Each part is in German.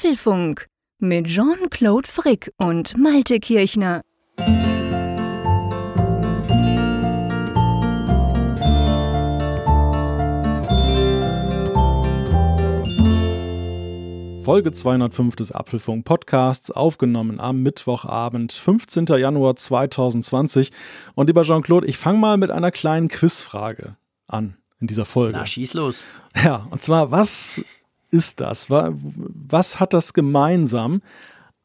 Apfelfunk mit Jean-Claude Frick und Malte Kirchner. Folge 205 des Apfelfunk Podcasts, aufgenommen am Mittwochabend, 15. Januar 2020. Und lieber Jean-Claude, ich fange mal mit einer kleinen Quizfrage an in dieser Folge. Na, schieß los. Ja, und zwar, was ist das? Was hat das gemeinsam?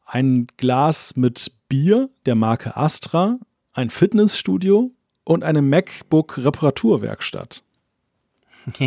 Ein Glas mit Bier der Marke Astra, ein Fitnessstudio und eine MacBook-Reparaturwerkstatt.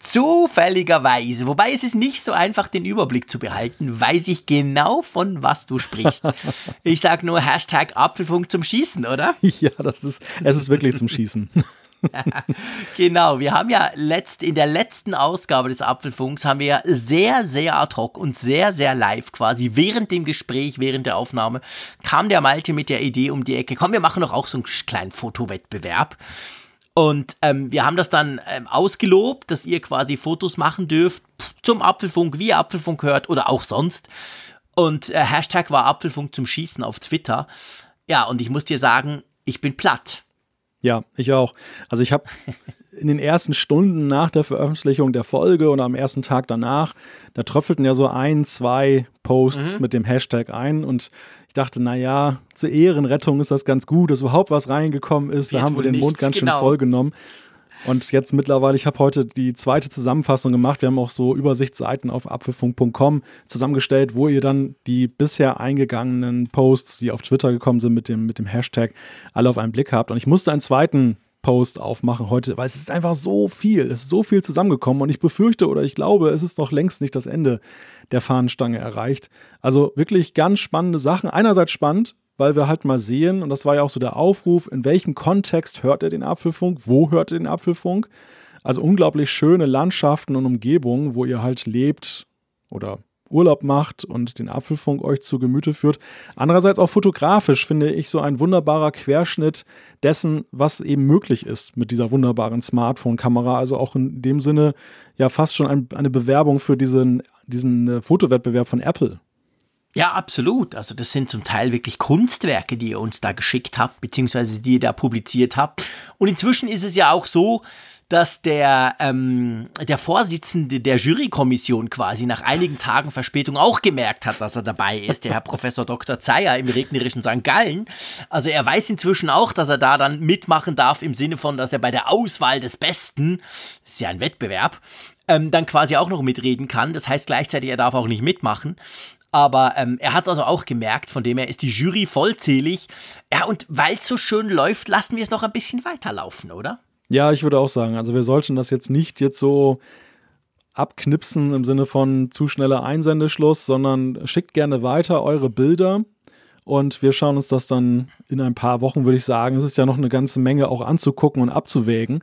Zufälligerweise, wobei es ist nicht so einfach, den Überblick zu behalten, weiß ich genau, von was du sprichst. Ich sag nur Hashtag Apfelfunk zum Schießen, oder? Ja, das ist, es ist wirklich zum Schießen. genau, wir haben ja letzt, in der letzten Ausgabe des Apfelfunks haben wir ja sehr, sehr ad hoc und sehr, sehr live quasi während dem Gespräch, während der Aufnahme, kam der Malte mit der Idee um die Ecke, komm, wir machen doch auch so einen kleinen Fotowettbewerb. Und ähm, wir haben das dann ähm, ausgelobt, dass ihr quasi Fotos machen dürft zum Apfelfunk, wie ihr Apfelfunk hört oder auch sonst. Und äh, Hashtag war Apfelfunk zum Schießen auf Twitter. Ja, und ich muss dir sagen, ich bin platt. Ja, ich auch. Also ich habe in den ersten Stunden nach der Veröffentlichung der Folge und am ersten Tag danach, da tröpfelten ja so ein, zwei Posts mhm. mit dem Hashtag ein und ich dachte, naja, zur Ehrenrettung ist das ganz gut, dass überhaupt was reingekommen ist. Wird da haben wir den Mund ganz genau. schön voll genommen. Und jetzt mittlerweile, ich habe heute die zweite Zusammenfassung gemacht. Wir haben auch so Übersichtsseiten auf apfelfunk.com zusammengestellt, wo ihr dann die bisher eingegangenen Posts, die auf Twitter gekommen sind mit dem, mit dem Hashtag, alle auf einen Blick habt. Und ich musste einen zweiten Post aufmachen heute, weil es ist einfach so viel, es ist so viel zusammengekommen und ich befürchte oder ich glaube, es ist noch längst nicht das Ende der Fahnenstange erreicht. Also wirklich ganz spannende Sachen. Einerseits spannend, weil wir halt mal sehen, und das war ja auch so der Aufruf, in welchem Kontext hört ihr den Apfelfunk, wo hört ihr den Apfelfunk. Also unglaublich schöne Landschaften und Umgebungen, wo ihr halt lebt oder Urlaub macht und den Apfelfunk euch zu Gemüte führt. Andererseits auch fotografisch finde ich so ein wunderbarer Querschnitt dessen, was eben möglich ist mit dieser wunderbaren Smartphone-Kamera. Also auch in dem Sinne ja fast schon ein, eine Bewerbung für diesen, diesen äh, Fotowettbewerb von Apple. Ja, absolut. Also das sind zum Teil wirklich Kunstwerke, die ihr uns da geschickt habt, beziehungsweise die ihr da publiziert habt. Und inzwischen ist es ja auch so, dass der, ähm, der Vorsitzende der Jurykommission quasi nach einigen Tagen Verspätung auch gemerkt hat, dass er dabei ist, der Herr Professor Dr. Zeyer im regnerischen St. Gallen. Also er weiß inzwischen auch, dass er da dann mitmachen darf im Sinne von, dass er bei der Auswahl des Besten, das ist ja ein Wettbewerb, ähm, dann quasi auch noch mitreden kann. Das heißt gleichzeitig, er darf auch nicht mitmachen. Aber ähm, er hat also auch gemerkt, von dem her ist die Jury vollzählig. Ja, und weil es so schön läuft, lassen wir es noch ein bisschen weiterlaufen, oder? Ja, ich würde auch sagen, also wir sollten das jetzt nicht jetzt so abknipsen im Sinne von zu schneller Einsendeschluss, sondern schickt gerne weiter eure Bilder und wir schauen uns das dann in ein paar Wochen, würde ich sagen. Es ist ja noch eine ganze Menge auch anzugucken und abzuwägen.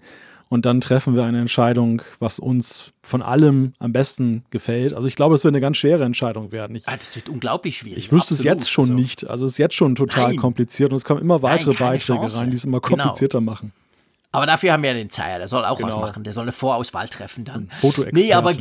Und dann treffen wir eine Entscheidung, was uns von allem am besten gefällt. Also ich glaube, es wird eine ganz schwere Entscheidung werden. Ich, ah, das wird unglaublich schwierig. Ich wüsste Absolut. es jetzt schon also. nicht. Also es ist jetzt schon total Nein. kompliziert und es kommen immer weitere Nein, Beiträge Chance. rein, die es immer genau. komplizierter genau. machen. Aber dafür haben wir ja den Zeier, der soll auch genau. was machen, der soll eine Vorauswahl treffen dann. Fotoexperte. Nee, aber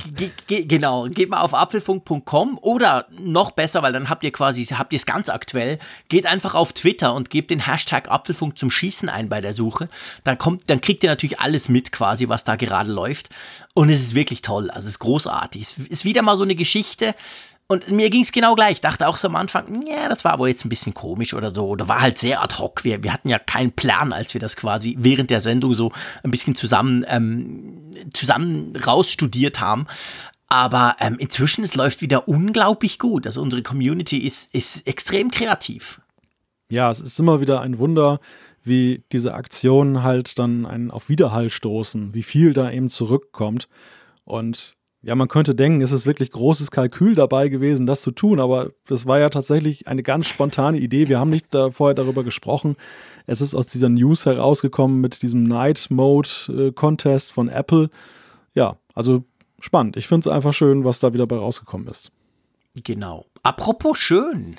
genau, geht mal auf apfelfunk.com oder noch besser, weil dann habt ihr quasi, habt ihr es ganz aktuell, geht einfach auf Twitter und gebt den Hashtag Apfelfunk zum Schießen ein bei der Suche. Dann kommt, dann kriegt ihr natürlich alles mit quasi, was da gerade läuft. Und es ist wirklich toll, also es ist großartig. Es ist wieder mal so eine Geschichte, und mir ging es genau gleich. Ich dachte auch so am Anfang, ja, das war wohl jetzt ein bisschen komisch oder so. Oder war halt sehr ad hoc. Wir, wir hatten ja keinen Plan, als wir das quasi während der Sendung so ein bisschen zusammen, ähm, zusammen rausstudiert haben. Aber ähm, inzwischen, es läuft wieder unglaublich gut. Also unsere Community ist, ist extrem kreativ. Ja, es ist immer wieder ein Wunder, wie diese Aktionen halt dann einen auf Widerhall stoßen, wie viel da eben zurückkommt. Und ja, man könnte denken, es ist wirklich großes Kalkül dabei gewesen, das zu tun, aber das war ja tatsächlich eine ganz spontane Idee. Wir haben nicht da vorher darüber gesprochen. Es ist aus dieser News herausgekommen mit diesem Night Mode äh, Contest von Apple. Ja, also spannend. Ich finde es einfach schön, was da wieder bei rausgekommen ist. Genau. Apropos schön.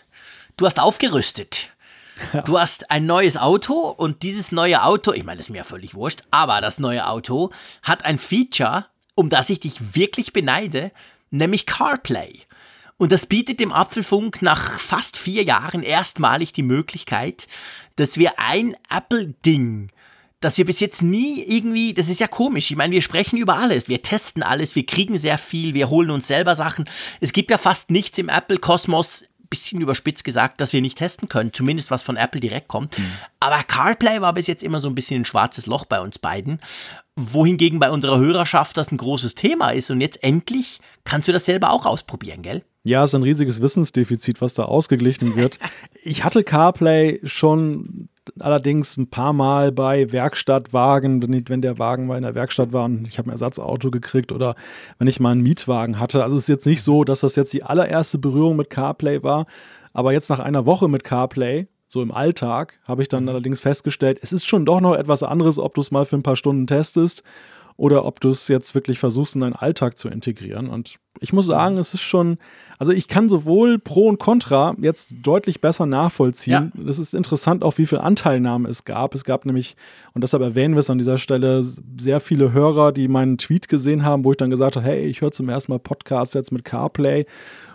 Du hast aufgerüstet. Ja. Du hast ein neues Auto und dieses neue Auto, ich meine, das ist mir ja völlig wurscht, aber das neue Auto hat ein Feature, um das ich dich wirklich beneide, nämlich CarPlay. Und das bietet dem Apfelfunk nach fast vier Jahren erstmalig die Möglichkeit, dass wir ein Apple-Ding dass wir bis jetzt nie irgendwie, das ist ja komisch, ich meine, wir sprechen über alles, wir testen alles, wir kriegen sehr viel, wir holen uns selber Sachen. Es gibt ja fast nichts im Apple-Kosmos, bisschen überspitzt gesagt, dass wir nicht testen können, zumindest was von Apple direkt kommt. Mhm. Aber CarPlay war bis jetzt immer so ein bisschen ein schwarzes Loch bei uns beiden, wohingegen bei unserer Hörerschaft das ein großes Thema ist. Und jetzt endlich kannst du das selber auch ausprobieren, gell? Ja, es ist ein riesiges Wissensdefizit, was da ausgeglichen wird. Ich hatte CarPlay schon allerdings ein paar Mal bei Werkstattwagen, wenn, der Wagen mal in der Werkstatt war und ich habe ein Ersatzauto gekriegt oder wenn ich mal einen Mietwagen hatte. Also es ist jetzt nicht so, dass das jetzt die allererste Berührung mit CarPlay war, aber jetzt nach einer Woche mit CarPlay, so im Alltag, habe ich dann allerdings festgestellt, es ist schon doch noch etwas anderes, ob du es mal für ein paar Stunden testest oder ob du es jetzt wirklich versuchst, in deinen Alltag zu integrieren. Und ich muss sagen, es ist schon, also ich kann sowohl Pro und Contra jetzt deutlich besser nachvollziehen. Es ja. ist interessant auch, wie viel Anteilnahme es gab. Es gab nämlich, und deshalb erwähnen wir es an dieser Stelle, sehr viele Hörer, die meinen Tweet gesehen haben, wo ich dann gesagt habe, hey, ich höre zum ersten Mal Podcast jetzt mit CarPlay.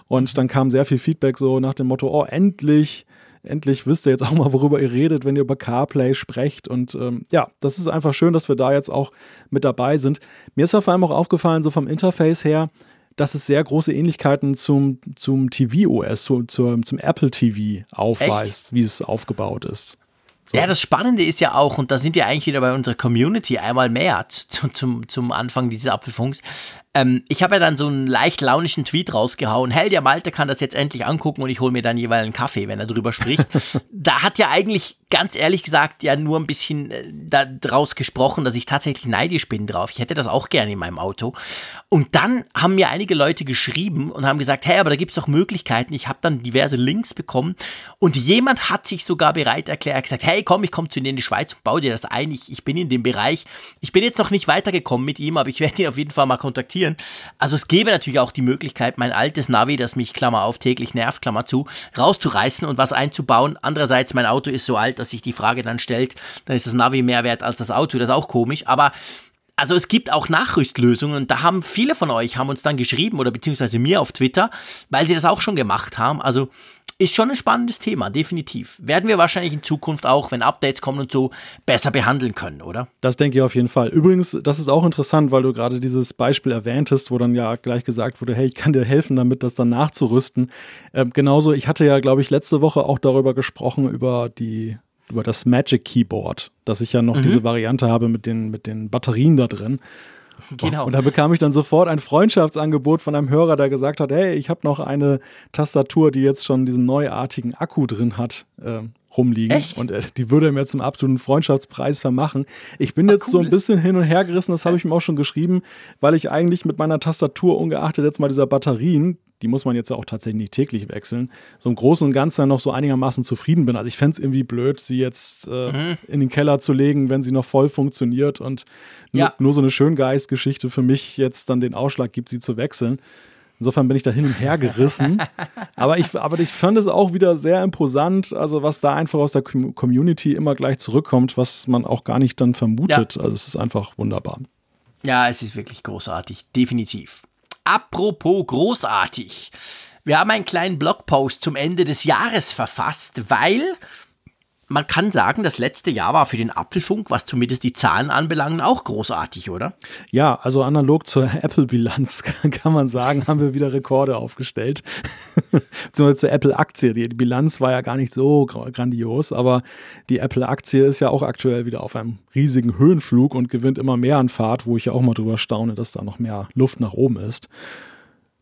Und dann kam sehr viel Feedback so nach dem Motto, oh, endlich endlich wisst ihr jetzt auch mal, worüber ihr redet, wenn ihr über CarPlay sprecht. Und ähm, ja, das ist einfach schön, dass wir da jetzt auch mit dabei sind. Mir ist ja vor allem auch aufgefallen, so vom Interface her, dass es sehr große Ähnlichkeiten zum, zum TV-OS, zu, zum, zum Apple TV aufweist, Echt? wie es aufgebaut ist. So. Ja, das Spannende ist ja auch, und da sind wir eigentlich wieder bei unserer Community einmal mehr zu, zum, zum Anfang dieses Apfelfunks. Ähm, ich habe ja dann so einen leicht launischen Tweet rausgehauen. Hey, der Malte kann das jetzt endlich angucken und ich hole mir dann jeweils einen Kaffee, wenn er drüber spricht. da hat ja eigentlich ganz ehrlich gesagt ja nur ein bisschen äh, daraus gesprochen, dass ich tatsächlich neidisch bin drauf. Ich hätte das auch gerne in meinem Auto. Und dann haben mir einige Leute geschrieben und haben gesagt, hey, aber da gibt es doch Möglichkeiten. Ich habe dann diverse Links bekommen und jemand hat sich sogar bereit erklärt, gesagt, hey, komm, ich komme zu dir in die Schweiz und baue dir das ein. Ich, ich bin in dem Bereich. Ich bin jetzt noch nicht weitergekommen mit ihm, aber ich werde ihn auf jeden Fall mal kontaktieren. Also es gäbe natürlich auch die Möglichkeit, mein altes Navi, das mich, Klammer auf, täglich nervt, Klammer zu, rauszureißen und was einzubauen. Andererseits, mein Auto ist so alt, dass sich die Frage dann stellt, dann ist das Navi mehr wert als das Auto, das ist auch komisch, aber also es gibt auch Nachrüstlösungen und da haben viele von euch haben uns dann geschrieben oder beziehungsweise mir auf Twitter, weil sie das auch schon gemacht haben. Also ist schon ein spannendes Thema, definitiv. Werden wir wahrscheinlich in Zukunft auch, wenn Updates kommen und so, besser behandeln können, oder? Das denke ich auf jeden Fall. Übrigens, das ist auch interessant, weil du gerade dieses Beispiel erwähntest, wo dann ja gleich gesagt wurde, hey, ich kann dir helfen, damit das dann nachzurüsten. Ähm, genauso, ich hatte ja, glaube ich, letzte Woche auch darüber gesprochen, über die über das Magic Keyboard, dass ich ja noch mhm. diese Variante habe mit den, mit den Batterien da drin. Genau. Und da bekam ich dann sofort ein Freundschaftsangebot von einem Hörer, der gesagt hat, hey, ich habe noch eine Tastatur, die jetzt schon diesen neuartigen Akku drin hat, äh, rumliegen. Echt? Und äh, die würde er mir zum absoluten Freundschaftspreis vermachen. Ich bin Ach, jetzt cool. so ein bisschen hin und her gerissen, das habe ich ihm auch schon geschrieben, weil ich eigentlich mit meiner Tastatur, ungeachtet jetzt mal dieser Batterien, die muss man jetzt auch tatsächlich nicht täglich wechseln, so im Großen und Ganzen noch so einigermaßen zufrieden bin. Also ich fände es irgendwie blöd, sie jetzt äh, mhm. in den Keller zu legen, wenn sie noch voll funktioniert und nur, ja. nur so eine Schöngeistgeschichte für mich jetzt dann den Ausschlag gibt, sie zu wechseln. Insofern bin ich da hin und her gerissen. aber, ich, aber ich fand es auch wieder sehr imposant, also was da einfach aus der Community immer gleich zurückkommt, was man auch gar nicht dann vermutet. Ja. Also es ist einfach wunderbar. Ja, es ist wirklich großartig, definitiv. Apropos großartig. Wir haben einen kleinen Blogpost zum Ende des Jahres verfasst, weil man kann sagen, das letzte Jahr war für den Apfelfunk, was zumindest die Zahlen anbelangt, auch großartig, oder? Ja, also analog zur Apple-Bilanz kann man sagen, haben wir wieder Rekorde aufgestellt. Beziehungsweise zur Apple-Aktie. Die Bilanz war ja gar nicht so grandios, aber die Apple-Aktie ist ja auch aktuell wieder auf einem riesigen Höhenflug und gewinnt immer mehr an Fahrt, wo ich ja auch mal drüber staune, dass da noch mehr Luft nach oben ist.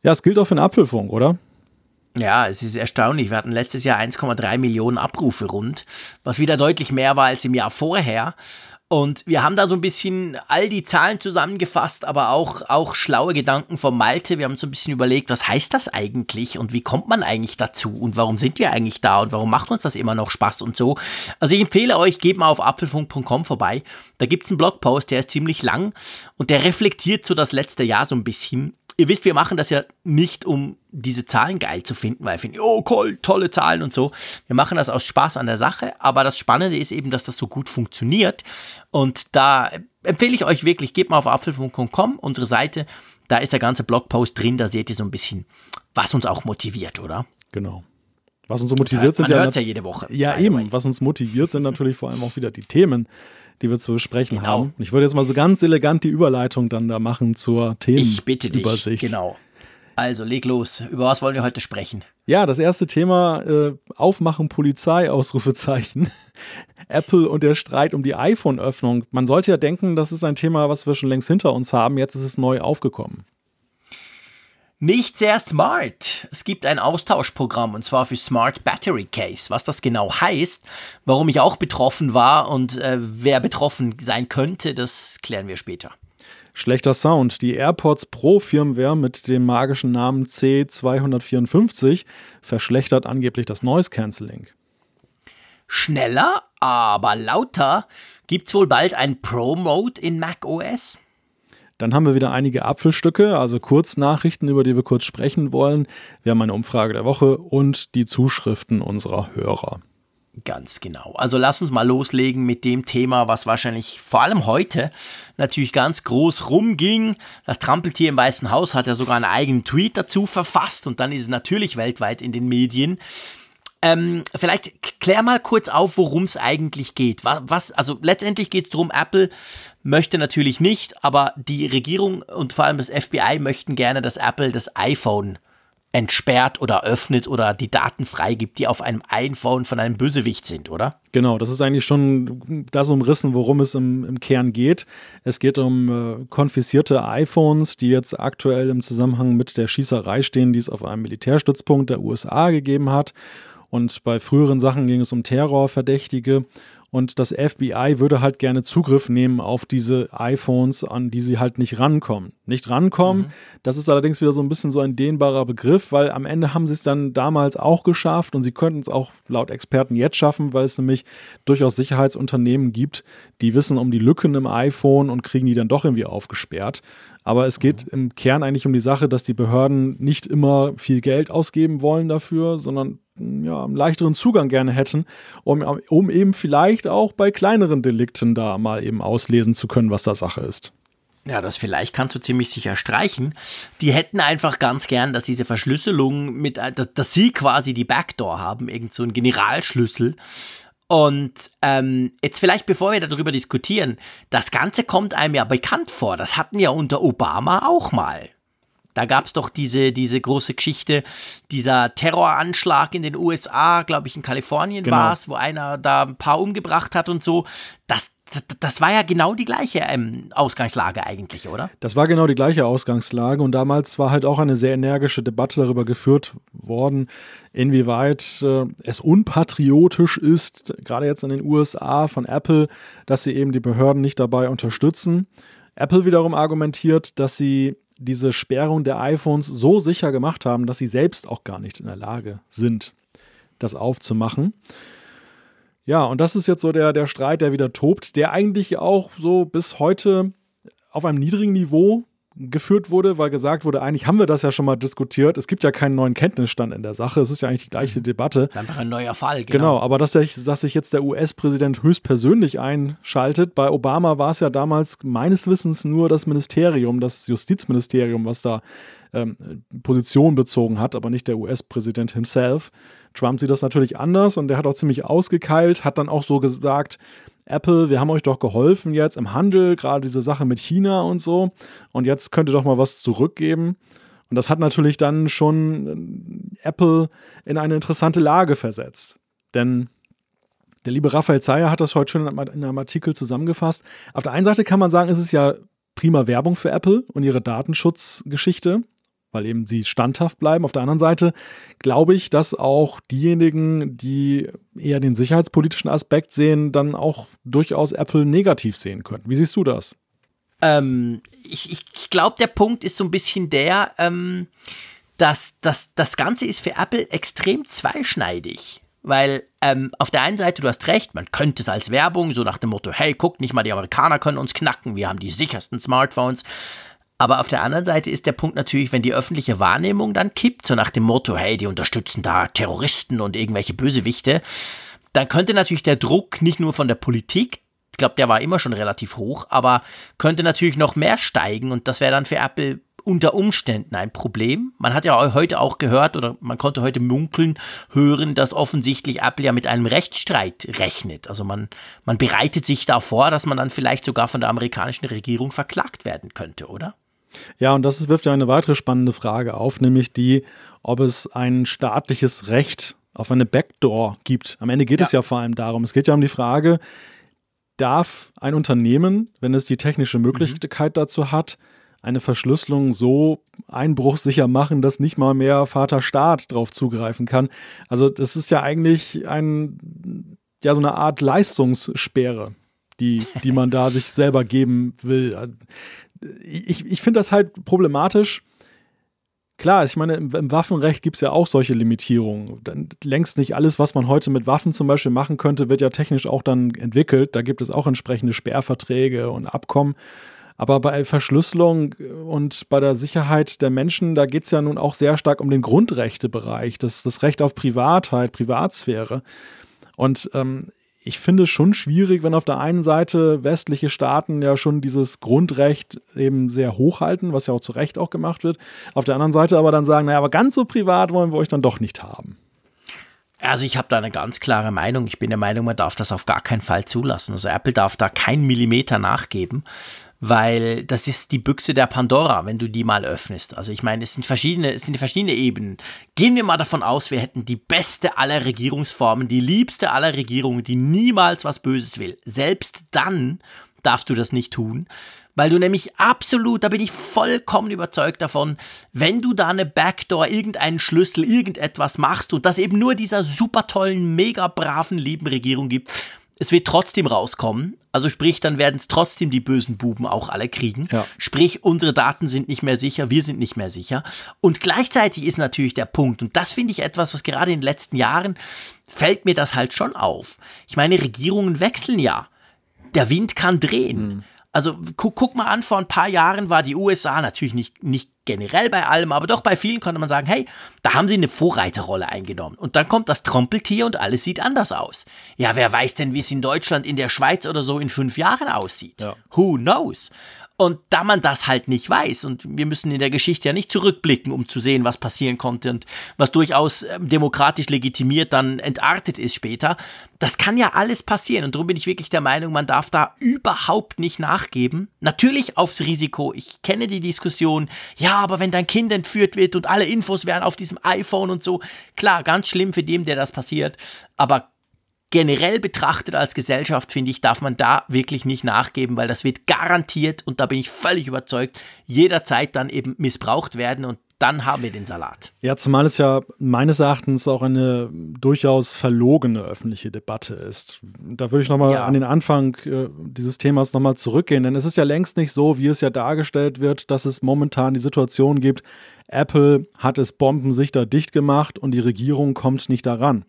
Ja, es gilt auch für den Apfelfunk, oder? Ja, es ist erstaunlich. Wir hatten letztes Jahr 1,3 Millionen Abrufe rund, was wieder deutlich mehr war als im Jahr vorher. Und wir haben da so ein bisschen all die Zahlen zusammengefasst, aber auch, auch schlaue Gedanken von Malte. Wir haben so ein bisschen überlegt, was heißt das eigentlich und wie kommt man eigentlich dazu und warum sind wir eigentlich da und warum macht uns das immer noch Spaß und so. Also ich empfehle euch, geht mal auf apfelfunk.com vorbei. Da gibt es einen Blogpost, der ist ziemlich lang und der reflektiert so das letzte Jahr so ein bisschen ihr wisst, wir machen das ja nicht, um diese Zahlen geil zu finden, weil wir finden, oh cool, tolle Zahlen und so. Wir machen das aus Spaß an der Sache, aber das Spannende ist eben, dass das so gut funktioniert. Und da empfehle ich euch wirklich, geht mal auf apfelfunk.com, unsere Seite. Da ist der ganze Blogpost drin, da seht ihr so ein bisschen, was uns auch motiviert, oder? Genau. Was uns so motiviert sind Man ja, hört's ja jede Woche. ja eben, was uns motiviert sind natürlich vor allem auch wieder die Themen, die wir zu besprechen Genau. haben. Ich würde jetzt mal so ganz elegant die Überleitung dann da machen zur Ich bitte dich. Themenübersicht. Genau. Also leg los. Über was wollen wir heute sprechen? Ja, das erste Thema, äh, Aufmachen Polizei, Ausrufezeichen. Apple und der Streit um die iPhone-Öffnung. Man sollte ja denken, das ist ein Thema, was wir schon längst hinter uns haben. Jetzt ist es neu aufgekommen. Nicht sehr smart. Es gibt ein Austauschprogramm und zwar für Smart Battery Case. Was das genau heißt, warum ich auch betroffen war und äh, wer betroffen sein könnte, das klären wir später. Schlechter Sound. Die AirPods Pro Firmware mit dem magischen Namen C254 verschlechtert angeblich das Noise Cancelling. Schneller, aber lauter gibt's wohl bald ein Pro-Mode in macOS. Dann haben wir wieder einige Apfelstücke, also Kurznachrichten, über die wir kurz sprechen wollen. Wir haben eine Umfrage der Woche und die Zuschriften unserer Hörer. Ganz genau. Also lass uns mal loslegen mit dem Thema, was wahrscheinlich vor allem heute natürlich ganz groß rumging. Das Trampeltier im Weißen Haus hat ja sogar einen eigenen Tweet dazu verfasst und dann ist es natürlich weltweit in den Medien. Ähm, vielleicht klär mal kurz auf, worum es eigentlich geht. Was, was, also letztendlich geht es darum, Apple möchte natürlich nicht, aber die Regierung und vor allem das FBI möchten gerne, dass Apple das iPhone entsperrt oder öffnet oder die Daten freigibt, die auf einem iPhone von einem Bösewicht sind, oder? Genau, das ist eigentlich schon das umrissen, worum es im, im Kern geht. Es geht um äh, konfiszierte iPhones, die jetzt aktuell im Zusammenhang mit der Schießerei stehen, die es auf einem Militärstützpunkt der USA gegeben hat. Und bei früheren Sachen ging es um Terrorverdächtige. Und das FBI würde halt gerne Zugriff nehmen auf diese iPhones, an die sie halt nicht rankommen. Nicht rankommen, das ist allerdings wieder so ein bisschen so ein dehnbarer Begriff, weil am Ende haben sie es dann damals auch geschafft und sie könnten es auch laut Experten jetzt schaffen, weil es nämlich durchaus Sicherheitsunternehmen gibt, die wissen um die Lücken im iPhone und kriegen die dann doch irgendwie aufgesperrt. Aber es geht im Kern eigentlich um die Sache, dass die Behörden nicht immer viel Geld ausgeben wollen dafür, sondern ja, einen leichteren Zugang gerne hätten, um, um eben vielleicht auch bei kleineren Delikten da mal eben auslesen zu können, was da Sache ist. Ja, das vielleicht kannst du ziemlich sicher streichen. Die hätten einfach ganz gern, dass diese Verschlüsselung mit, dass, dass sie quasi die Backdoor haben, irgend so einen Generalschlüssel. Und ähm, jetzt vielleicht, bevor wir darüber diskutieren, das Ganze kommt einem ja bekannt vor. Das hatten wir unter Obama auch mal. Da gab es doch diese, diese große Geschichte, dieser Terroranschlag in den USA, glaube ich, in Kalifornien Genau. war es, wo einer da ein paar umgebracht hat und so. Das, das, war ja genau die gleiche ähm, Ausgangslage eigentlich, oder? Das war genau die gleiche Ausgangslage und damals war halt auch eine sehr energische Debatte darüber geführt worden, inwieweit äh, es unpatriotisch ist, gerade jetzt in den USA von Apple, dass sie eben die Behörden nicht dabei unterstützen. Apple wiederum argumentiert, dass sie diese Sperrung der iPhones so sicher gemacht haben, dass sie selbst auch gar nicht in der Lage sind, das aufzumachen. Ja, und das ist jetzt so der, der Streit, der wieder tobt, der eigentlich auch so bis heute auf einem niedrigen Niveau geführt wurde, weil gesagt wurde, eigentlich haben wir das ja schon mal diskutiert. Es gibt ja keinen neuen Kenntnisstand in der Sache. Es ist ja eigentlich die gleiche Debatte. Einfach ein neuer Fall, Genau, aber dass, sich- dass sich jetzt der US-Präsident höchstpersönlich einschaltet. Bei Obama war es ja damals meines Wissens nur das Ministerium, das Justizministerium, was da ähm, Position bezogen hat, aber nicht der US-Präsident himself. Trump sieht das natürlich anders und der hat auch ziemlich ausgekeilt, hat dann auch so gesagt, Apple, wir haben euch doch geholfen jetzt im Handel, gerade diese Sache mit China und so. Und jetzt könnt ihr doch mal was zurückgeben. Und das hat natürlich dann schon äh, Apple in eine interessante Lage versetzt. Denn der liebe Raphael Zeyer hat das heute schon in einem Artikel zusammengefasst. Auf der einen Seite kann man sagen, es ist ja prima Werbung für Apple und ihre Datenschutzgeschichte, weil eben sie standhaft bleiben. Auf der anderen Seite glaube ich, dass auch diejenigen, die eher den sicherheitspolitischen Aspekt sehen, dann auch durchaus Apple negativ sehen können. Wie siehst du das? Ähm, ich ich, glaube, der Punkt ist so ein bisschen der, ähm, dass, dass das Ganze ist für Apple extrem zweischneidig. Weil ähm, auf der einen Seite, du hast recht, man könnte es als Werbung, so nach dem Motto, hey, guck nicht mal, die Amerikaner können uns knacken, wir haben die sichersten Smartphones. Aber auf der anderen Seite ist der Punkt natürlich, wenn die öffentliche Wahrnehmung dann kippt, so nach dem Motto, hey, die unterstützen da Terroristen und irgendwelche Bösewichte, dann könnte natürlich der Druck nicht nur von der Politik, ich glaube, der war immer schon relativ hoch, aber könnte natürlich noch mehr steigen und das wäre dann für Apple unter Umständen ein Problem. Man hat ja heute auch gehört oder man konnte heute munkeln hören, dass offensichtlich Apple ja mit einem Rechtsstreit rechnet. Also man, man bereitet sich da vor, dass man dann vielleicht sogar von der amerikanischen Regierung verklagt werden könnte, oder? Ja, und das wirft ja eine weitere spannende Frage auf, nämlich die, ob es ein staatliches Recht auf eine Backdoor gibt. Am Ende geht ja. es ja vor allem darum. Es geht ja um die Frage, darf ein Unternehmen, wenn es die technische Möglichkeit mhm. dazu hat, eine Verschlüsselung so einbruchsicher machen, dass nicht mal mehr Vater Staat drauf zugreifen kann. Also das ist ja eigentlich ein, ja, so eine Art Leistungssperre, die, die man da sich selber geben will. Ich, ich finde das halt problematisch, Klar, ich meine, im, Waffenrecht gibt es ja auch solche Limitierungen. Dann, längst nicht alles, was man heute mit Waffen zum Beispiel machen könnte, wird ja technisch auch dann entwickelt. Da gibt es auch entsprechende Sperrverträge und Abkommen. Aber bei Verschlüsselung und bei der Sicherheit der Menschen, da geht es ja nun auch sehr stark um den Grundrechtebereich, das, das Recht auf Privatheit, Privatsphäre. Und ähm, ich finde es schon schwierig, wenn auf der einen Seite westliche Staaten ja schon dieses Grundrecht eben sehr hochhalten, was ja auch zu Recht auch gemacht wird. Auf der anderen Seite aber dann sagen, naja, aber ganz so privat wollen wir euch dann doch nicht haben. Also ich habe da eine ganz klare Meinung. Ich bin der Meinung, man darf das auf gar keinen Fall zulassen. Also Apple darf da keinen Millimeter nachgeben weil das ist die Büchse der Pandora, wenn du die mal öffnest. Also ich meine, es sind verschiedene, es sind verschiedene Ebenen. Gehen wir mal davon aus, wir hätten die beste aller Regierungsformen, die liebste aller Regierungen, die niemals was Böses will. Selbst dann darfst du das nicht tun, weil du nämlich absolut, da bin ich vollkommen überzeugt davon, wenn du da eine Backdoor, irgendeinen Schlüssel, irgendetwas machst und das eben nur dieser super tollen, mega braven, lieben Regierung gibt, es wird trotzdem rauskommen. Also sprich, dann werden es trotzdem die bösen Buben auch alle kriegen. Ja. Sprich, unsere Daten sind nicht mehr sicher, wir sind nicht mehr sicher. Und gleichzeitig ist natürlich der Punkt, und das finde ich etwas, was gerade in den letzten Jahren fällt mir das halt schon auf. Ich meine, Regierungen wechseln ja. Der Wind kann drehen. Mhm. Also guck, guck, mal an, vor ein paar Jahren war die USA natürlich nicht, nicht generell bei allem, aber doch bei vielen konnte man sagen, hey, da haben sie eine Vorreiterrolle eingenommen. Und dann kommt das Trompeltier und alles sieht anders aus. Ja, wer weiß denn, wie es in Deutschland, in der Schweiz oder so in fünf Jahren aussieht? Ja. Who knows? Und da man das halt nicht weiß, und wir müssen in der Geschichte ja nicht zurückblicken, um zu sehen, was passieren konnte und was durchaus ähm, demokratisch legitimiert dann entartet ist später, das kann ja alles passieren. Und darum bin ich wirklich der Meinung, man darf da überhaupt nicht nachgeben. Natürlich aufs Risiko. Ich kenne die Diskussion, ja, aber wenn dein Kind entführt wird und alle Infos wären auf diesem iPhone und so, klar, ganz schlimm für den, der das passiert. Aber generell betrachtet als Gesellschaft, finde ich, darf man da wirklich nicht nachgeben, weil das wird garantiert, und da bin ich völlig überzeugt, jederzeit dann eben missbraucht werden und dann haben wir den Salat. Ja, zumal es ja meines Erachtens auch eine durchaus verlogene öffentliche Debatte ist. Da würde ich nochmal ja. an den Anfang äh, dieses Themas nochmal zurückgehen, denn es ist ja längst nicht so, wie es ja dargestellt wird, dass es momentan die Situation gibt, Apple hat es bombensicher dicht gemacht und die Regierung kommt nicht daran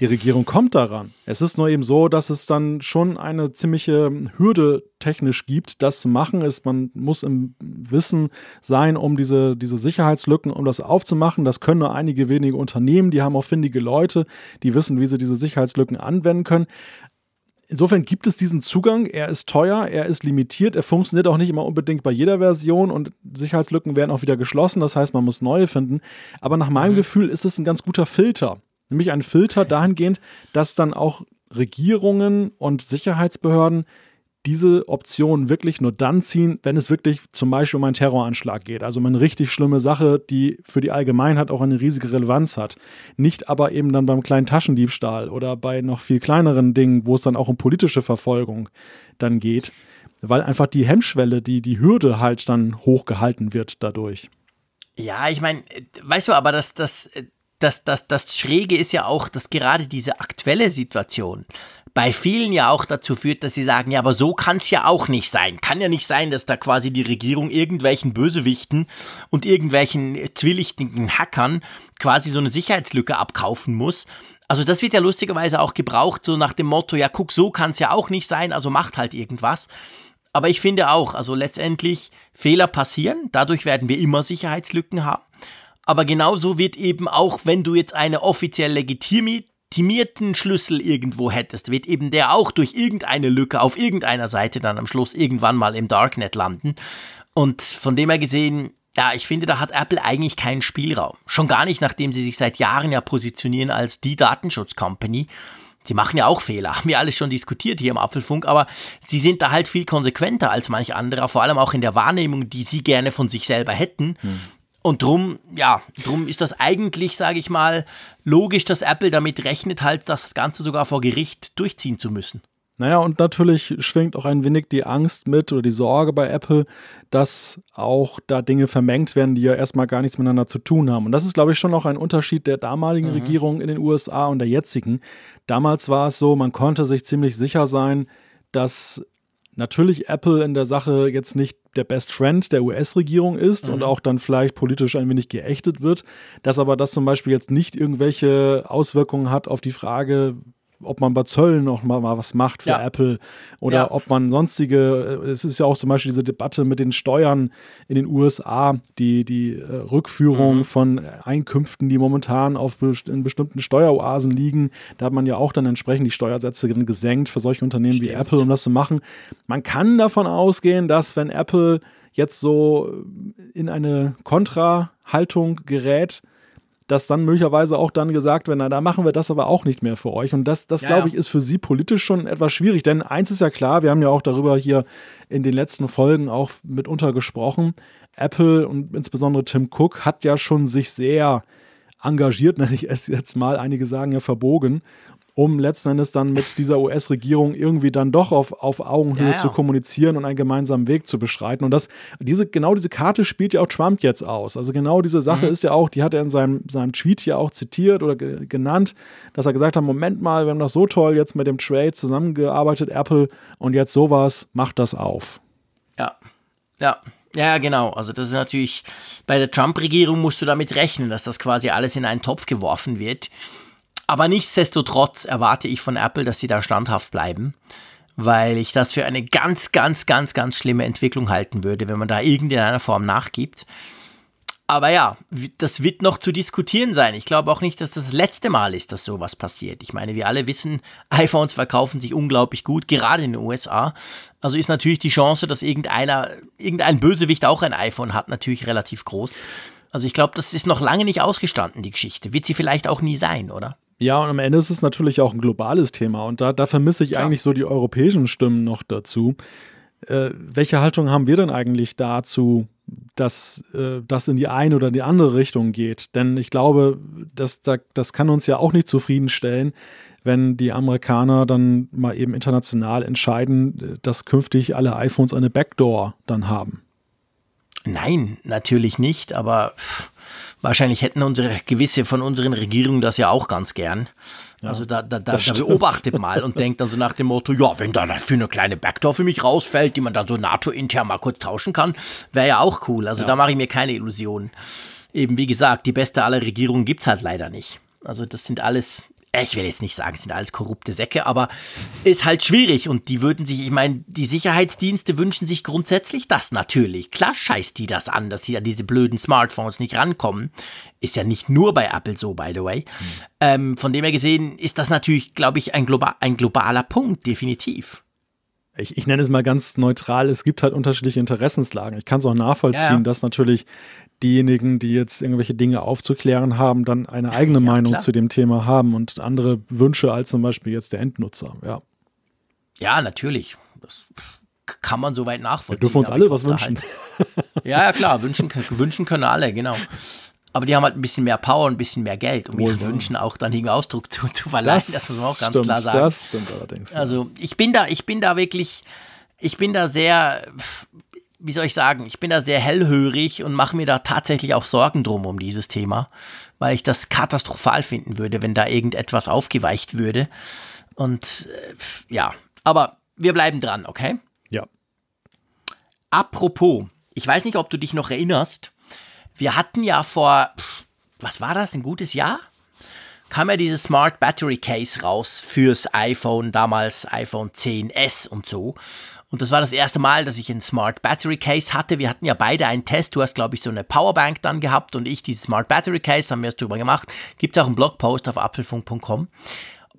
die Regierung kommt daran. Es ist nur eben so, dass es dann schon eine ziemliche Hürde technisch gibt, das zu machen. Ist, man muss im Wissen sein, um diese, diese Sicherheitslücken, um das aufzumachen. Das können nur einige wenige Unternehmen, die haben auch findige Leute, die wissen, wie sie diese Sicherheitslücken anwenden können. Insofern gibt es diesen Zugang. Er ist teuer, er ist limitiert, er funktioniert auch nicht immer unbedingt bei jeder Version und Sicherheitslücken werden auch wieder geschlossen. Das heißt, man muss neue finden. Aber nach meinem mhm. Gefühl ist es ein ganz guter Filter nämlich ein Filter dahingehend, dass dann auch Regierungen und Sicherheitsbehörden diese Option wirklich nur dann ziehen, wenn es wirklich zum Beispiel um einen Terroranschlag geht. Also um eine richtig schlimme Sache, die für die Allgemeinheit auch eine riesige Relevanz hat. Nicht aber eben dann beim kleinen Taschendiebstahl oder bei noch viel kleineren Dingen, wo es dann auch um politische Verfolgung dann geht, weil einfach die Hemmschwelle, die, die Hürde halt dann hochgehalten wird dadurch. Ja, ich meine, weißt du, aber das, das, das, das, das Schräge ist ja auch, dass gerade diese aktuelle Situation bei vielen ja auch dazu führt, dass sie sagen, ja, aber so kann es ja auch nicht sein. Kann ja nicht sein, dass da quasi die Regierung irgendwelchen Bösewichten und irgendwelchen zwielichtigen Hackern quasi so eine Sicherheitslücke abkaufen muss. Also das wird ja lustigerweise auch gebraucht, so nach dem Motto, ja, guck, so kann es ja auch nicht sein, also macht halt irgendwas. Aber ich finde auch, also letztendlich Fehler passieren, dadurch werden wir immer Sicherheitslücken haben. Aber genauso wird eben auch, wenn du jetzt eine offiziell legitimierten Schlüssel irgendwo hättest, wird eben der auch durch irgendeine Lücke auf irgendeiner Seite dann am Schluss irgendwann mal im Darknet landen. Und von dem her gesehen, ja, ich finde, da hat Apple eigentlich keinen Spielraum. Schon gar nicht, nachdem sie sich seit Jahren ja positionieren als die Datenschutz-Company. Sie machen ja auch Fehler, haben wir alles schon diskutiert hier im Apfelfunk, aber sie sind da halt viel konsequenter als manch anderer, vor allem auch in der Wahrnehmung, die sie gerne von sich selber hätten. Hm. Und drum, ja, drum ist das eigentlich, sage ich mal, logisch, dass Apple damit rechnet, halt das Ganze sogar vor Gericht durchziehen zu müssen. Naja, und natürlich schwingt auch ein wenig die Angst mit oder die Sorge bei Apple, dass auch da Dinge vermengt werden, die ja erstmal gar nichts miteinander zu tun haben. Und das ist, glaube ich, schon noch ein Unterschied der damaligen mhm. Regierung in den USA und der jetzigen. Damals war es so, man konnte sich ziemlich sicher sein, dass natürlich Apple in der Sache jetzt nicht der Best Friend der US-Regierung ist mhm. und auch dann vielleicht politisch ein wenig geächtet wird, dass aber das zum Beispiel jetzt nicht irgendwelche Auswirkungen hat auf die Frage, ob man bei Zöllen noch mal, mal was macht für ja. Apple oder ja. ob man sonstige, äh, es ist ja auch zum Beispiel diese Debatte mit den Steuern in den USA, die, die äh, Rückführung mhm. von Einkünften, die momentan auf in bestimmten Steueroasen liegen. Da hat man ja auch dann entsprechend die Steuersätze gesenkt für solche Unternehmen Stimmt. wie Apple, um das zu machen. Man kann davon ausgehen, dass wenn Apple jetzt so in eine Kontrahaltung gerät, dass dann möglicherweise auch dann gesagt wird, na, da machen wir das aber auch nicht mehr für euch. Und das, das ja, glaube ich, ist für sie politisch schon etwas schwierig. Denn eins ist ja klar, wir haben ja auch darüber hier in den letzten Folgen auch mitunter gesprochen. Apple und insbesondere Tim Cook hat ja schon sich sehr engagiert, nenne ich es jetzt mal, einige sagen ja verbogen, um letzten Endes dann mit dieser US-Regierung irgendwie dann doch auf, auf Augenhöhe ja, ja. zu kommunizieren und einen gemeinsamen Weg zu beschreiten. Und das, diese, genau diese Karte spielt ja auch Trump jetzt aus. Also genau diese Sache mhm. ist ja auch, die hat er in seinem, seinem Tweet hier auch zitiert oder ge genannt, dass er gesagt hat, Moment mal, wir haben das so toll jetzt mit dem Trade zusammengearbeitet, Apple, und jetzt sowas, macht das auf. Ja, ja. Ja, genau. Also das ist natürlich, bei der Trump-Regierung musst du damit rechnen, dass das quasi alles in einen Topf geworfen wird. Aber nichtsdestotrotz erwarte ich von Apple, dass sie da standhaft bleiben, weil ich das für eine ganz, ganz, ganz, ganz schlimme Entwicklung halten würde, wenn man da irgendeiner Form nachgibt. Aber ja, das wird noch zu diskutieren sein. Ich glaube auch nicht, dass das, das letzte Mal ist, dass sowas passiert. Ich meine, wir alle wissen, iPhones verkaufen sich unglaublich gut, gerade in den USA. Also ist natürlich die Chance, dass irgendeiner, irgendein Bösewicht auch ein iPhone hat, natürlich relativ groß. Also ich glaube, das ist noch lange nicht ausgestanden, die Geschichte. Wird sie vielleicht auch nie sein, oder? Ja, und am Ende ist es natürlich auch ein globales Thema. Und da, da vermisse ich Klar. eigentlich so die europäischen Stimmen noch dazu. Äh, welche Haltung haben wir denn eigentlich dazu, dass äh, das in die eine oder die andere Richtung geht? Denn ich glaube, das, das, das kann uns ja auch nicht zufriedenstellen, wenn die Amerikaner dann mal eben international entscheiden, dass künftig alle iPhones eine Backdoor dann haben. Nein, natürlich nicht, aber pff, wahrscheinlich hätten unsere gewisse von unseren Regierungen das ja auch ganz gern. Ja, also da, da, da, da beobachtet mal und denkt dann so nach dem Motto, ja, wenn da für eine kleine Backdoor für mich rausfällt, die man dann so NATO-intern mal kurz tauschen kann, wäre ja auch cool. Also ja. da mache ich mir keine Illusionen. Eben wie gesagt, die beste aller Regierungen gibt es halt leider nicht. Also das sind alles ich will jetzt nicht sagen, es sind alles korrupte Säcke, aber ist halt schwierig und die würden sich, ich meine, die Sicherheitsdienste wünschen sich grundsätzlich das natürlich. Klar scheißt die das an, dass sie an diese blöden Smartphones nicht rankommen. Ist ja nicht nur bei Apple so, by the way. Hm. Ähm, von dem her gesehen ist das natürlich, glaube ich, ein, globa ein globaler Punkt, definitiv ich, ich nenne es mal ganz neutral, es gibt halt unterschiedliche Interessenslagen. Ich kann es auch nachvollziehen, ja, ja. dass natürlich diejenigen, die jetzt irgendwelche Dinge aufzuklären haben, dann eine eigene ja, Meinung klar. zu dem Thema haben und andere Wünsche als zum Beispiel jetzt der Endnutzer. Ja, ja natürlich. Das kann man soweit nachvollziehen. Wir dürfen uns alle was wünschen. Halt, ja, ja, klar, wünschen, wünschen können alle, genau. Aber die haben halt ein bisschen mehr Power und ein bisschen mehr Geld, um ihren Wünschen auch dann irgendwie Ausdruck zu, zu verleihen. Das, das muss man auch ganz stimmt, klar sagen. Das stimmt allerdings. Also ich bin da, ich bin da wirklich, ich bin da sehr, wie soll ich sagen, ich bin da sehr hellhörig und mache mir da tatsächlich auch Sorgen drum um dieses Thema, weil ich das katastrophal finden würde, wenn da irgendetwas aufgeweicht würde. Und äh, ja, aber wir bleiben dran, okay? Ja. Apropos, ich weiß nicht, ob du dich noch erinnerst, wir hatten ja vor, was war das, ein gutes Jahr? Kam ja dieses Smart Battery Case raus fürs iPhone, damals iPhone 10s und so. Und das war das erste Mal, dass ich ein Smart Battery Case hatte. Wir hatten ja beide einen Test. Du hast, glaube ich, so eine Powerbank dann gehabt und ich dieses Smart Battery Case, haben wir es drüber gemacht. Gibt es auch einen Blogpost auf apfelfunk.com.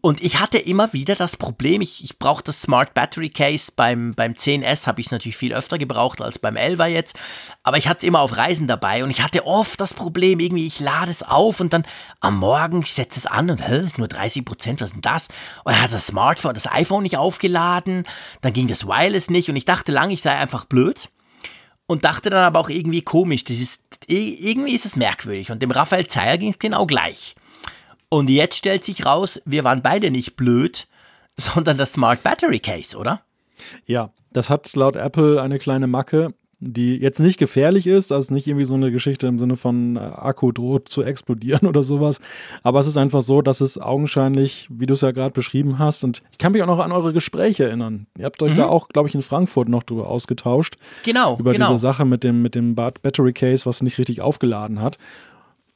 Und ich hatte immer wieder das Problem, ich, ich brauche das Smart Battery Case beim, beim 10S, habe ich es natürlich viel öfter gebraucht als beim 11er jetzt, aber ich hatte es immer auf Reisen dabei und ich hatte oft das Problem, irgendwie ich lade es auf und dann am Morgen, ich setze es an und hä, nur 30 Prozent, was ist denn das? Und dann hat das Smartphone, das iPhone nicht aufgeladen, dann ging das Wireless nicht und ich dachte lange, ich sei einfach blöd und dachte dann aber auch irgendwie komisch, das ist, irgendwie ist es merkwürdig und dem Raphael Zeyer ging es genau gleich. Und jetzt stellt sich raus, wir waren beide nicht blöd, sondern das Smart Battery Case, oder? Ja, das hat laut Apple eine kleine Macke, die jetzt nicht gefährlich ist, also nicht irgendwie so eine Geschichte im Sinne von äh, Akku droht zu explodieren oder sowas, aber es ist einfach so, dass es augenscheinlich, wie du es ja gerade beschrieben hast, und ich kann mich auch noch an eure Gespräche erinnern. Ihr habt euch mhm. da auch, glaube ich, in Frankfurt noch drüber ausgetauscht. Genau. Über genau. diese Sache mit dem, mit dem Battery Case, was nicht richtig aufgeladen hat.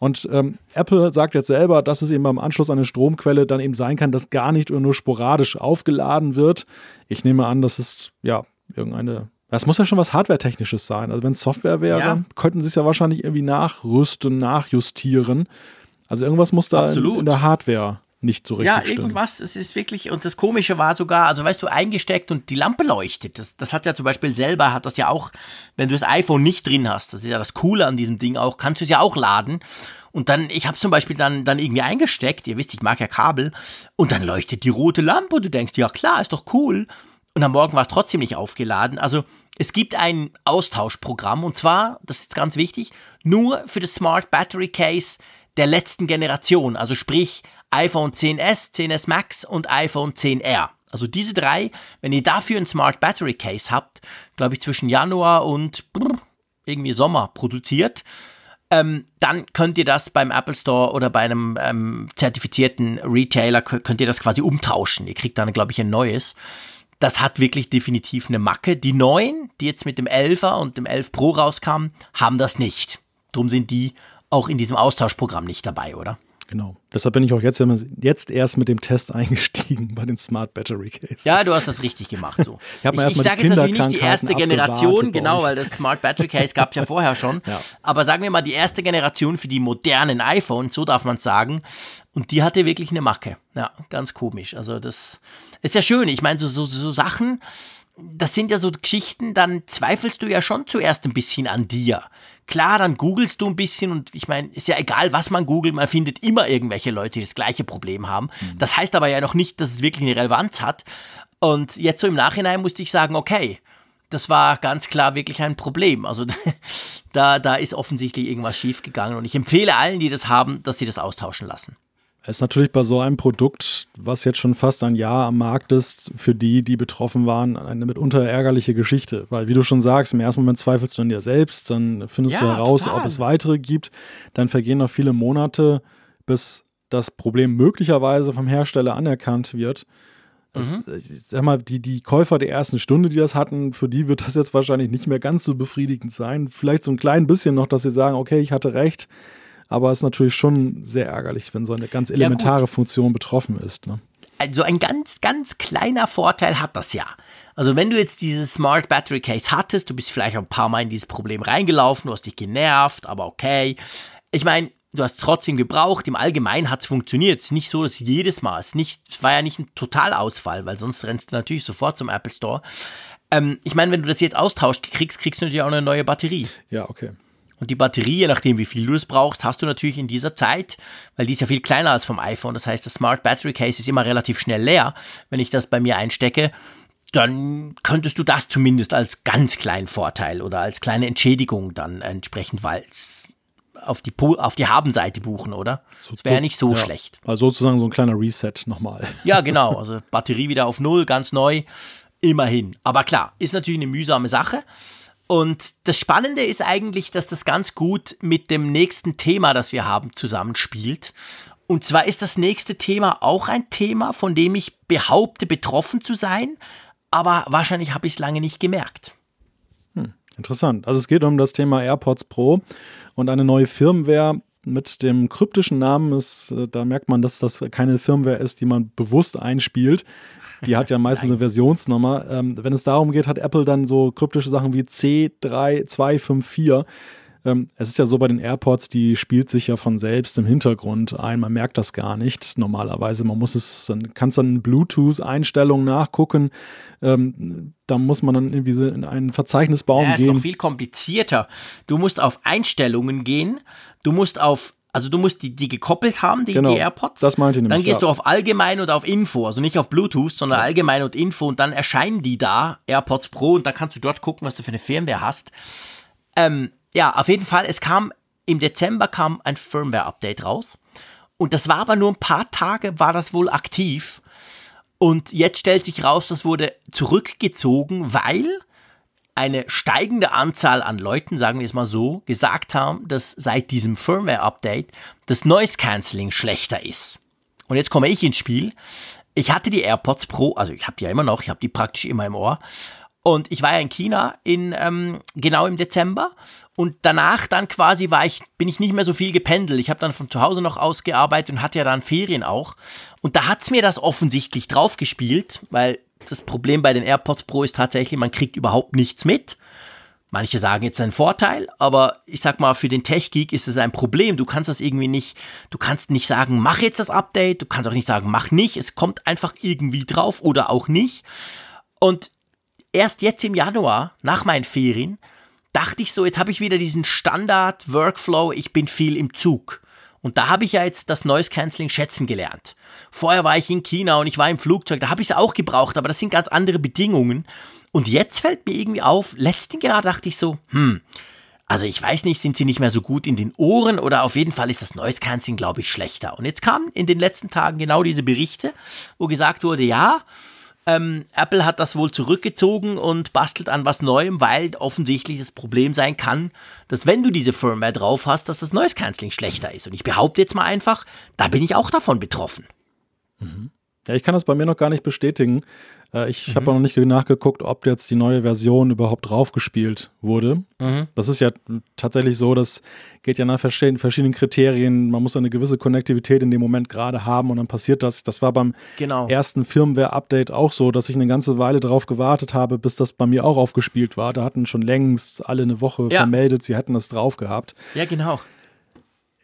Und ähm, Apple sagt jetzt selber, dass es eben beim Anschluss an eine Stromquelle dann eben sein kann, dass gar nicht oder nur sporadisch aufgeladen wird. Ich nehme an, dass es ja irgendeine. Das muss ja schon was Hardware-Technisches sein. Also wenn es Software wäre, ja. könnten sie es ja wahrscheinlich irgendwie nachrüsten, nachjustieren. Also irgendwas muss da in, in der Hardware nicht so richtig Ja, irgendwas. Es ist wirklich, und das Komische war sogar, also weißt du, eingesteckt und die Lampe leuchtet. Das, das hat ja zum Beispiel selber, hat das ja auch, wenn du das iPhone nicht drin hast, das ist ja das Coole an diesem Ding auch, kannst du es ja auch laden. Und dann, ich habe zum Beispiel dann, dann irgendwie eingesteckt, ihr wisst, ich mag ja Kabel, und dann leuchtet die rote Lampe und du denkst, ja klar, ist doch cool. Und am Morgen war es trotzdem nicht aufgeladen. Also es gibt ein Austauschprogramm und zwar, das ist ganz wichtig, nur für das Smart Battery Case der letzten Generation. Also sprich iPhone 10s, 10s Max und iPhone 10R. Also diese drei, wenn ihr dafür ein Smart Battery Case habt, glaube ich zwischen Januar und irgendwie Sommer produziert, ähm, dann könnt ihr das beim Apple Store oder bei einem ähm, zertifizierten Retailer, könnt ihr das quasi umtauschen. Ihr kriegt dann, glaube ich, ein neues. Das hat wirklich definitiv eine Macke. Die neuen, die jetzt mit dem 11er und dem 11 Pro rauskamen, haben das nicht. Drum sind die auch in diesem Austauschprogramm nicht dabei, oder? Genau. Deshalb bin ich auch jetzt, jetzt erst mit dem Test eingestiegen bei den Smart Battery Cases. Ja, du hast das richtig gemacht. So. ich ich, ich sage jetzt natürlich nicht die erste Generation, genau, weil das Smart Battery Case gab es ja vorher schon. Ja. Aber sagen wir mal die erste Generation für die modernen iPhones, so darf man es sagen. Und die hatte wirklich eine Macke. Ja, ganz komisch. Also das ist ja schön. Ich meine, so, so, so Sachen, das sind ja so Geschichten, dann zweifelst du ja schon zuerst ein bisschen an dir. Klar, dann googelst du ein bisschen und ich meine, ist ja egal, was man googelt, man findet immer irgendwelche Leute, die das gleiche Problem haben. Mhm. Das heißt aber ja noch nicht, dass es wirklich eine Relevanz hat. Und jetzt so im Nachhinein musste ich sagen, okay, das war ganz klar wirklich ein Problem. Also da, da ist offensichtlich irgendwas schiefgegangen und ich empfehle allen, die das haben, dass sie das austauschen lassen. Es ist natürlich bei so einem Produkt, was jetzt schon fast ein Jahr am Markt ist, für die, die betroffen waren, eine mitunter ärgerliche Geschichte. Weil, wie du schon sagst, im ersten Moment zweifelst du an dir selbst, dann findest ja, du heraus, total. ob es weitere gibt. Dann vergehen noch viele Monate, bis das Problem möglicherweise vom Hersteller anerkannt wird. Das, mhm. Ich sag mal, die, die Käufer der ersten Stunde, die das hatten, für die wird das jetzt wahrscheinlich nicht mehr ganz so befriedigend sein. Vielleicht so ein klein bisschen noch, dass sie sagen, okay, ich hatte recht aber es ist natürlich schon sehr ärgerlich, wenn so eine ganz elementare ja, Funktion betroffen ist. Ne? Also ein ganz, ganz kleiner Vorteil hat das ja. Also wenn du jetzt dieses Smart Battery Case hattest, du bist vielleicht ein paar Mal in dieses Problem reingelaufen, du hast dich genervt, aber okay. Ich meine, du hast es trotzdem gebraucht, im Allgemeinen hat es funktioniert. Es ist nicht so, dass jedes Mal, es, nicht, es war ja nicht ein Totalausfall, weil sonst rennst du natürlich sofort zum Apple Store. Ähm, ich meine, wenn du das jetzt austauscht kriegst, kriegst du natürlich auch eine neue Batterie. Ja, okay. Und die Batterie, je nachdem wie viel du es brauchst, hast du natürlich in dieser Zeit, weil die ist ja viel kleiner als vom iPhone. Das heißt, das Smart Battery Case ist immer relativ schnell leer, wenn ich das bei mir einstecke. Dann könntest du das zumindest als ganz kleinen Vorteil oder als kleine Entschädigung dann entsprechend auf die, auf die Habenseite buchen, oder? Das wäre ja nicht so ja, schlecht. Also sozusagen so ein kleiner Reset nochmal. Ja, genau. Also Batterie wieder auf Null, ganz neu. Immerhin. Aber klar, ist natürlich eine mühsame Sache. Und das Spannende ist eigentlich, dass das ganz gut mit dem nächsten Thema, das wir haben, zusammenspielt. Und zwar ist das nächste Thema auch ein Thema, von dem ich behaupte, betroffen zu sein, aber wahrscheinlich habe ich es lange nicht gemerkt. Hm, interessant. Also es geht um das Thema AirPods Pro und eine neue Firmware mit dem kryptischen Namen. Ist, äh, da merkt man, dass das keine Firmware ist, die man bewusst einspielt. Die hat ja meistens eine Versionsnummer. Ähm, wenn es darum geht, hat Apple dann so kryptische Sachen wie C3254. Ähm, es ist ja so bei den AirPods, die spielt sich ja von selbst im Hintergrund ein. Man merkt das gar nicht normalerweise. Man muss es, dann kannst dann Bluetooth-Einstellungen nachgucken. Ähm, da muss man dann irgendwie so in einen Verzeichnisbaum ja, gehen. ist noch viel komplizierter. Du musst auf Einstellungen gehen. Du musst auf also du musst die, die gekoppelt haben, die, Genau, die AirPods. das meinte ich Dann nämlich, gehst ja. du auf Allgemein und auf Info, also nicht auf Bluetooth, sondern Allgemein und Info und dann erscheinen die da, AirPods Pro, und dann kannst du dort gucken, was du für eine Firmware hast. Ähm, ja, auf jeden Fall, es kam, im Dezember kam ein Firmware-Update raus. Und das war aber nur ein paar Tage, war das wohl aktiv. Und jetzt stellt sich raus, das wurde zurückgezogen, weil eine steigende Anzahl an Leuten, sagen wir es mal so, gesagt haben, dass seit diesem Firmware-Update das Noise Cancelling schlechter ist. Und jetzt komme ich ins Spiel. Ich hatte die AirPods Pro, also ich habe die ja immer noch, ich habe die praktisch immer im Ohr. Und ich war ja in China in ähm, genau im Dezember und danach dann quasi war ich bin ich nicht mehr so viel gependelt. Ich habe dann von zu Hause noch ausgearbeitet und hatte ja dann Ferien auch. Und da hat's mir das offensichtlich draufgespielt, weil das Problem bei den AirPods Pro ist tatsächlich, man kriegt überhaupt nichts mit. Manche sagen jetzt ein Vorteil, aber ich sag mal, für den Tech-Geek ist es ein Problem. Du kannst das irgendwie nicht, du kannst nicht sagen, mach jetzt das Update, du kannst auch nicht sagen, mach nicht. Es kommt einfach irgendwie drauf oder auch nicht. Und erst jetzt im Januar, nach meinen Ferien, dachte ich so, jetzt habe ich wieder diesen Standard-Workflow, ich bin viel im Zug. Und da habe ich ja jetzt das Noise Cancelling schätzen gelernt. Vorher war ich in China und ich war im Flugzeug, da habe ich es auch gebraucht, aber das sind ganz andere Bedingungen. Und jetzt fällt mir irgendwie auf, letzten Jahr dachte ich so, hm, also ich weiß nicht, sind sie nicht mehr so gut in den Ohren oder auf jeden Fall ist das Noise Cancelling, glaube ich, schlechter. Und jetzt kamen in den letzten Tagen genau diese Berichte, wo gesagt wurde, ja, ähm, Apple hat das wohl zurückgezogen und bastelt an was Neuem, weil offensichtlich das Problem sein kann, dass wenn du diese Firmware drauf hast, dass das Noise Cancelling schlechter ist. Und ich behaupte jetzt mal einfach, da bin ich auch davon betroffen. Ja, ich kann das bei mir noch gar nicht bestätigen. Äh, ich habe auch noch nicht nachgeguckt, ob jetzt die neue Version überhaupt draufgespielt wurde. Das ist ja tatsächlich so, das geht ja nach verschiedenen, verschiedenen Kriterien. Man muss eine gewisse Konnektivität in dem Moment gerade haben und dann passiert das. Das war beim Genau. ersten Firmware-Update auch so, dass ich eine ganze Weile darauf gewartet habe, bis das bei mir auch aufgespielt war. Da hatten schon längst alle eine Woche Ja. vermeldet, sie hätten das drauf gehabt. Ja, genau.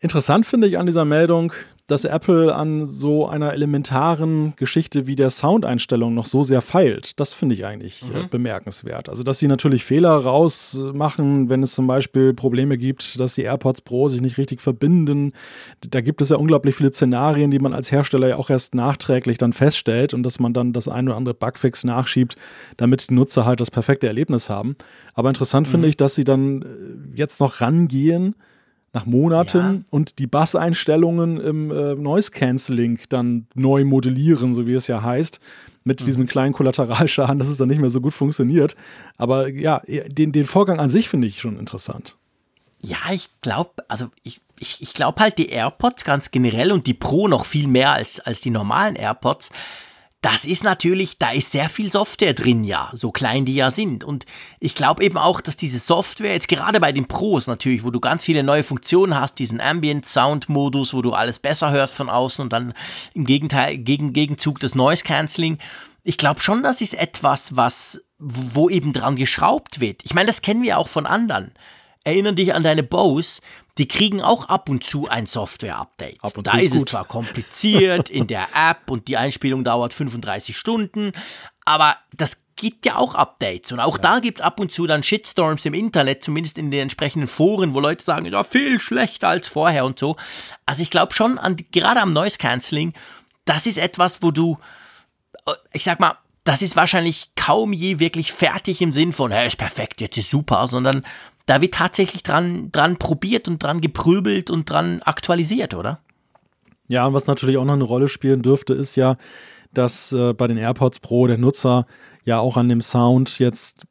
Interessant finde ich an dieser Meldung, dass Apple an so einer elementaren Geschichte wie der Soundeinstellung noch so sehr feilt. Das finde ich eigentlich äh, bemerkenswert. Also, dass sie natürlich Fehler rausmachen, wenn es zum Beispiel Probleme gibt, dass die AirPods Pro sich nicht richtig verbinden. Da gibt es ja unglaublich viele Szenarien, die man als Hersteller ja auch erst nachträglich dann feststellt und dass man dann das ein oder andere Bugfix nachschiebt, damit die Nutzer halt das perfekte Erlebnis haben. Aber interessant finde ich, dass sie dann äh, jetzt noch rangehen nach Monaten Ja. und die Basseinstellungen im äh, Noise Cancelling dann neu modellieren, so wie es ja heißt, mit diesem kleinen Kollateralschaden, dass es dann nicht mehr so gut funktioniert. Aber ja, den, den Vorgang an sich finde ich schon interessant. Ja, ich glaube, also ich, ich, ich glaube halt die AirPods ganz generell und die Pro noch viel mehr als, als die normalen AirPods. Das ist natürlich, da ist sehr viel Software drin, ja, so klein die ja sind. Und ich glaube eben auch, dass diese Software, jetzt gerade bei den Pros natürlich, wo du ganz viele neue Funktionen hast, diesen Ambient Sound Modus, wo du alles besser hörst von außen und dann im Gegenteil, gegen, Gegenzug das Noise Cancelling. Ich glaube schon, das ist etwas, was, wo eben dran geschraubt wird. Ich meine, das kennen wir auch von anderen. Erinnern dich an deine Bose, die kriegen auch ab und zu ein Software-Update. Ab und Da zu ist ist es zwar kompliziert in der App und die Einspielung dauert 35 Stunden, aber das gibt ja auch Updates und auch da gibt es ab und zu dann Shitstorms im Internet, zumindest in den entsprechenden Foren, wo Leute sagen, ja, viel schlechter als vorher und so. Also ich glaube schon, an, gerade am Noise Cancelling, das ist etwas, wo du, äh, ich sag mal, das ist wahrscheinlich kaum je wirklich fertig im Sinn von, hey, ist perfekt, jetzt ist super, sondern da wird tatsächlich dran, dran probiert und dran geprübelt und dran aktualisiert, oder? Ja, und was natürlich auch noch eine Rolle spielen dürfte, ist ja, dass äh, bei den AirPods Pro der Nutzer ja auch an dem Sound jetzt,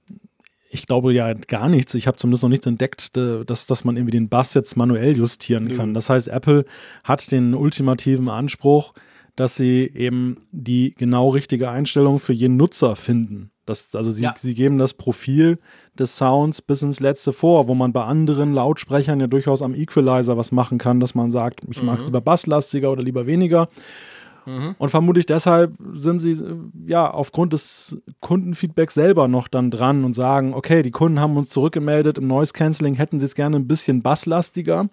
ich glaube ja gar nichts, ich habe zumindest noch nichts entdeckt, äh, dass, dass man irgendwie den Bass jetzt manuell justieren kann. Das heißt, Apple hat den ultimativen Anspruch, dass sie eben die genau richtige Einstellung für jeden Nutzer finden. Das, also sie, Ja. sie geben das Profil des Sounds bis ins Letzte vor, wo man bei anderen Lautsprechern ja durchaus am Equalizer was machen kann, dass man sagt, ich mag es lieber basslastiger oder lieber weniger. Mhm. Und vermutlich deshalb sind sie ja aufgrund des Kundenfeedbacks selber noch dann dran und sagen, okay, die Kunden haben uns zurückgemeldet, im Noise Cancelling hätten sie es gerne ein bisschen basslastiger.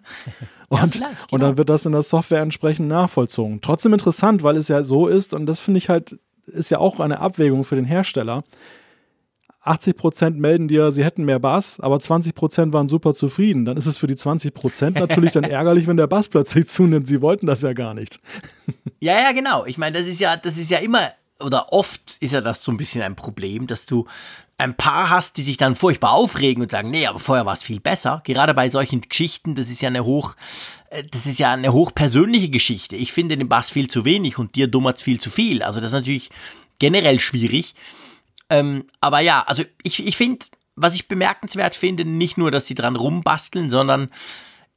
Und, ja, und dann wird das in der Software entsprechend nachvollzogen. Trotzdem interessant, weil es ja so ist, und das finde ich halt, ist ja auch eine Abwägung für den Hersteller 80 Prozent melden dir, sie hätten mehr Bass, aber 20 Prozent waren super zufrieden. Dann ist es für die 20 Prozent natürlich dann ärgerlich, wenn der Bass plötzlich zunimmt. Sie wollten das ja gar nicht. Ja, ja, genau. Ich meine, das ist ja, das ist ja immer oder oft ist ja das so ein bisschen ein Problem, dass du ein paar hast, die sich dann furchtbar aufregen und sagen, nee, aber vorher war es viel besser. Gerade bei solchen Geschichten, das ist ja eine hoch, äh, das ist ja eine hochpersönliche Geschichte. Ich finde den Bass viel zu wenig und dir dummert viel zu viel. Also das ist natürlich generell schwierig. Ähm, aber ja, also ich, ich finde, was ich bemerkenswert finde, nicht nur, dass sie dran rumbasteln, sondern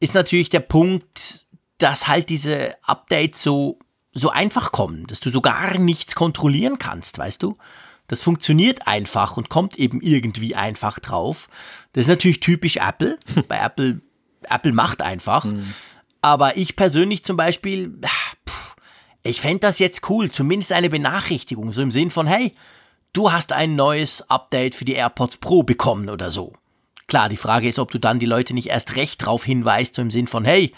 ist natürlich der Punkt, dass halt diese Updates so, so einfach kommen, dass du so gar nichts kontrollieren kannst, weißt du? Das funktioniert einfach und kommt eben irgendwie einfach drauf. Das ist natürlich typisch Apple. Bei Apple, Apple macht einfach. Mhm. Aber ich persönlich zum Beispiel, pff, ich fände das jetzt cool, zumindest eine Benachrichtigung, so im Sinn von, hey, du hast ein neues Update für die AirPods Pro bekommen oder so. Klar, die Frage ist, ob du dann die Leute nicht erst recht drauf hinweist, so im Sinn von, hey,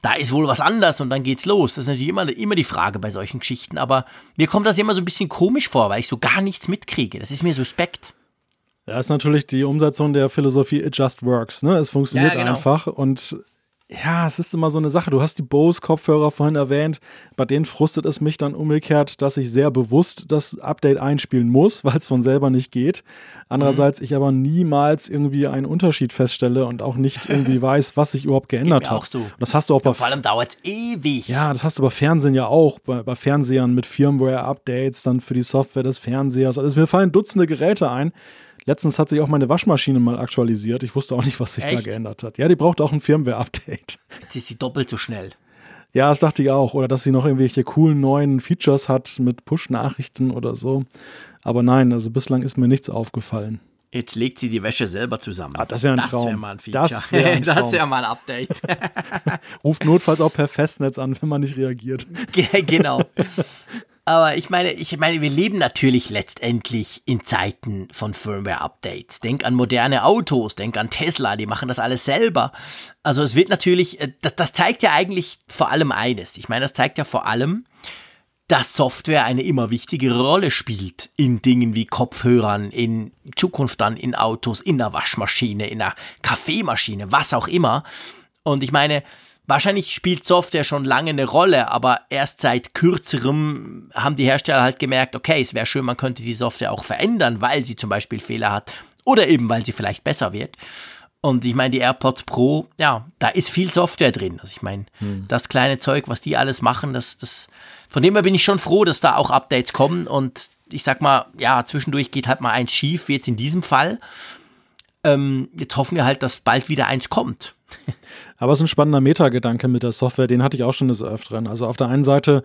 da ist wohl was anders und dann geht's los. Das ist natürlich immer, immer die Frage bei solchen Geschichten, aber mir kommt das immer so ein bisschen komisch vor, weil ich so gar nichts mitkriege. Das ist mir suspekt. Ja, ist natürlich die Umsetzung der Philosophie It Just Works. Ne? Es funktioniert ja, genau. einfach und ja, es ist immer so eine Sache. Du hast die Bose-Kopfhörer vorhin erwähnt. Bei denen frustet es mich dann umgekehrt, dass ich sehr bewusst das Update einspielen muss, weil es von selber nicht geht. Andererseits mhm. ich aber niemals irgendwie einen Unterschied feststelle und auch nicht irgendwie weiß, was sich überhaupt geändert hat. So. Das hast du auch bei. vor allem dauert es ewig. Ja, das hast du bei Fernsehen ja auch. Bei, bei Fernsehern mit Firmware-Updates dann für die Software des Fernsehers. Also mir fallen Dutzende Geräte ein Letztens hat sich auch meine Waschmaschine mal aktualisiert. Ich wusste auch nicht, was sich Echt? da geändert hat. Ja, die braucht auch ein Firmware-Update. Jetzt ist sie doppelt so schnell. Ja, das dachte ich auch. Oder dass sie noch irgendwelche coolen neuen Features hat mit Push-Nachrichten oder so. Aber nein, also bislang ist mir nichts aufgefallen. Jetzt legt sie die Wäsche selber zusammen. Ah, das wäre ein das Traum. Wär mal ein Feature. Das wäre ein, wär mal ein Update. Ruft notfalls auch per Festnetz an, wenn man nicht reagiert. genau. Aber ich meine, ich meine, wir leben natürlich letztendlich in Zeiten von Firmware-Updates. Denk an moderne Autos, denk an Tesla, die machen das alles selber. Also es wird natürlich, äh, das, das zeigt ja eigentlich vor allem eines. Ich meine, das zeigt ja vor allem, dass Software eine immer wichtigere Rolle spielt in Dingen wie Kopfhörern, in Zukunft dann in Autos, in der Waschmaschine, in der Kaffeemaschine, was auch immer. Und ich meine, Wahrscheinlich spielt Software schon lange eine Rolle, aber erst seit kürzerem haben die Hersteller halt gemerkt, okay, es wäre schön, man könnte die Software auch verändern, weil sie zum Beispiel Fehler hat oder eben weil sie vielleicht besser wird. Und ich meine, die AirPods Pro, ja, da ist viel Software drin. Also ich meine, hm. das kleine Zeug, was die alles machen, das, das, von dem her bin ich schon froh, dass da auch Updates kommen. Und ich sag mal, ja, zwischendurch geht halt mal eins schief, wie jetzt in diesem Fall. Ähm, jetzt hoffen wir halt, dass bald wieder eins kommt. Aber es ist ein spannender Metagedanke mit der Software, den hatte ich auch schon des Öfteren. Also auf der einen Seite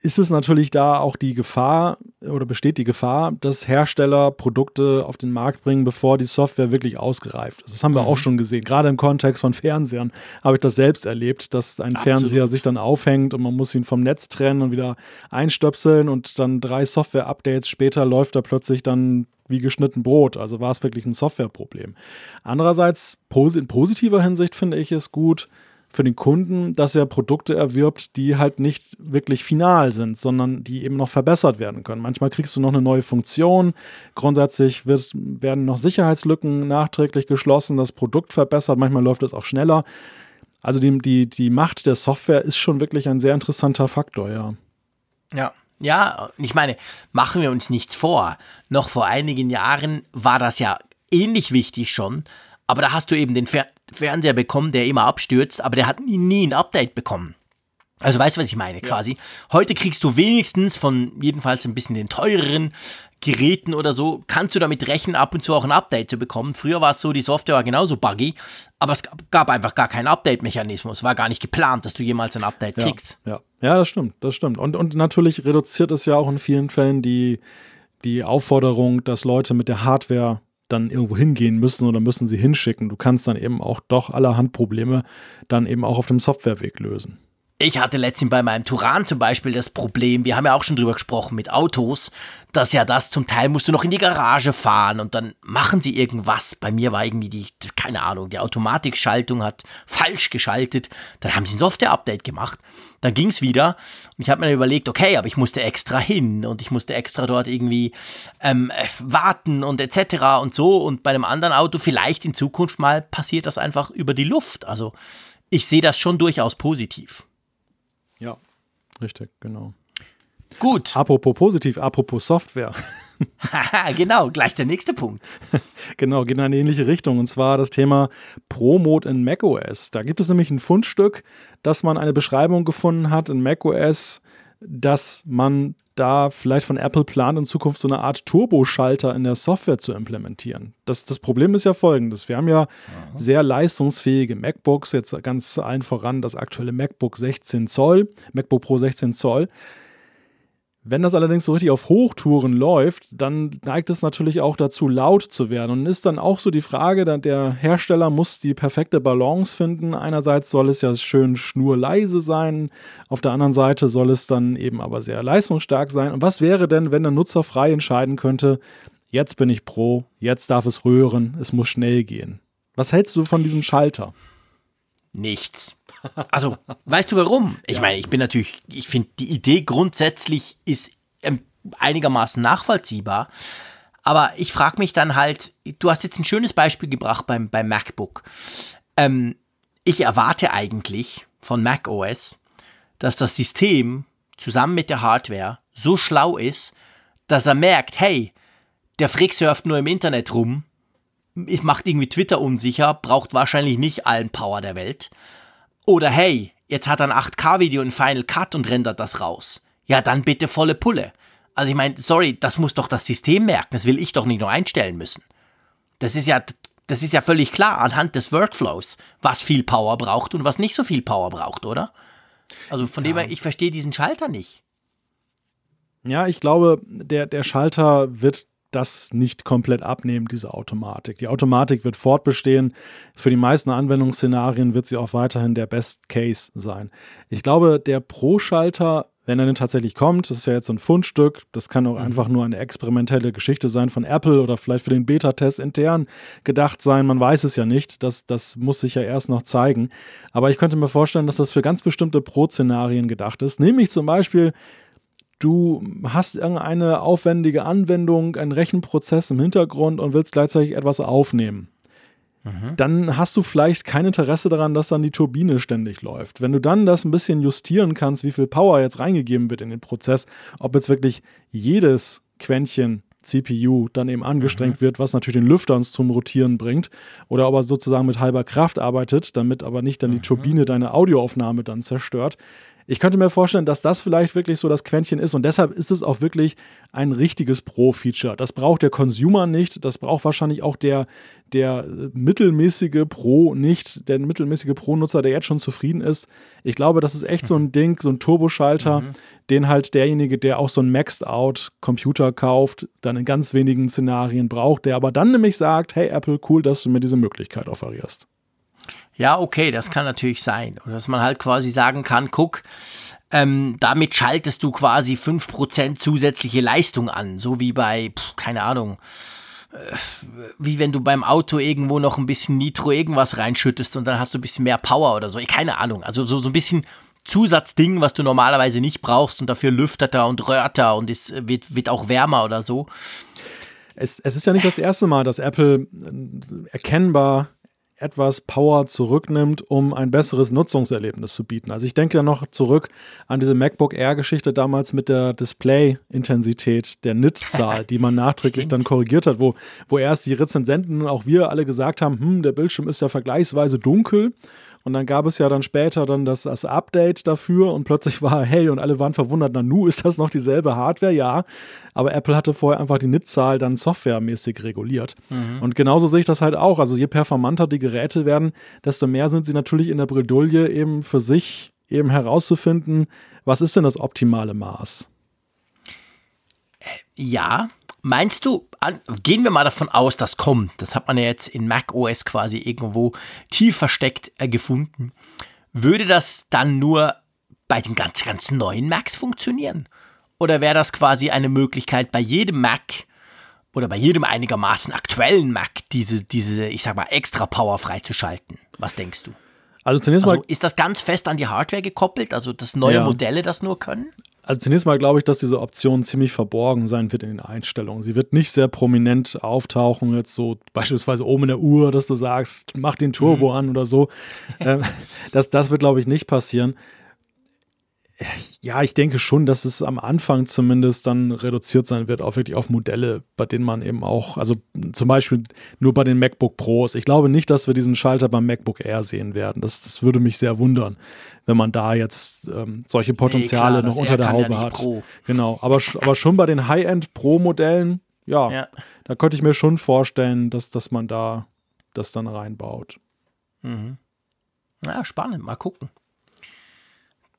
ist es natürlich da auch die Gefahr oder besteht die Gefahr, dass Hersteller Produkte auf den Markt bringen, bevor die Software wirklich ausgereift ist. Das haben wir mhm. auch schon gesehen. Gerade im Kontext von Fernsehern habe ich das selbst erlebt, dass ein Absolut. Fernseher sich dann aufhängt und man muss ihn vom Netz trennen und wieder einstöpseln und dann drei Software-Updates später läuft er plötzlich dann wie geschnitten Brot. Also war es wirklich ein Softwareproblem. Andererseits, in positiver Hinsicht finde ich es gut für den Kunden, dass er Produkte erwirbt, die halt nicht wirklich final sind, sondern die eben noch verbessert werden können. Manchmal kriegst du noch eine neue Funktion. Grundsätzlich wird, werden noch Sicherheitslücken nachträglich geschlossen, das Produkt verbessert. Manchmal läuft es auch schneller. Also die, die, die Macht der Software ist schon wirklich ein sehr interessanter Faktor, ja. Ja, ja, ich meine, machen wir uns nichts vor. Noch vor einigen Jahren war das ja ähnlich wichtig schon, aber da hast du eben den Fernseher bekommen, der immer abstürzt, aber der hat nie, nie ein Update bekommen. Also weißt du, was ich meine, quasi. Ja. Heute kriegst du wenigstens von jedenfalls ein bisschen den teureren Geräten oder so, kannst du damit rechnen, ab und zu auch ein Update zu bekommen. Früher war es so, die Software war genauso buggy, aber es gab einfach gar keinen Update-Mechanismus. War gar nicht geplant, dass du jemals ein Update ja, kriegst. Ja. ja, das stimmt, das stimmt. Und, und natürlich reduziert es ja auch in vielen Fällen die, die Aufforderung, dass Leute mit der Hardware dann irgendwo hingehen müssen oder müssen sie hinschicken. Du kannst dann eben auch doch allerhand Probleme dann eben auch auf dem Softwareweg lösen. Ich hatte letztens bei meinem Turan zum Beispiel das Problem, wir haben ja auch schon drüber gesprochen mit Autos, dass ja das zum Teil musst du noch in die Garage fahren und dann machen sie irgendwas. Bei mir war irgendwie die, keine Ahnung, die Automatikschaltung hat falsch geschaltet. Dann haben sie ein Software-Update gemacht. Dann ging es wieder und ich habe mir dann überlegt, okay, aber ich musste extra hin und ich musste extra dort irgendwie ähm, warten und etc. und so. Und bei einem anderen Auto vielleicht in Zukunft mal passiert das einfach über die Luft. Also ich sehe das schon durchaus positiv. Ja, richtig, genau. Gut. Apropos positiv, apropos Software. genau, gleich der nächste Punkt. genau, geht in eine ähnliche Richtung und zwar das Thema Pro-Mode in macOS. Da gibt es nämlich ein Fundstück, dass man eine Beschreibung gefunden hat in macOS, dass man da vielleicht von Apple plant, in Zukunft so eine Art Turboschalter in der Software zu implementieren. Das, das Problem ist ja folgendes. Wir haben ja Aha. sehr leistungsfähige MacBooks, jetzt ganz allen voran das aktuelle MacBook 16 Zoll, MacBook Pro 16 Zoll. Wenn das allerdings so richtig auf Hochtouren läuft, dann neigt es natürlich auch dazu, laut zu werden. Und ist dann auch so die Frage, der Hersteller muss die perfekte Balance finden. Einerseits soll es ja schön schnurleise sein, auf der anderen Seite soll es dann eben aber sehr leistungsstark sein. Und was wäre denn, wenn der Nutzer frei entscheiden könnte, jetzt bin ich Pro, jetzt darf es rühren, es muss schnell gehen? Was hältst du von diesem Schalter? Nichts. Also, weißt du warum? Ich ja. meine, ich bin natürlich, ich finde, die Idee grundsätzlich ist ähm, einigermaßen nachvollziehbar. Aber ich frage mich dann halt, du hast jetzt ein schönes Beispiel gebracht beim, beim MacBook. Ähm, ich erwarte eigentlich von macOS, dass das System zusammen mit der Hardware so schlau ist, dass er merkt, hey, der Frick surft nur im Internet rum, macht irgendwie Twitter unsicher, braucht wahrscheinlich nicht allen Power der Welt. Oder hey, jetzt hat er ein 8K-Video in Final Cut und rendert das raus. Ja, dann bitte volle Pulle. Also ich meine, sorry, das muss doch das System merken. Das will ich doch nicht nur einstellen müssen. Das ist ja, das ist ja völlig klar anhand des Workflows, was viel Power braucht und was nicht so viel Power braucht, oder? Also von ja. dem her, ich verstehe diesen Schalter nicht. Ja, ich glaube, der, der Schalter wird das nicht komplett abnehmen, diese Automatik. Die Automatik wird fortbestehen. Für die meisten Anwendungsszenarien wird sie auch weiterhin der Best Case sein. Ich glaube, der Pro-Schalter, wenn er denn tatsächlich kommt, das ist ja jetzt so ein Fundstück, das kann auch mhm. einfach nur eine experimentelle Geschichte sein von Apple oder vielleicht für den Beta-Test intern gedacht sein. Man weiß es ja nicht. Das, das muss sich ja erst noch zeigen. Aber ich könnte mir vorstellen, dass das für ganz bestimmte Pro-Szenarien gedacht ist. Nämlich zum Beispiel, du hast irgendeine aufwendige Anwendung, einen Rechenprozess im Hintergrund und willst gleichzeitig etwas aufnehmen. Mhm. Dann hast du vielleicht kein Interesse daran, dass dann die Turbine ständig läuft. Wenn du dann das ein bisschen justieren kannst, wie viel Power jetzt reingegeben wird in den Prozess, ob jetzt wirklich jedes Quäntchen CPU dann eben angestrengt mhm. wird, was natürlich den Lüfter uns zum Rotieren bringt, oder ob er sozusagen mit halber Kraft arbeitet, damit aber nicht dann die mhm. Turbine deine Audioaufnahme dann zerstört. Ich könnte mir vorstellen, dass das vielleicht wirklich so das Quäntchen ist und deshalb ist es auch wirklich ein richtiges Pro-Feature. Das braucht der Consumer nicht, das braucht wahrscheinlich auch der, der mittelmäßige Pro nicht, der mittelmäßige Pro-Nutzer, der jetzt schon zufrieden ist. Ich glaube, das ist echt so ein Ding, so ein Turboschalter, mhm. den halt derjenige, der auch so einen Maxed-Out-Computer kauft, dann in ganz wenigen Szenarien braucht, der aber dann nämlich sagt, hey Apple, cool, dass du mir diese Möglichkeit offerierst. Ja, okay, das kann natürlich sein. Oder dass man halt quasi sagen kann, guck, ähm, damit schaltest du quasi 5% zusätzliche Leistung an. So wie bei, pff, keine Ahnung, äh, wie wenn du beim Auto irgendwo noch ein bisschen Nitro irgendwas reinschüttest und dann hast du ein bisschen mehr Power oder so. Keine Ahnung. Also so, so ein bisschen Zusatzding, was du normalerweise nicht brauchst und dafür lüftet er und röhrt er und es wird, wird auch wärmer oder so. Es, es ist ja nicht das erste Mal, dass Apple äh, erkennbar etwas Power zurücknimmt, um ein besseres Nutzungserlebnis zu bieten. Also ich denke noch zurück an diese MacBook Air-Geschichte damals mit der Display-Intensität, der Nit-Zahl, die man nachträglich dann korrigiert hat, wo, wo erst die Rezensenten und auch wir alle gesagt haben, hm, der Bildschirm ist ja vergleichsweise dunkel. Und dann gab es ja dann später dann das, das Update dafür und plötzlich war hey und alle waren verwundert, na nu, ist das noch dieselbe Hardware? Ja, aber Apple hatte vorher einfach die NIT-Zahl dann softwaremäßig reguliert. Mhm. Und genauso sehe ich das halt auch. Also je performanter die Geräte werden, desto mehr sind sie natürlich in der Bredouille eben für sich eben herauszufinden, was ist denn das optimale Maß? Ja, Meinst du, gehen wir mal davon aus, das kommt. Das hat man ja jetzt in Mac OS quasi irgendwo tief versteckt äh, gefunden. Würde das dann nur bei den ganz, ganz neuen Macs funktionieren? Oder wäre das quasi eine Möglichkeit bei jedem Mac oder bei jedem einigermaßen aktuellen Mac diese, diese ich sag mal, extra Power freizuschalten? Was denkst du? Also zunächst Also mal, ist das ganz fest an die Hardware gekoppelt, also dass neue Ja. Modelle das nur können? Also zunächst mal glaube ich, dass diese Option ziemlich verborgen sein wird in den Einstellungen. Sie wird nicht sehr prominent auftauchen, jetzt so beispielsweise oben in der Uhr, dass du sagst, mach den Turbo an oder so. ähm, das, das wird, glaube ich, nicht passieren. Ja, ich denke schon, dass es am Anfang zumindest dann reduziert sein wird, auf wirklich auf Modelle, bei denen man eben auch, also zum Beispiel nur bei den MacBook Pros. Ich glaube nicht, dass wir diesen Schalter beim MacBook Air sehen werden. Das, das würde mich sehr wundern, wenn man da jetzt ähm, solche Potenziale das noch unter der ja Haube nicht hat. Pro. Genau, aber, aber schon bei den High-End Pro-Modellen, ja, Ja. da könnte ich mir schon vorstellen, dass, dass man da das dann reinbaut. Ja, spannend, mal gucken.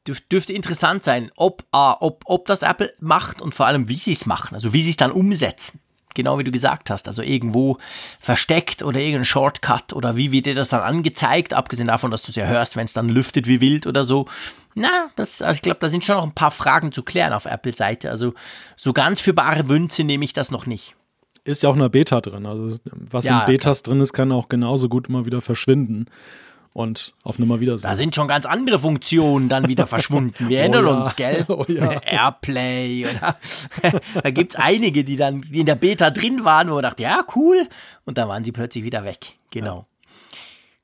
Dürf, dürfte interessant sein, ob, ah, ob, ob das Apple macht und vor allem, wie sie es machen, also wie sie es dann umsetzen. Genau wie du gesagt hast, also irgendwo versteckt oder irgendein Shortcut oder wie wird dir das dann angezeigt, abgesehen davon, dass du es ja hörst, wenn es dann lüftet wie wild oder so. Na, das, also ich glaube, da sind schon noch ein paar Fragen zu klären auf Apple-Seite. Also so ganz für bare Münze nehme ich das noch nicht. Ist ja auch in der Beta drin. Also was Ja, in Betas drin ist, kann auch genauso gut immer wieder verschwinden und auf Nummer wieder Da sind schon ganz andere Funktionen dann wieder verschwunden. Wir erinnern Oh ja. uns, gell? Oh ja. Airplay oder da gibt es einige, die dann in der Beta drin waren, wo man dachte, ja, cool. Und dann waren sie plötzlich wieder weg. Genau.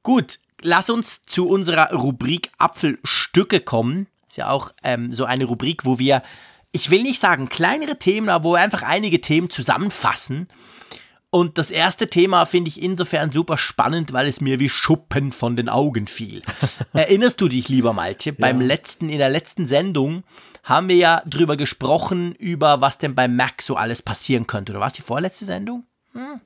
Gut, lass uns zu unserer Rubrik Apfelstücke kommen. Ist ja auch ähm, so eine Rubrik, wo wir, ich will nicht sagen kleinere Themen, aber wo wir einfach einige Themen zusammenfassen. Und das erste Thema finde ich insofern super spannend, weil es mir wie Schuppen von den Augen fiel. Erinnerst du dich, lieber Malte, beim letzten, in der letzten Sendung haben wir ja drüber gesprochen, über was denn beim Mac so alles passieren könnte. Oder war es die vorletzte Sendung? Hm.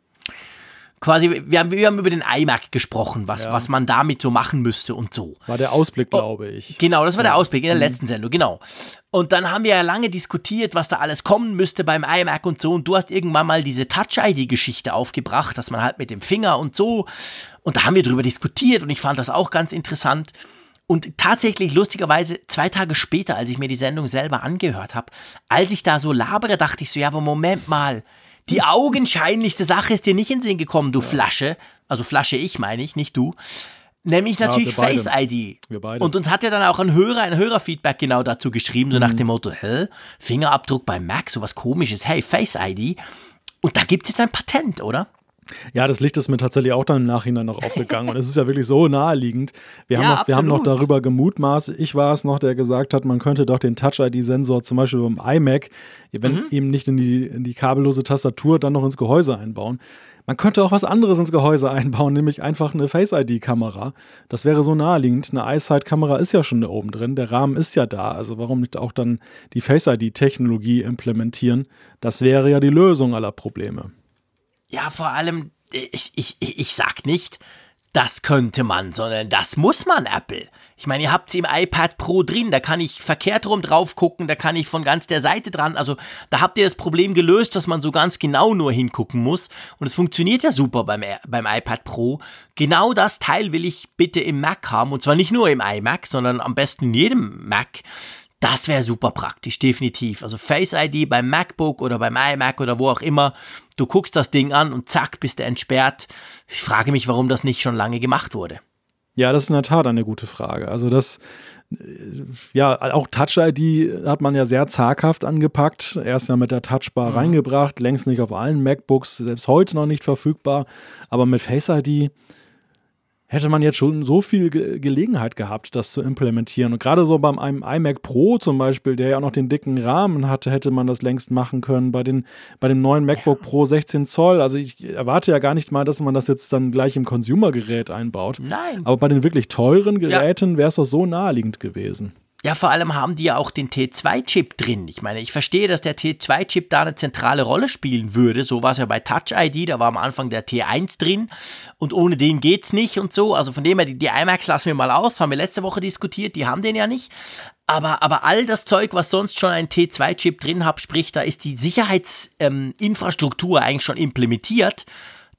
Quasi, wir haben, wir haben über den iMac gesprochen, was, was man damit so machen müsste und so. War der Ausblick, glaube ich. Genau, das war der Ausblick in der letzten Sendung, genau. Und dann haben wir ja lange diskutiert, was da alles kommen müsste beim iMac und so. Und du hast irgendwann mal diese Touch-ID-Geschichte aufgebracht, dass man halt mit dem Finger und so. Und da haben wir drüber diskutiert und ich fand das auch ganz interessant. Und tatsächlich, lustigerweise, zwei Tage später, als ich mir die Sendung selber angehört habe, als ich da so labere, dachte ich so, ja, aber Moment mal, die augenscheinlichste Sache ist dir nicht in den Sinn gekommen, du Flasche. Also Flasche ich, meine ich, nicht du. Nämlich natürlich beide. Face ID. Wir beide. Und uns hat ja dann auch ein Hörer, ein Hörerfeedback genau dazu geschrieben, so nach dem Motto, hä? Fingerabdruck beim Mac, sowas komisches, hey, Face ID. Und da gibt es jetzt ein Patent, oder? Ja, das Licht ist mir tatsächlich auch dann im Nachhinein noch aufgegangen. Und es ist ja wirklich so naheliegend. Wir, Ja, haben, noch, wir haben noch darüber gemutmaßt. Ich war es noch, der gesagt hat, man könnte doch den Touch-ID-Sensor zum Beispiel beim iMac, wenn Mhm. eben nicht in die, in die kabellose Tastatur, dann noch ins Gehäuse einbauen. Man könnte auch was anderes ins Gehäuse einbauen, nämlich einfach eine Face-ID-Kamera. Das wäre so naheliegend. Eine iSight-Kamera ist ja schon da oben drin. Der Rahmen ist ja da. Also warum nicht auch dann die Face-ID-Technologie implementieren? Das wäre ja die Lösung aller Probleme. Ja, vor allem, ich, ich, ich ich sag nicht, das könnte man, sondern das muss man, Apple. Ich meine, ihr habt sie im iPad Pro drin, da kann ich verkehrt rum drauf gucken, da kann ich von ganz der Seite dran. Also da habt ihr das Problem gelöst, dass man so ganz genau nur hingucken muss. Und es funktioniert ja super beim, beim iPad Pro. Genau das Teil will ich bitte im Mac haben. Und zwar nicht nur im iMac, sondern am besten in jedem Mac. Das wäre super praktisch, definitiv. Also Face ID beim MacBook oder beim iMac oder wo auch immer. Du guckst das Ding an und zack, bist du entsperrt. Ich frage mich, warum das nicht schon lange gemacht wurde. Ja, das ist in der Tat eine gute Frage. Also das, äh, ja, auch Touch-ID hat man ja sehr zaghaft angepackt. Erst ja mit der Touchbar reingebracht, längst nicht auf allen MacBooks, selbst heute noch nicht verfügbar. Aber mit Face-ID hätte man jetzt schon so viel Ge Gelegenheit gehabt, das zu implementieren. Und gerade so beim einem iMac Pro zum Beispiel, der ja auch noch den dicken Rahmen hatte, hätte man das längst machen können. Bei, den, bei dem neuen MacBook Pro 16 Zoll. Also ich erwarte ja gar nicht mal, dass man das jetzt dann gleich im Consumer-Gerät einbaut. Nein. Aber bei den wirklich teuren Geräten wäre es doch so naheliegend gewesen. Ja, vor allem haben die ja auch den T2-Chip drin. Ich meine, ich verstehe, dass der T2-Chip da eine zentrale Rolle spielen würde. So war es ja bei Touch ID, da war am Anfang der T1 drin und ohne den geht's nicht und so. Also von dem her, die, die iMacs lassen wir mal aus, haben wir letzte Woche diskutiert, die haben den ja nicht. Aber, aber all das Zeug, was sonst schon ein T2-Chip drin hat, sprich, da ist die Sicherheitsinfrastruktur eigentlich schon implementiert.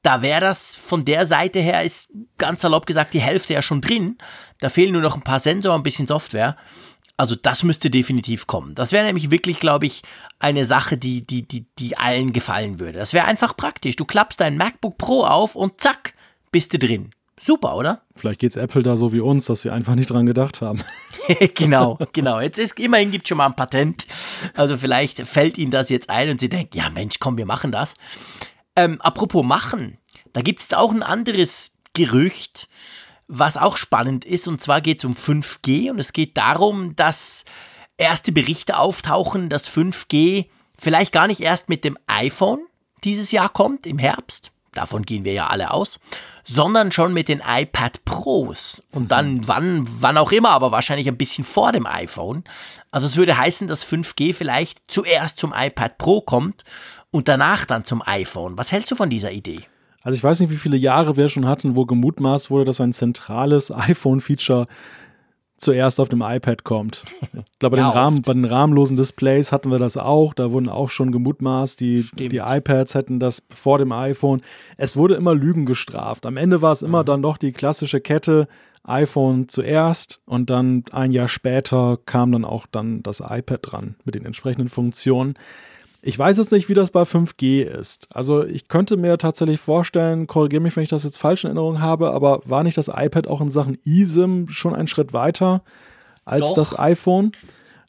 Da wäre das von der Seite her, ist ganz salopp gesagt, die Hälfte ja schon drin. Da fehlen nur noch ein paar Sensoren, ein bisschen Software. Also das müsste definitiv kommen. Das wäre nämlich wirklich, glaube ich, eine Sache, die, die, die, die allen gefallen würde. Das wäre einfach praktisch. Du klappst dein MacBook Pro auf und zack, bist du drin. Super, oder? Vielleicht geht es Apple da so wie uns, dass sie einfach nicht dran gedacht haben. genau, genau. Jetzt ist immerhin gibt schon mal ein Patent. Also vielleicht fällt ihnen das jetzt ein und sie denken, ja Mensch, komm, wir machen das. Ähm, apropos machen, da gibt es auch ein anderes Gerücht, was auch spannend ist. Und zwar geht es um 5G und es geht darum, dass erste Berichte auftauchen, dass 5G vielleicht gar nicht erst mit dem iPhone dieses Jahr kommt, im Herbst. Davon gehen wir ja alle aus, sondern schon mit den iPad Pros. Und mhm. dann wann, wann auch immer, aber wahrscheinlich ein bisschen vor dem iPhone. Also es würde heißen, dass 5G vielleicht zuerst zum iPad Pro kommt und danach dann zum iPhone. Was hältst du von dieser Idee? Also ich weiß nicht, wie viele Jahre wir schon hatten, wo gemutmaßt wurde, dass ein zentrales iPhone-Feature zuerst auf dem iPad kommt. Ich glaube, bei, ja, den Rahmen, bei den rahmenlosen Displays hatten wir das auch. Da wurden auch schon gemutmaßt, die, die iPads hätten das vor dem iPhone. Es wurde immer Lügen gestraft. Am Ende war es immer mhm. dann doch die klassische Kette iPhone zuerst und dann ein Jahr später kam dann auch dann das iPad dran mit den entsprechenden Funktionen. Ich weiß jetzt nicht, wie das bei 5G ist. Also ich könnte mir tatsächlich vorstellen, korrigiere mich, wenn ich das jetzt falsch in Erinnerung habe, aber war nicht das iPad auch in Sachen eSIM schon einen Schritt weiter als doch. das iPhone?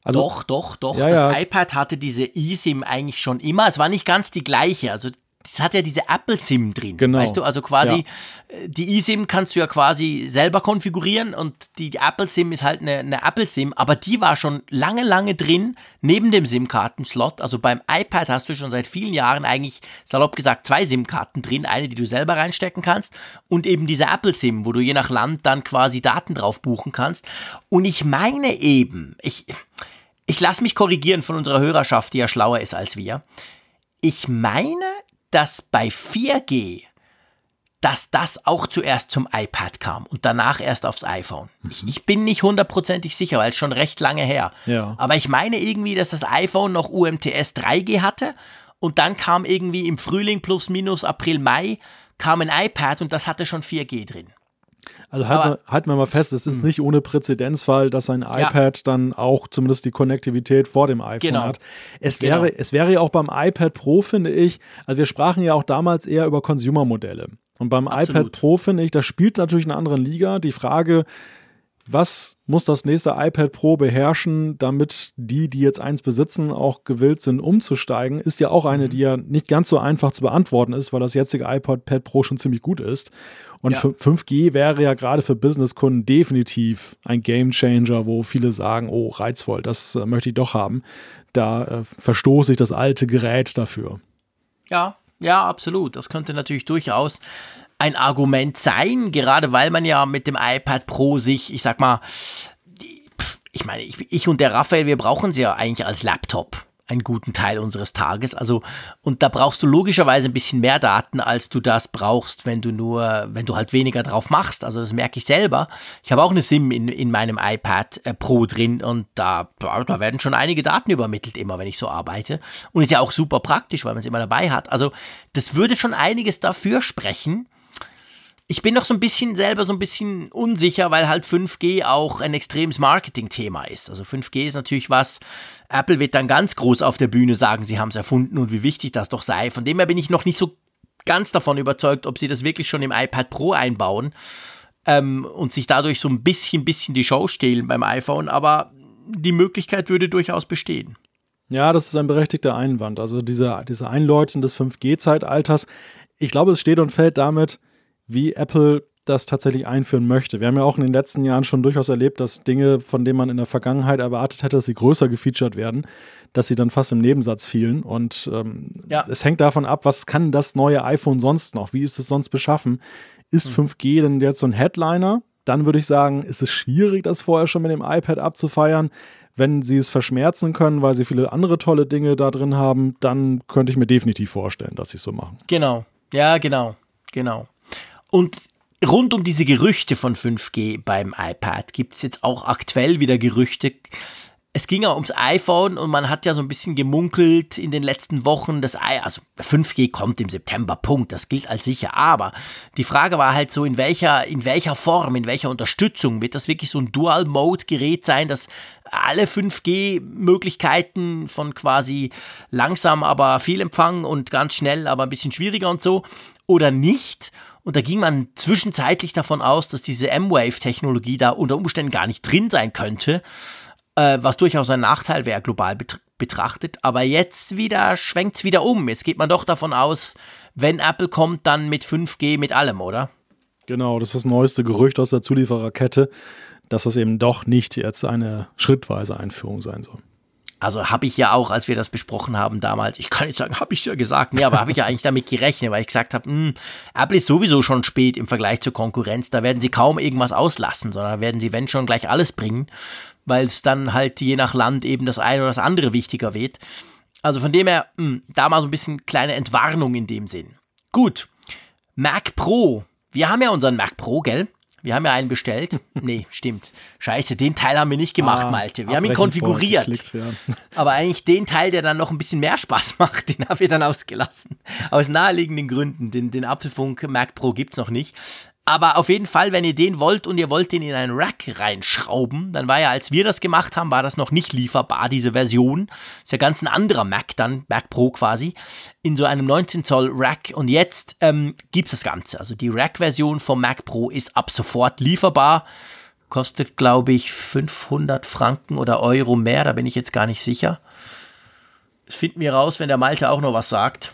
Also, doch, doch, doch. Ja, das ja. iPad hatte diese eSIM eigentlich schon immer. Es war nicht ganz die gleiche. Also das hat ja diese Apple SIM drin. Genau. Weißt du, also quasi ja. Äh, die eSIM kannst du ja quasi selber konfigurieren und die Apple SIM ist halt eine, eine Apple SIM, aber die war schon lange, lange drin neben dem SIM-Kartenslot. Also beim iPad hast du schon seit vielen Jahren eigentlich salopp gesagt zwei SIM-Karten drin, eine, die du selber reinstecken kannst und eben diese Apple SIM, wo du je nach Land dann quasi Daten drauf buchen kannst. Und ich meine eben, ich ich lasse mich korrigieren von unserer Hörerschaft, die ja schlauer ist als wir. Ich meine, dass bei 4G, dass das auch zuerst zum iPad kam und danach erst aufs iPhone. Mhm. Ich, ich, bin nicht hundertprozentig sicher, weil es schon recht lange her. Ja. Aber ich meine irgendwie, dass das iPhone noch UMTS 3G hatte und dann kam irgendwie im Frühling plus minus April, Mai kam ein iPad und das hatte schon 4G drin. Also halten wir, wir mal fest, es ist hm. nicht ohne Präzedenzfall, dass ein iPad ja. dann auch zumindest die Konnektivität vor dem iPhone genau. hat. Es genau. wäre, es wäre ja auch beim iPad Pro, finde ich, also wir sprachen ja auch damals eher über Consumer-Modelle. Und beim Absolut. iPad Pro, finde ich, das spielt natürlich in einer anderen Liga. Die Frage, was muss das nächste iPad Pro beherrschen, damit die, die jetzt eins besitzen, auch gewillt sind, umzusteigen, ist ja auch eine, mhm. die ja nicht ganz so einfach zu beantworten ist, weil das jetzige iPad Pro schon ziemlich gut ist. Und ja. 5G wäre ja gerade für Businesskunden definitiv ein Game Changer, wo viele sagen, oh, reizvoll, das äh, möchte ich doch haben. Da äh, verstoße ich das alte Gerät dafür. Ja, ja, absolut. Das könnte natürlich durchaus ein Argument sein, gerade weil man ja mit dem iPad Pro sich, ich sag mal, ich meine, ich, ich und der Raphael, wir brauchen sie ja eigentlich als Laptop einen guten Teil unseres Tages. Also, und da brauchst du logischerweise ein bisschen mehr Daten, als du das brauchst, wenn du nur, wenn du halt weniger drauf machst. Also, das merke ich selber. Ich habe auch eine SIM in, in meinem iPad äh, Pro drin und da, da werden schon einige Daten übermittelt, immer wenn ich so arbeite. Und ist ja auch super praktisch, weil man es immer dabei hat. Also, das würde schon einiges dafür sprechen, ich bin noch so ein bisschen selber so ein bisschen unsicher, weil halt 5G auch ein extremes Marketing-Thema ist. Also 5G ist natürlich was, Apple wird dann ganz groß auf der Bühne sagen, sie haben es erfunden und wie wichtig das doch sei. Von dem her bin ich noch nicht so ganz davon überzeugt, ob sie das wirklich schon im iPad Pro einbauen ähm, und sich dadurch so ein bisschen, bisschen die Show stehlen beim iPhone. Aber die Möglichkeit würde durchaus bestehen. Ja, das ist ein berechtigter Einwand. Also diese, diese Einläuten des 5G-Zeitalters, ich glaube, es steht und fällt damit, wie Apple das tatsächlich einführen möchte. Wir haben ja auch in den letzten Jahren schon durchaus erlebt, dass Dinge, von denen man in der Vergangenheit erwartet hätte, dass sie größer gefeatured werden, dass sie dann fast im Nebensatz fielen. Und ähm, ja. es hängt davon ab, was kann das neue iPhone sonst noch? Wie ist es sonst beschaffen? Ist mhm. 5G denn jetzt so ein Headliner? Dann würde ich sagen, ist es schwierig, das vorher schon mit dem iPad abzufeiern. Wenn sie es verschmerzen können, weil sie viele andere tolle Dinge da drin haben, dann könnte ich mir definitiv vorstellen, dass sie es so machen. Genau. Ja, genau. Genau. Und rund um diese Gerüchte von 5G beim iPad gibt es jetzt auch aktuell wieder Gerüchte. es ging ja ums iPhone und man hat ja so ein bisschen gemunkelt in den letzten Wochen, das I also 5G kommt im September, Punkt, das gilt als sicher. Aber die Frage war halt so, in welcher, in welcher Form, in welcher Unterstützung wird das wirklich so ein Dual-Mode-Gerät sein, das alle 5G-Möglichkeiten von quasi langsam, aber viel Empfang und ganz schnell, aber ein bisschen schwieriger und so, oder nicht? Und da ging man zwischenzeitlich davon aus, dass diese M-Wave-Technologie da unter Umständen gar nicht drin sein könnte, äh, was durchaus ein Nachteil wäre, global betrachtet. Aber jetzt wieder schwenkt es wieder um. Jetzt geht man doch davon aus, wenn Apple kommt, dann mit 5G mit allem, oder? Genau, das ist das neueste Gerücht aus der Zuliefererkette, dass das eben doch nicht jetzt eine schrittweise Einführung sein soll. Also habe ich ja auch, als wir das besprochen haben damals, ich kann nicht sagen, habe ich ja gesagt, nee, aber habe ich ja eigentlich damit gerechnet, weil ich gesagt habe, hm, Apple ist sowieso schon spät im Vergleich zur Konkurrenz, da werden sie kaum irgendwas auslassen, sondern werden sie, wenn schon, gleich alles bringen, weil es dann halt je nach Land eben das eine oder das andere wichtiger wird. Also von dem her, hm, da mal so ein bisschen kleine Entwarnung in dem Sinn. Gut, Mac Pro. Wir haben ja unseren Mac Pro, gell? Wir haben ja einen bestellt. Nee, stimmt. Scheiße, den Teil haben wir nicht gemacht, ah, Malte. Wir haben ihn konfiguriert. Ja. Aber eigentlich den Teil, der dann noch ein bisschen mehr Spaß macht, den haben wir dann ausgelassen. Aus naheliegenden Gründen. Den, den Apfelfunk Mac Pro gibt es noch nicht. Aber auf jeden Fall, wenn ihr den wollt und ihr wollt den in einen Rack reinschrauben, dann war ja, als wir das gemacht haben, war das noch nicht lieferbar, diese Version. Ist ja ganz ein anderer Mac dann, Mac Pro quasi, in so einem 19 Zoll Rack. Und jetzt ähm, gibt es das Ganze. Also die Rack-Version vom Mac Pro ist ab sofort lieferbar. Kostet, glaube ich, 500 Franken oder Euro mehr, da bin ich jetzt gar nicht sicher. Das finden wir raus, wenn der Malte auch noch was sagt.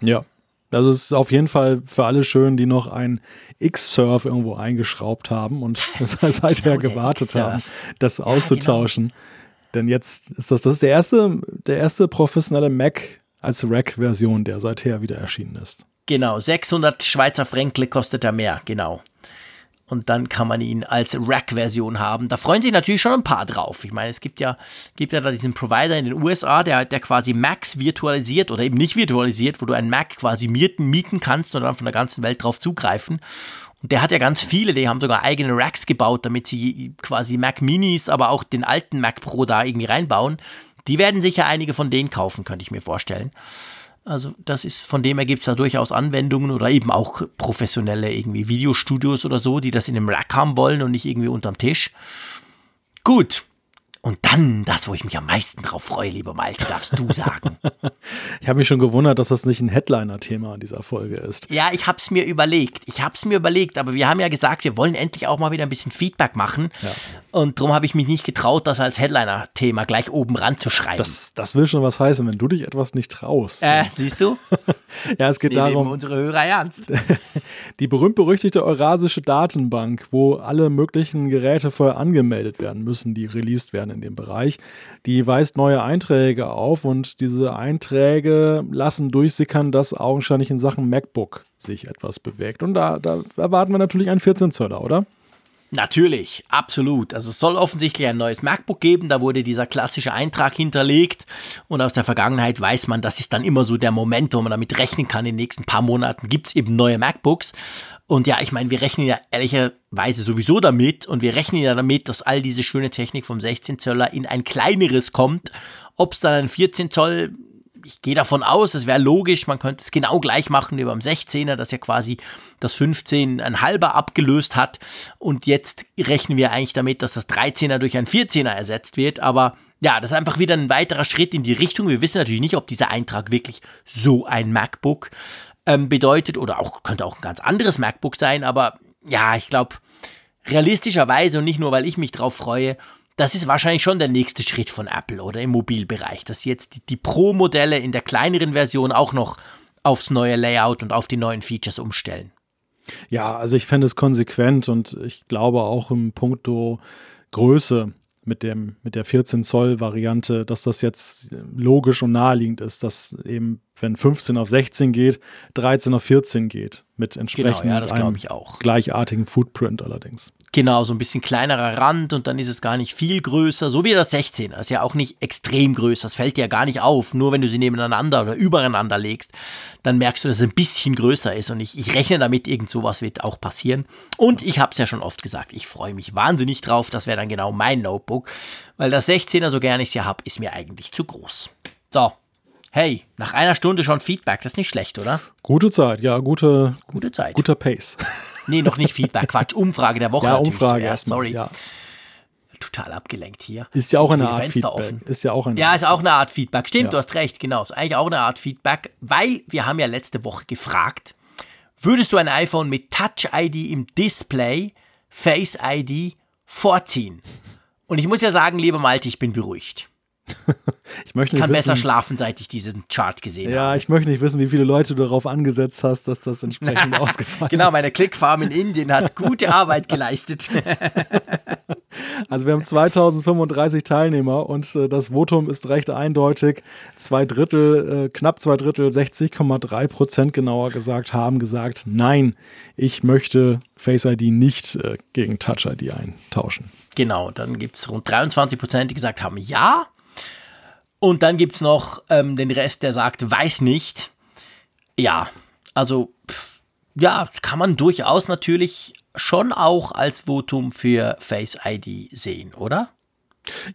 Ja, also es ist auf jeden Fall für alle schön, die noch ein X-Surf irgendwo eingeschraubt haben und seither genau, gewartet haben, das auszutauschen. genau. Denn jetzt ist das, das ist der erste, der erste professionelle Mac als Rack-Version, der seither wieder erschienen ist. Genau, 600 Schweizer Fränkle kostet er mehr, genau und dann kann man ihn als Rack-Version haben. Da freuen sich natürlich schon ein paar drauf. Ich meine, es gibt ja, gibt ja da diesen Provider in den USA, der, der quasi Macs virtualisiert oder eben nicht virtualisiert, wo du einen Mac quasi mieten, kannst und dann von der ganzen Welt drauf zugreifen. Und der hat ja ganz viele, die haben sogar eigene Racks gebaut, damit sie quasi Mac Minis, aber auch den alten Mac Pro da irgendwie reinbauen. Die werden sicher einige von denen kaufen, könnte ich mir vorstellen. Also das ist, von dem her gibt es da durchaus Anwendungen oder eben auch professionelle irgendwie Videostudios oder so, die das in einem Rack haben wollen und nicht irgendwie unterm Tisch. Gut, und dann das, wo ich mich am meisten drauf freue, lieber Malte, darfst du sagen. ich habe mich schon gewundert, dass das nicht ein Headliner-Thema in dieser Folge ist. Ja, ich habe es mir überlegt. Ich habe es mir überlegt, aber wir haben ja gesagt, wir wollen endlich auch mal wieder ein bisschen Feedback machen. Ja. Und darum habe ich mich nicht getraut, das als Headliner-Thema gleich oben ranzuschreiben. Das, das will schon was heißen, wenn du dich etwas nicht traust. Äh, siehst du? ja, es geht Nehmen darum. unsere Hörer ernst. Die berühmt-berüchtigte Eurasische Datenbank, wo alle möglichen Geräte vorher angemeldet werden müssen, die released werden in dem Bereich. Die weist neue Einträge auf und diese Einträge lassen durchsickern, dass augenscheinlich in Sachen MacBook sich etwas bewegt. Und da, da erwarten wir natürlich einen 14 Zöller, oder? Natürlich, absolut. Also es soll offensichtlich ein neues MacBook geben, da wurde dieser klassische Eintrag hinterlegt und aus der Vergangenheit weiß man, das ist dann immer so der Moment, wo man damit rechnen kann, in den nächsten paar Monaten gibt es eben neue MacBooks. Und ja, ich meine, wir rechnen ja ehrlicherweise sowieso damit und wir rechnen ja damit, dass all diese schöne Technik vom 16 Zöller in ein kleineres kommt. Ob es dann ein 14 Zoll ich gehe davon aus, das wäre logisch, man könnte es genau gleich machen wie beim 16er, das ja quasi das 15 ein halber abgelöst hat. Und jetzt rechnen wir eigentlich damit, dass das 13er durch ein 14er ersetzt wird. Aber ja, das ist einfach wieder ein weiterer Schritt in die Richtung. Wir wissen natürlich nicht, ob dieser Eintrag wirklich so ein MacBook ähm, bedeutet oder auch könnte auch ein ganz anderes MacBook sein. Aber ja, ich glaube, realistischerweise und nicht nur, weil ich mich drauf freue, das ist wahrscheinlich schon der nächste Schritt von Apple oder im Mobilbereich, dass jetzt die, die Pro-Modelle in der kleineren Version auch noch aufs neue Layout und auf die neuen Features umstellen. Ja, also ich fände es konsequent und ich glaube auch im Punkto Größe mit, dem, mit der 14 Zoll Variante, dass das jetzt logisch und naheliegend ist, dass eben, wenn 15 auf 16 geht, 13 auf 14 geht, mit entsprechend genau, ja, einem gleichartigen Footprint allerdings. Genau, so ein bisschen kleinerer Rand und dann ist es gar nicht viel größer, so wie das 16er. Das ist ja auch nicht extrem größer, das fällt dir ja gar nicht auf. Nur wenn du sie nebeneinander oder übereinander legst, dann merkst du, dass es ein bisschen größer ist und ich, ich rechne damit, irgend sowas wird auch passieren. Und ich habe es ja schon oft gesagt, ich freue mich wahnsinnig drauf, das wäre dann genau mein Notebook, weil das 16er, so gerne ich es ja habe, ist mir eigentlich zu groß. So, Hey, nach einer Stunde schon Feedback, das ist nicht schlecht, oder? Gute Zeit, ja, gute, gute Zeit. Guter Pace. Nee, noch nicht Feedback, Quatsch, Umfrage der Woche. Ja, Umfrage erst, sorry. Ja. Total abgelenkt hier. Ist ja auch eine Art Fenster Feedback. Offen. Ist ja auch eine Ja, ist auch eine Art Feedback. Stimmt, ja. du hast recht, genau. Ist eigentlich auch eine Art Feedback, weil wir haben ja letzte Woche gefragt, würdest du ein iPhone mit Touch ID im Display, Face ID vorziehen? Und ich muss ja sagen, lieber Malte, ich bin beruhigt. ich möchte kann wissen, besser schlafen, seit ich diesen Chart gesehen ja, habe. Ja, ich möchte nicht wissen, wie viele Leute du darauf angesetzt hast, dass das entsprechend ausgefallen genau, ist. Genau, meine Clickfarm in Indien hat gute Arbeit geleistet. also wir haben 2035 Teilnehmer und äh, das Votum ist recht eindeutig. Zwei Drittel, äh, knapp zwei Drittel, 60,3 Prozent genauer gesagt, haben gesagt, nein, ich möchte Face ID nicht äh, gegen Touch ID eintauschen. Genau, dann gibt es rund 23 Prozent, die gesagt haben, ja. Und dann gibt es noch ähm, den Rest, der sagt, weiß nicht. Ja, also pff, ja, kann man durchaus natürlich schon auch als Votum für Face ID sehen, oder?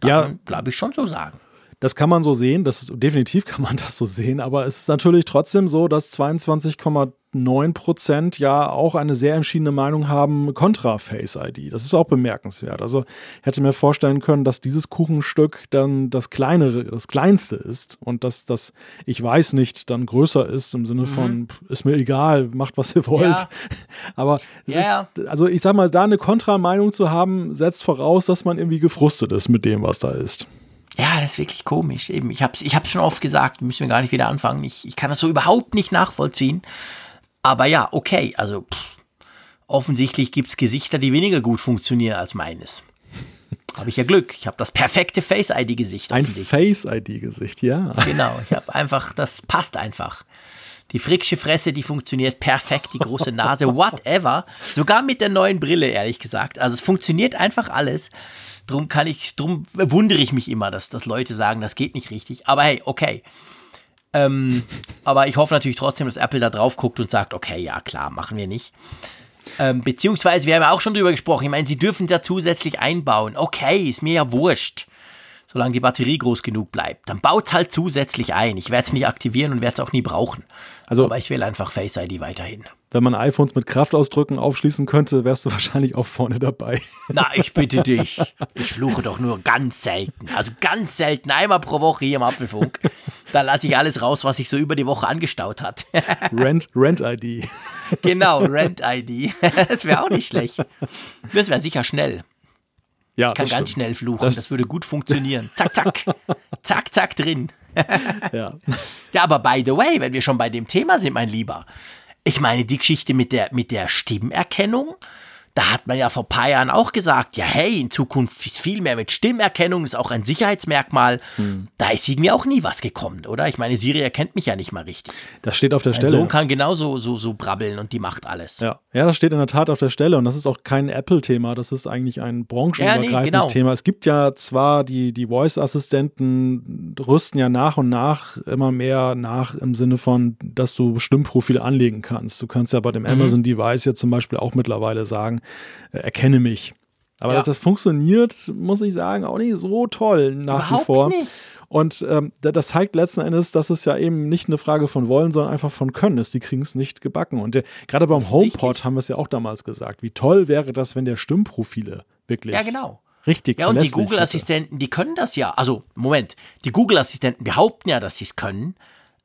Darf ja, glaube ich schon so sagen. Das kann man so sehen, das, definitiv kann man das so sehen, aber es ist natürlich trotzdem so, dass 22,9 Prozent ja auch eine sehr entschiedene Meinung haben kontra Face ID. Das ist auch bemerkenswert. Also ich hätte mir vorstellen können, dass dieses Kuchenstück dann das kleinere, das kleinste ist und dass das ich weiß nicht dann größer ist im Sinne von mhm. ist mir egal, macht was ihr wollt. Ja. Aber ja, ist, also ich sag mal, da eine Kontrameinung zu haben, setzt voraus, dass man irgendwie gefrustet ist mit dem, was da ist. Ja, das ist wirklich komisch. Eben, ich habe es ich hab's schon oft gesagt, müssen wir gar nicht wieder anfangen. Ich, ich kann das so überhaupt nicht nachvollziehen. Aber ja, okay, also pff, offensichtlich gibt es Gesichter, die weniger gut funktionieren als meines. Habe ich ja Glück. Ich habe das perfekte Face-ID-Gesicht. Ein Face-ID-Gesicht, ja. Genau, ich habe einfach, das passt einfach. Die fricksche Fresse, die funktioniert perfekt, die große Nase, whatever. Sogar mit der neuen Brille, ehrlich gesagt. Also es funktioniert einfach alles. Drum kann ich, drum wundere ich mich immer, dass, dass Leute sagen, das geht nicht richtig. Aber hey, okay. Ähm, aber ich hoffe natürlich trotzdem, dass Apple da drauf guckt und sagt, okay, ja klar, machen wir nicht. Ähm, beziehungsweise, wir haben ja auch schon drüber gesprochen, ich meine, sie dürfen es ja zusätzlich einbauen. Okay, ist mir ja wurscht solange die Batterie groß genug bleibt. Dann baut es halt zusätzlich ein. Ich werde es nicht aktivieren und werde es auch nie brauchen. Also, Aber ich will einfach Face ID weiterhin. Wenn man iPhones mit Kraftausdrücken aufschließen könnte, wärst du wahrscheinlich auch vorne dabei. Na, ich bitte dich. Ich fluche doch nur ganz selten. Also ganz selten, einmal pro Woche hier im Apfelfunk. Da lasse ich alles raus, was sich so über die Woche angestaut hat. Rent, Rent ID. Genau, Rent ID. Das wäre auch nicht schlecht. Das wäre sicher schnell. Ja, ich kann ganz stimmt. schnell fluchen, das, das, würde gut funktionieren. Zack, zack, zack, zack drin. ja. ja, aber by the way, wenn wir schon bei dem Thema sind, mein Lieber, ich meine, die Geschichte mit der, mit der Stimmerkennung, da hat man ja vor ein paar Jahren auch gesagt, ja hey, in Zukunft viel mehr mit Stimmerkennung, ist auch ein Sicherheitsmerkmal. Hm. Da ist irgendwie auch nie was gekommen, oder? Ich meine, Siri erkennt mich ja nicht mal richtig. Das steht auf der mein Stelle. Sohn kann genauso so, so brabbeln und die macht alles. Ja. ja, das steht in der Tat auf der Stelle und das ist auch kein Apple-Thema, das ist eigentlich ein branchenübergreifendes ja, nee, genau. Thema. Es gibt ja zwar die, die Voice-Assistenten rüsten ja nach und nach immer mehr nach im Sinne von, dass du Stimmprofile anlegen kannst. Du kannst ja bei dem mhm. Amazon-Device jetzt zum Beispiel auch mittlerweile sagen, erkenne mich. Aber ja. das funktioniert, muss ich sagen, auch nicht so toll nach Überhaupt wie vor. Nicht. Und ähm, das zeigt letzten Endes, dass es ja eben nicht eine Frage von Wollen, sondern einfach von Können ist. Die kriegen es nicht gebacken. Und der, gerade beim HomePod haben wir es ja auch damals gesagt. Wie toll wäre das, wenn der Stimmprofile wirklich. Ja, genau. Richtig. Ja, und die Google-Assistenten, die können das ja. Also, Moment, die Google-Assistenten behaupten ja, dass sie es können.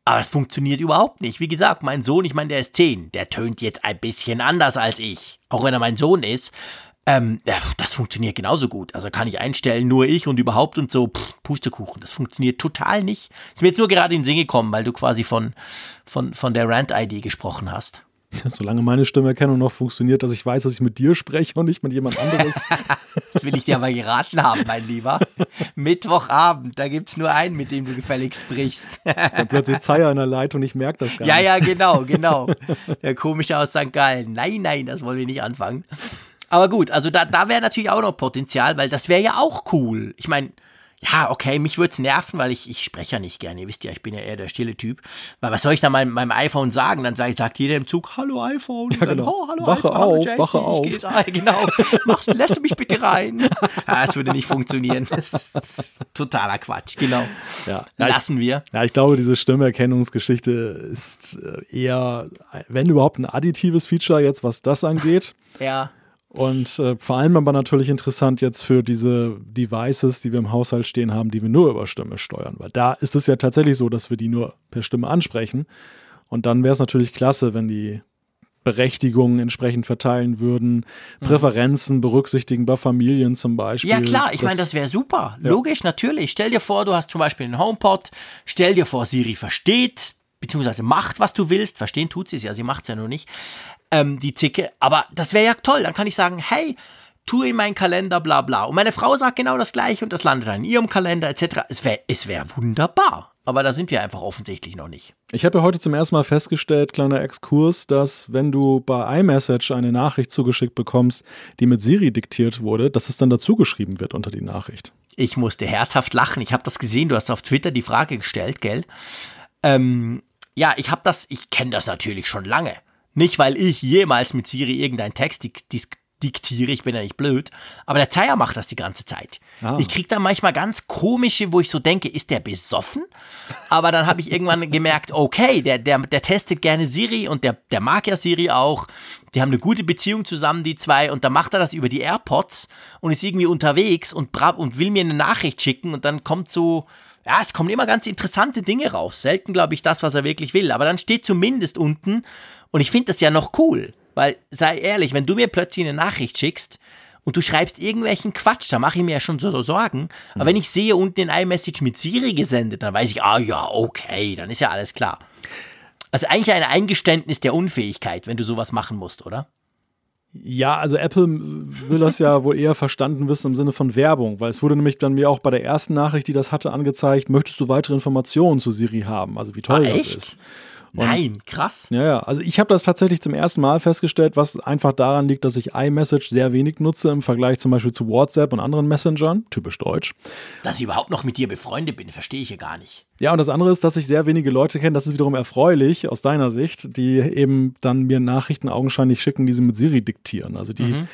Aber es funktioniert überhaupt nicht. Wie gesagt, mein Sohn, ich meine, der ist 10. Der tönt jetzt ein bisschen anders als ich. Auch wenn er mein Sohn ist. Ähm, das funktioniert genauso gut. Also kann ich einstellen, nur ich und überhaupt und so, pff, Pustekuchen. Das funktioniert total nicht. Ist mir jetzt nur gerade in den Sinn gekommen, weil du quasi von, von, von der Rant-ID gesprochen hast. Solange meine Stimmerkennung noch funktioniert, dass ich weiß, dass ich mit dir spreche und nicht mit jemand anderes. das will ich dir aber geraten haben, mein Lieber. Mittwochabend, da gibt es nur einen, mit dem du gefälligst sprichst. Dann plötzlich Zeier in der Leitung, ich merke das gar ja, nicht. Ja, ja, genau, genau. Der komische aus St. Gallen. Nein, nein, das wollen wir nicht anfangen. Aber gut, also da, da wäre natürlich auch noch Potenzial, weil das wäre ja auch cool. Ich meine, ja, okay, mich würde es nerven, weil ich, ich spreche ja nicht gerne. Ihr wisst ja, ich bin ja eher der stille Typ. Weil was soll ich da meinem, meinem iPhone sagen? Dann sagt, sagt jeder im Zug, hallo iPhone. Ja, genau. Dann, oh, hallo wache iPhone, auf, hallo Jesse, wache ich auf. ein, genau. Machst, lässt du mich bitte rein? Ja, das würde nicht funktionieren. Das ist, das ist totaler Quatsch, genau. Ja. Ich, Lassen wir. ja, ich glaube, diese Stimmerkennungsgeschichte ist äh, eher, wenn überhaupt, ein additives Feature jetzt, was das angeht. Ja. Und äh, vor allem aber natürlich interessant jetzt für diese Devices, die wir im Haushalt stehen haben, die wir nur über Stimme steuern. Weil da ist es ja tatsächlich so, dass wir die nur per Stimme ansprechen. Und dann wäre es natürlich klasse, wenn die Berechtigungen entsprechend verteilen würden, Präferenzen berücksichtigen bei Familien zum Beispiel. Mhm. Ja klar, ich meine, das wäre super. Logisch, natürlich. Stell dir vor, du hast zum Beispiel einen HomePod. Stell dir vor, Siri versteht, beziehungsweise macht, was du willst. Verstehen tut sie es ja, sie macht es ja nur nicht. Ähm, die Zicke. Aber das wäre ja toll. Dann kann ich sagen, hey, tu in meinen Kalender, bla bla. Und meine Frau sagt genau das gleiche und das landet dann in ihrem Kalender, etc. Es wäre es wär wunderbar. Aber da sind wir einfach offensichtlich noch nicht. Ich habe ja heute zum ersten Mal festgestellt, kleiner Exkurs, dass wenn du bei iMessage eine Nachricht zugeschickt bekommst, die mit Siri diktiert wurde, dass es dann dazugeschrieben wird unter die Nachricht. Ich musste herzhaft lachen. Ich habe das gesehen. Du hast auf Twitter die Frage gestellt, gell? Ähm, ja, ich habe das, ich kenne das natürlich schon lange. Nicht, weil ich jemals mit Siri irgendeinen Text dik dis- diktiere, ich bin ja nicht blöd, aber der Zeier macht das die ganze Zeit. Ah. Ich kriege da manchmal ganz komische, wo ich so denke, ist der besoffen? Aber dann habe ich irgendwann gemerkt, okay, der, der, der testet gerne Siri und der, der mag ja Siri auch. Die haben eine gute Beziehung zusammen, die zwei, und dann macht er das über die AirPods und ist irgendwie unterwegs und, und will mir eine Nachricht schicken und dann kommt so, ja, es kommen immer ganz interessante Dinge raus. Selten, glaube ich, das, was er wirklich will. Aber dann steht zumindest unten, und ich finde das ja noch cool, weil, sei ehrlich, wenn du mir plötzlich eine Nachricht schickst und du schreibst irgendwelchen Quatsch, da mache ich mir ja schon so, so Sorgen. Aber wenn ich sehe unten in iMessage mit Siri gesendet, dann weiß ich, ah ja, okay, dann ist ja alles klar. Also eigentlich ein Eingeständnis der Unfähigkeit, wenn du sowas machen musst, oder? Ja, also Apple will das ja wohl eher verstanden wissen im Sinne von Werbung, weil es wurde nämlich dann mir auch bei der ersten Nachricht, die das hatte, angezeigt, möchtest du weitere Informationen zu Siri haben, also wie toll Ah, das echt? Ist. Nein, krass. Ja, ja, also ich habe das tatsächlich zum ersten Mal festgestellt, was einfach daran liegt, dass ich iMessage sehr wenig nutze im Vergleich zum Beispiel zu WhatsApp und anderen Messengern, typisch deutsch. Dass ich überhaupt noch mit dir befreundet bin, verstehe ich ja gar nicht. Ja, und das andere ist, dass ich sehr wenige Leute kenne, das ist wiederum erfreulich aus deiner Sicht, die eben dann mir Nachrichten augenscheinlich schicken, die sie mit Siri diktieren. Also die, Mhm.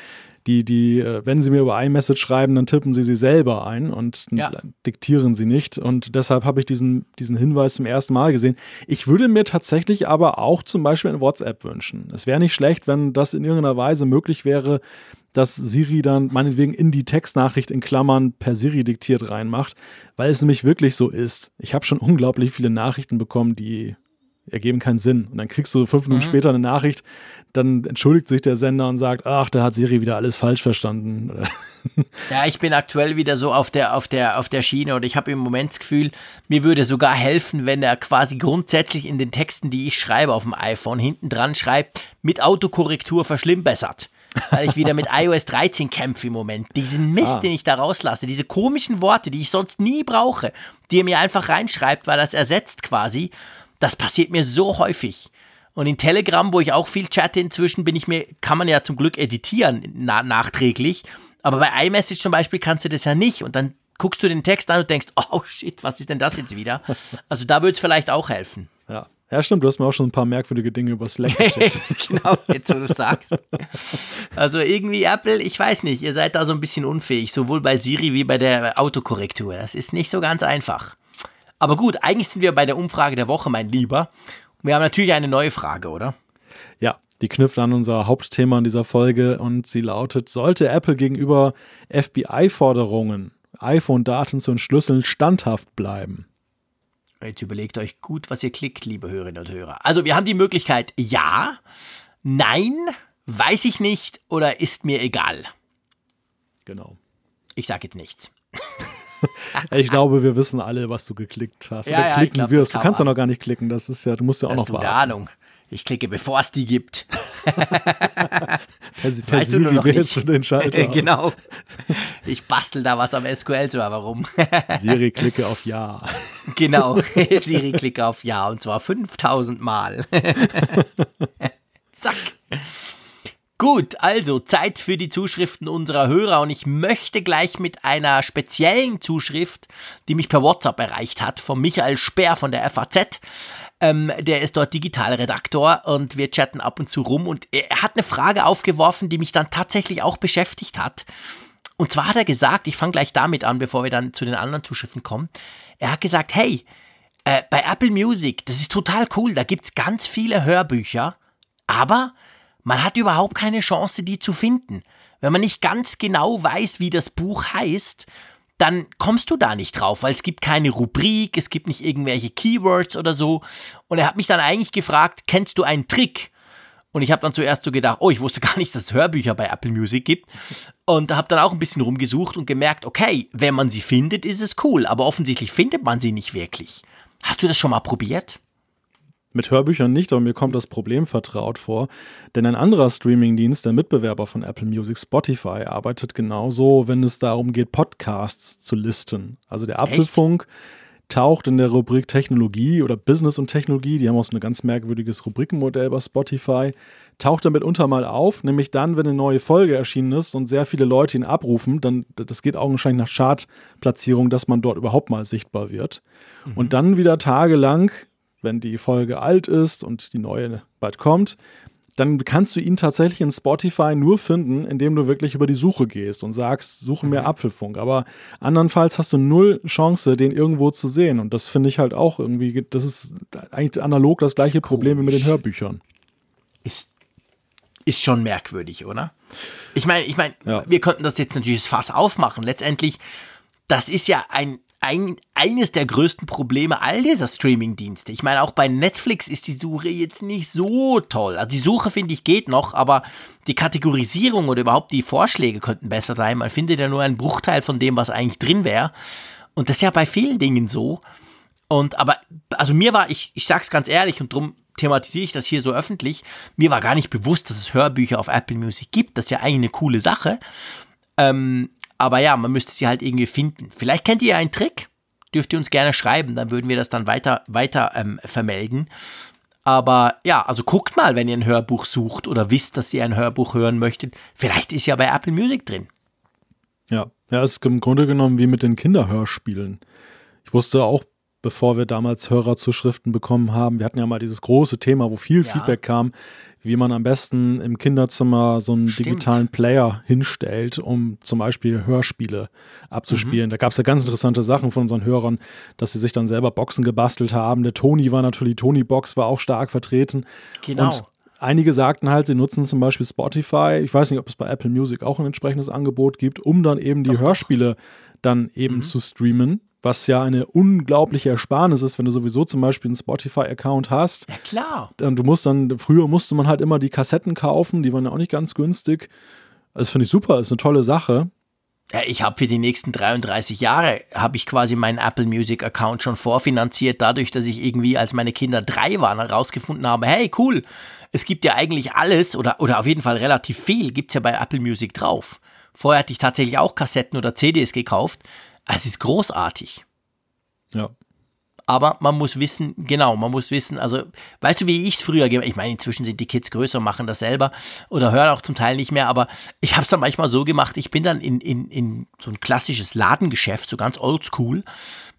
Die, die, äh, wenn sie mir über iMessage schreiben, dann tippen sie sie selber ein und Ja. diktieren sie nicht. Und deshalb habe ich diesen, diesen Hinweis zum ersten Mal gesehen. Ich würde mir tatsächlich aber auch zum Beispiel in WhatsApp wünschen. Es wäre nicht schlecht, wenn das in irgendeiner Weise möglich wäre, dass Siri dann meinetwegen in die Textnachricht in Klammern per Siri diktiert reinmacht, weil es nämlich wirklich so ist. Ich habe schon unglaublich viele Nachrichten bekommen, die ergeben keinen Sinn. Und dann kriegst du fünf Minuten später eine Nachricht, dann entschuldigt sich der Sender und sagt, ach, da hat Siri wieder alles falsch verstanden. Ja, ich bin aktuell wieder so auf der, auf der, auf der Schiene und ich habe im Moment das Gefühl, mir würde sogar helfen, wenn er quasi grundsätzlich in den Texten, die ich schreibe auf dem iPhone, hinten dran schreibt, mit Autokorrektur verschlimmbessert. Weil ich wieder mit iOS 13 kämpfe im Moment. Diesen Mist, Ah. den ich da rauslasse, diese komischen Worte, die ich sonst nie brauche, die er mir einfach reinschreibt, weil es ersetzt quasi, das passiert mir so häufig. Und in Telegram, wo ich auch viel chatte inzwischen, bin ich mir, kann man ja zum Glück editieren na nachträglich. Aber bei iMessage zum Beispiel kannst du das ja nicht. Und dann guckst du den Text an und denkst, oh shit, was ist denn das jetzt wieder? Also da würde es vielleicht auch helfen. ja. ja, stimmt, du hast mir auch schon ein paar merkwürdige Dinge über Slack geschickt. genau, jetzt wo du sagst. Also irgendwie Apple, ich weiß nicht, ihr seid da so ein bisschen unfähig, sowohl bei Siri wie bei der Autokorrektur. Das ist nicht so ganz einfach. Aber gut, eigentlich sind wir bei der Umfrage der Woche, mein Lieber. Und wir haben natürlich eine neue Frage, oder? Ja, die knüpft an unser Hauptthema in dieser Folge und sie lautet: Sollte Apple gegenüber FBI-Forderungen, iPhone-Daten zu entschlüsseln, standhaft bleiben? Jetzt überlegt euch gut, was ihr klickt, liebe Hörerinnen und Hörer. Also, wir haben die Möglichkeit ja, nein, weiß ich nicht oder ist mir egal. Genau. Ich sage jetzt nichts. Ich glaube, wir wissen alle, was du geklickt hast. Ja, Oder ja, klicken glaub, das wirst. Du kannst ja noch gar nicht klicken. Das ist ja, du musst ja auch Hast noch warten. Ahnung? Ich klicke, bevor es die gibt. Per Weißt du nur noch wählst du nicht. den Schalter. genau. Ich bastel da was am SQL-Server rum. Siri, klicke auf Ja. genau. Siri, klicke auf Ja und zwar 5000 Mal. Zack. Gut, also Zeit für die Zuschriften unserer Hörer und ich möchte gleich mit einer speziellen Zuschrift, die mich per WhatsApp erreicht hat, von Michael Speer von der FAZ. Ähm, der ist dort Digitalredaktor und wir chatten ab und zu rum und er hat eine Frage aufgeworfen, die mich dann tatsächlich auch beschäftigt hat. Und zwar hat er gesagt, ich fange gleich damit an, bevor wir dann zu den anderen Zuschriften kommen. Er hat gesagt, hey, äh, bei Apple Music, das ist total cool, da gibt es ganz viele Hörbücher, aber man hat überhaupt keine Chance, die zu finden. Wenn man nicht ganz genau weiß, wie das Buch heißt, dann kommst du da nicht drauf, weil es gibt keine Rubrik, es gibt nicht irgendwelche Keywords oder so. Und er hat mich dann eigentlich gefragt, kennst du einen Trick? Und ich habe dann zuerst so gedacht, oh, ich wusste gar nicht, dass es Hörbücher bei Apple Music gibt. Und habe dann auch ein bisschen rumgesucht und gemerkt, okay, wenn man sie findet, ist es cool, aber offensichtlich findet man sie nicht wirklich. Hast du das schon mal probiert? Mit Hörbüchern nicht, aber mir kommt das Problem vertraut vor. Denn ein anderer Streamingdienst, der Mitbewerber von Apple Music, Spotify, arbeitet genauso, wenn es darum geht, Podcasts zu listen. Also der Apfelfunk taucht in der Rubrik Technologie oder Business und Technologie, die haben auch so ein ganz merkwürdiges Rubrikenmodell bei Spotify, taucht damit unter mal auf, nämlich dann, wenn eine neue Folge erschienen ist und sehr viele Leute ihn abrufen, dann, das geht augenscheinlich nach Chartplatzierung, dass man dort überhaupt mal sichtbar wird. Mhm. Und dann wieder tagelang wenn die Folge alt ist und die neue bald kommt, dann kannst du ihn tatsächlich in Spotify nur finden, indem du wirklich über die Suche gehst und sagst, suche mir mhm. Apfelfunk. Aber andernfalls hast du null Chance, den irgendwo zu sehen. Und das finde ich halt auch irgendwie, das ist eigentlich analog das gleiche das Problem wie mit den Hörbüchern. Ist, ist schon merkwürdig, oder? Ich meine, ich meine, ja. wir könnten das jetzt natürlich fast aufmachen. Letztendlich, das ist ja ein ein, eines der größten Probleme all dieser Streaming-Dienste. Ich meine, auch bei Netflix ist die Suche jetzt nicht so toll. Also die Suche, finde ich, geht noch, aber die Kategorisierung oder überhaupt die Vorschläge könnten besser sein. Man findet ja nur einen Bruchteil von dem, was eigentlich drin wäre. Und das ist ja bei vielen Dingen so. Und aber, also mir war, ich, ich sag's ganz ehrlich und drum thematisiere ich das hier so öffentlich, mir war gar nicht bewusst, dass es Hörbücher auf Apple Music gibt. Das ist ja eigentlich eine coole Sache. Ähm, aber ja, man müsste sie halt irgendwie finden. Vielleicht kennt ihr einen Trick, dürft ihr uns gerne schreiben, dann würden wir das dann weiter, weiter ähm, vermelden. Aber ja, also guckt mal, wenn ihr ein Hörbuch sucht oder wisst, dass ihr ein Hörbuch hören möchtet. Vielleicht ist ja bei Apple Music drin. Ja, ja, es ist im Grunde genommen wie mit den Kinderhörspielen. Ich wusste auch, bevor wir damals Hörerzuschriften bekommen haben, wir hatten ja mal dieses große Thema, wo viel ja. Feedback kam wie man am besten im Kinderzimmer so einen Stimmt. digitalen Player hinstellt, um zum Beispiel Hörspiele abzuspielen. Mhm. Da gab es ja ganz interessante Sachen von unseren Hörern, dass sie sich dann selber Boxen gebastelt haben. Der Toni war natürlich, Toni Box war auch stark vertreten. Genau. Und einige sagten halt, sie nutzen zum Beispiel Spotify. Ich weiß nicht, ob es bei Apple Music auch ein entsprechendes Angebot gibt, um dann eben die Doch, Hörspiele dann eben mhm. zu streamen was ja eine unglaubliche Ersparnis ist, wenn du sowieso zum Beispiel einen Spotify-Account hast. Ja, klar. Du musst dann, früher musste man halt immer die Kassetten kaufen, die waren ja auch nicht ganz günstig. Das finde ich super, ist eine tolle Sache. Ja, ich habe für die nächsten 33 Jahre, habe ich quasi meinen Apple Music Account schon vorfinanziert, dadurch, dass ich irgendwie, als meine Kinder drei waren, herausgefunden habe, hey, cool, es gibt ja eigentlich alles oder, oder auf jeden Fall relativ viel, gibt es ja bei Apple Music drauf. Vorher hatte ich tatsächlich auch Kassetten oder CDs gekauft. Es ist großartig. Ja. Aber man muss wissen, genau, man muss wissen, also, weißt du, wie ich es früher gemacht Ich meine, inzwischen sind die Kids größer und machen das selber oder hören auch zum Teil nicht mehr, aber ich habe es dann manchmal so gemacht, ich bin dann in, in, in so ein klassisches Ladengeschäft, so ganz oldschool,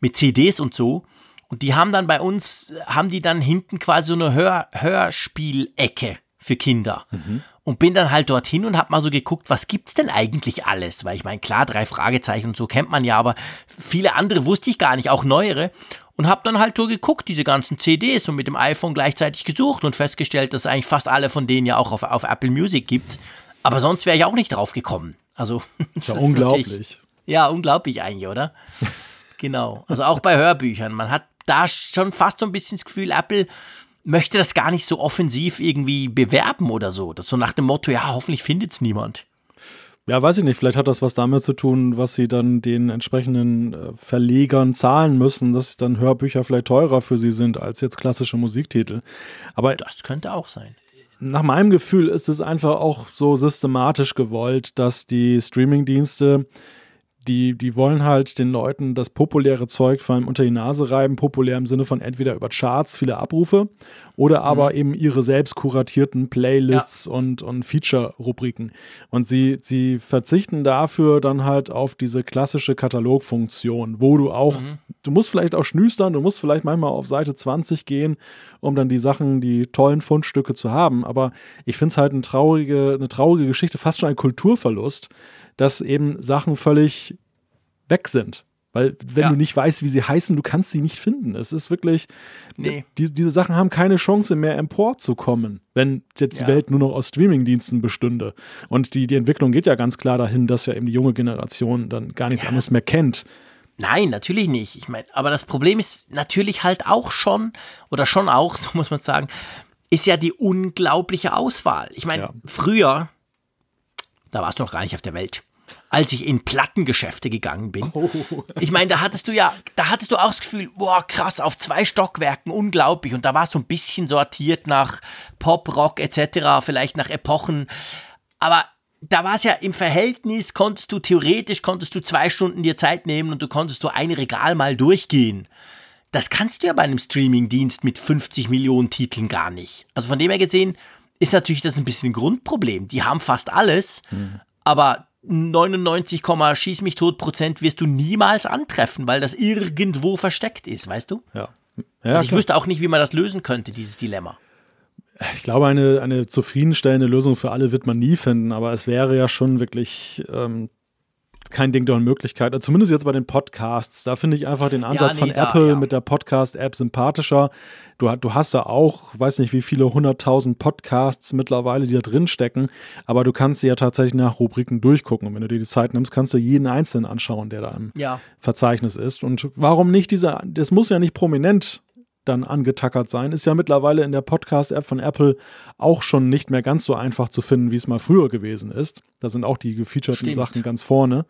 mit CDs und so. Und die haben dann bei uns, haben die dann hinten quasi so eine Hör Hörspielecke für Kinder. Mhm und bin dann halt dorthin und habe mal so geguckt, was gibt's denn eigentlich alles? Weil ich meine, klar, drei Fragezeichen und so kennt man ja, aber viele andere wusste ich gar nicht, auch neuere. Und habe dann halt so geguckt, diese ganzen CDs und mit dem iPhone gleichzeitig gesucht und festgestellt, dass es eigentlich fast alle von denen ja auch auf, auf Apple Music gibt. Aber sonst wäre ich auch nicht drauf gekommen. Also, ist ja unglaublich. Ja, unglaublich eigentlich, oder? genau. Also auch bei Hörbüchern. Man hat da schon fast so ein bisschen das Gefühl, Apple möchte das gar nicht so offensiv irgendwie bewerben oder so. Das so nach dem Motto, ja, hoffentlich findet es niemand. Ja, weiß ich nicht. Vielleicht hat das was damit zu tun, was sie dann den entsprechenden äh, Verlegern zahlen müssen, dass dann Hörbücher vielleicht teurer für sie sind als jetzt klassische Musiktitel. Aber das könnte auch sein. Nach meinem Gefühl ist es einfach auch so systematisch gewollt, dass die Streamingdienste die, die wollen halt den Leuten das populäre Zeug vor allem unter die Nase reiben, populär im Sinne von entweder über Charts, viele Abrufe oder aber mhm. eben ihre selbst kuratierten Playlists ja. und, und Feature-Rubriken. Und sie, sie verzichten dafür dann halt auf diese klassische Katalogfunktion, wo du auch, mhm. du musst vielleicht auch schnüstern, du musst vielleicht manchmal auf Seite 20 gehen, um dann die Sachen, die tollen Fundstücke zu haben. Aber ich finde es halt eine traurige, eine traurige Geschichte, fast schon ein Kulturverlust, dass eben Sachen völlig weg sind. Weil wenn ja. du nicht weißt, wie sie heißen, du kannst sie nicht finden. Es ist wirklich, nee. die, diese Sachen haben keine Chance mehr emporzukommen, wenn jetzt ja. die Welt nur noch aus Streamingdiensten bestünde. Und die, die Entwicklung geht ja ganz klar dahin, dass ja eben die junge Generation dann gar nichts ja. anderes mehr kennt. Nein, natürlich nicht. Ich meine, aber das Problem ist natürlich halt auch schon, oder schon auch, so muss man sagen, ist ja die unglaubliche Auswahl. Ich meine, früher, da warst du noch gar nicht auf der Welt als ich in Plattengeschäfte gegangen bin. Oh. Ich meine, da hattest du ja, da hattest du auch das Gefühl, boah, krass, auf zwei Stockwerken, unglaublich. Und da war es so ein bisschen sortiert nach Pop, Rock etc., vielleicht nach Epochen. Aber da war es ja im Verhältnis, konntest du theoretisch, konntest du zwei Stunden dir Zeit nehmen und du konntest so ein Regal mal durchgehen. Das kannst du ja bei einem Streamingdienst mit 50 Millionen Titeln gar nicht. Also von dem her gesehen ist natürlich das ein bisschen ein Grundproblem. Die haben fast alles, mhm. aber 99, schieß mich tot Prozent wirst du niemals antreffen, weil das irgendwo versteckt ist, weißt du? Ja. ja also ich klar. wüsste auch nicht, wie man das lösen könnte, dieses Dilemma. Ich glaube, eine, eine zufriedenstellende Lösung für alle wird man nie finden, aber es wäre ja schon wirklich ähm, kein Ding der Unmöglichkeit. Also zumindest jetzt bei den Podcasts. Da finde ich einfach den Ansatz ja, nee, von da, Apple ja. mit der Podcast-App sympathischer. Du, du hast da auch, weiß nicht wie viele hunderttausend Podcasts mittlerweile, die da drin stecken, aber du kannst sie ja tatsächlich nach Rubriken durchgucken. Und wenn du dir die Zeit nimmst, kannst du jeden einzelnen anschauen, der da im ja. Verzeichnis ist. Und warum nicht dieser, das muss ja nicht prominent dann angetackert sein. Ist ja mittlerweile in der Podcast-App von Apple auch schon nicht mehr ganz so einfach zu finden, wie es mal früher gewesen ist. Da sind auch die gefeaturten Stimmt. Sachen ganz vorne.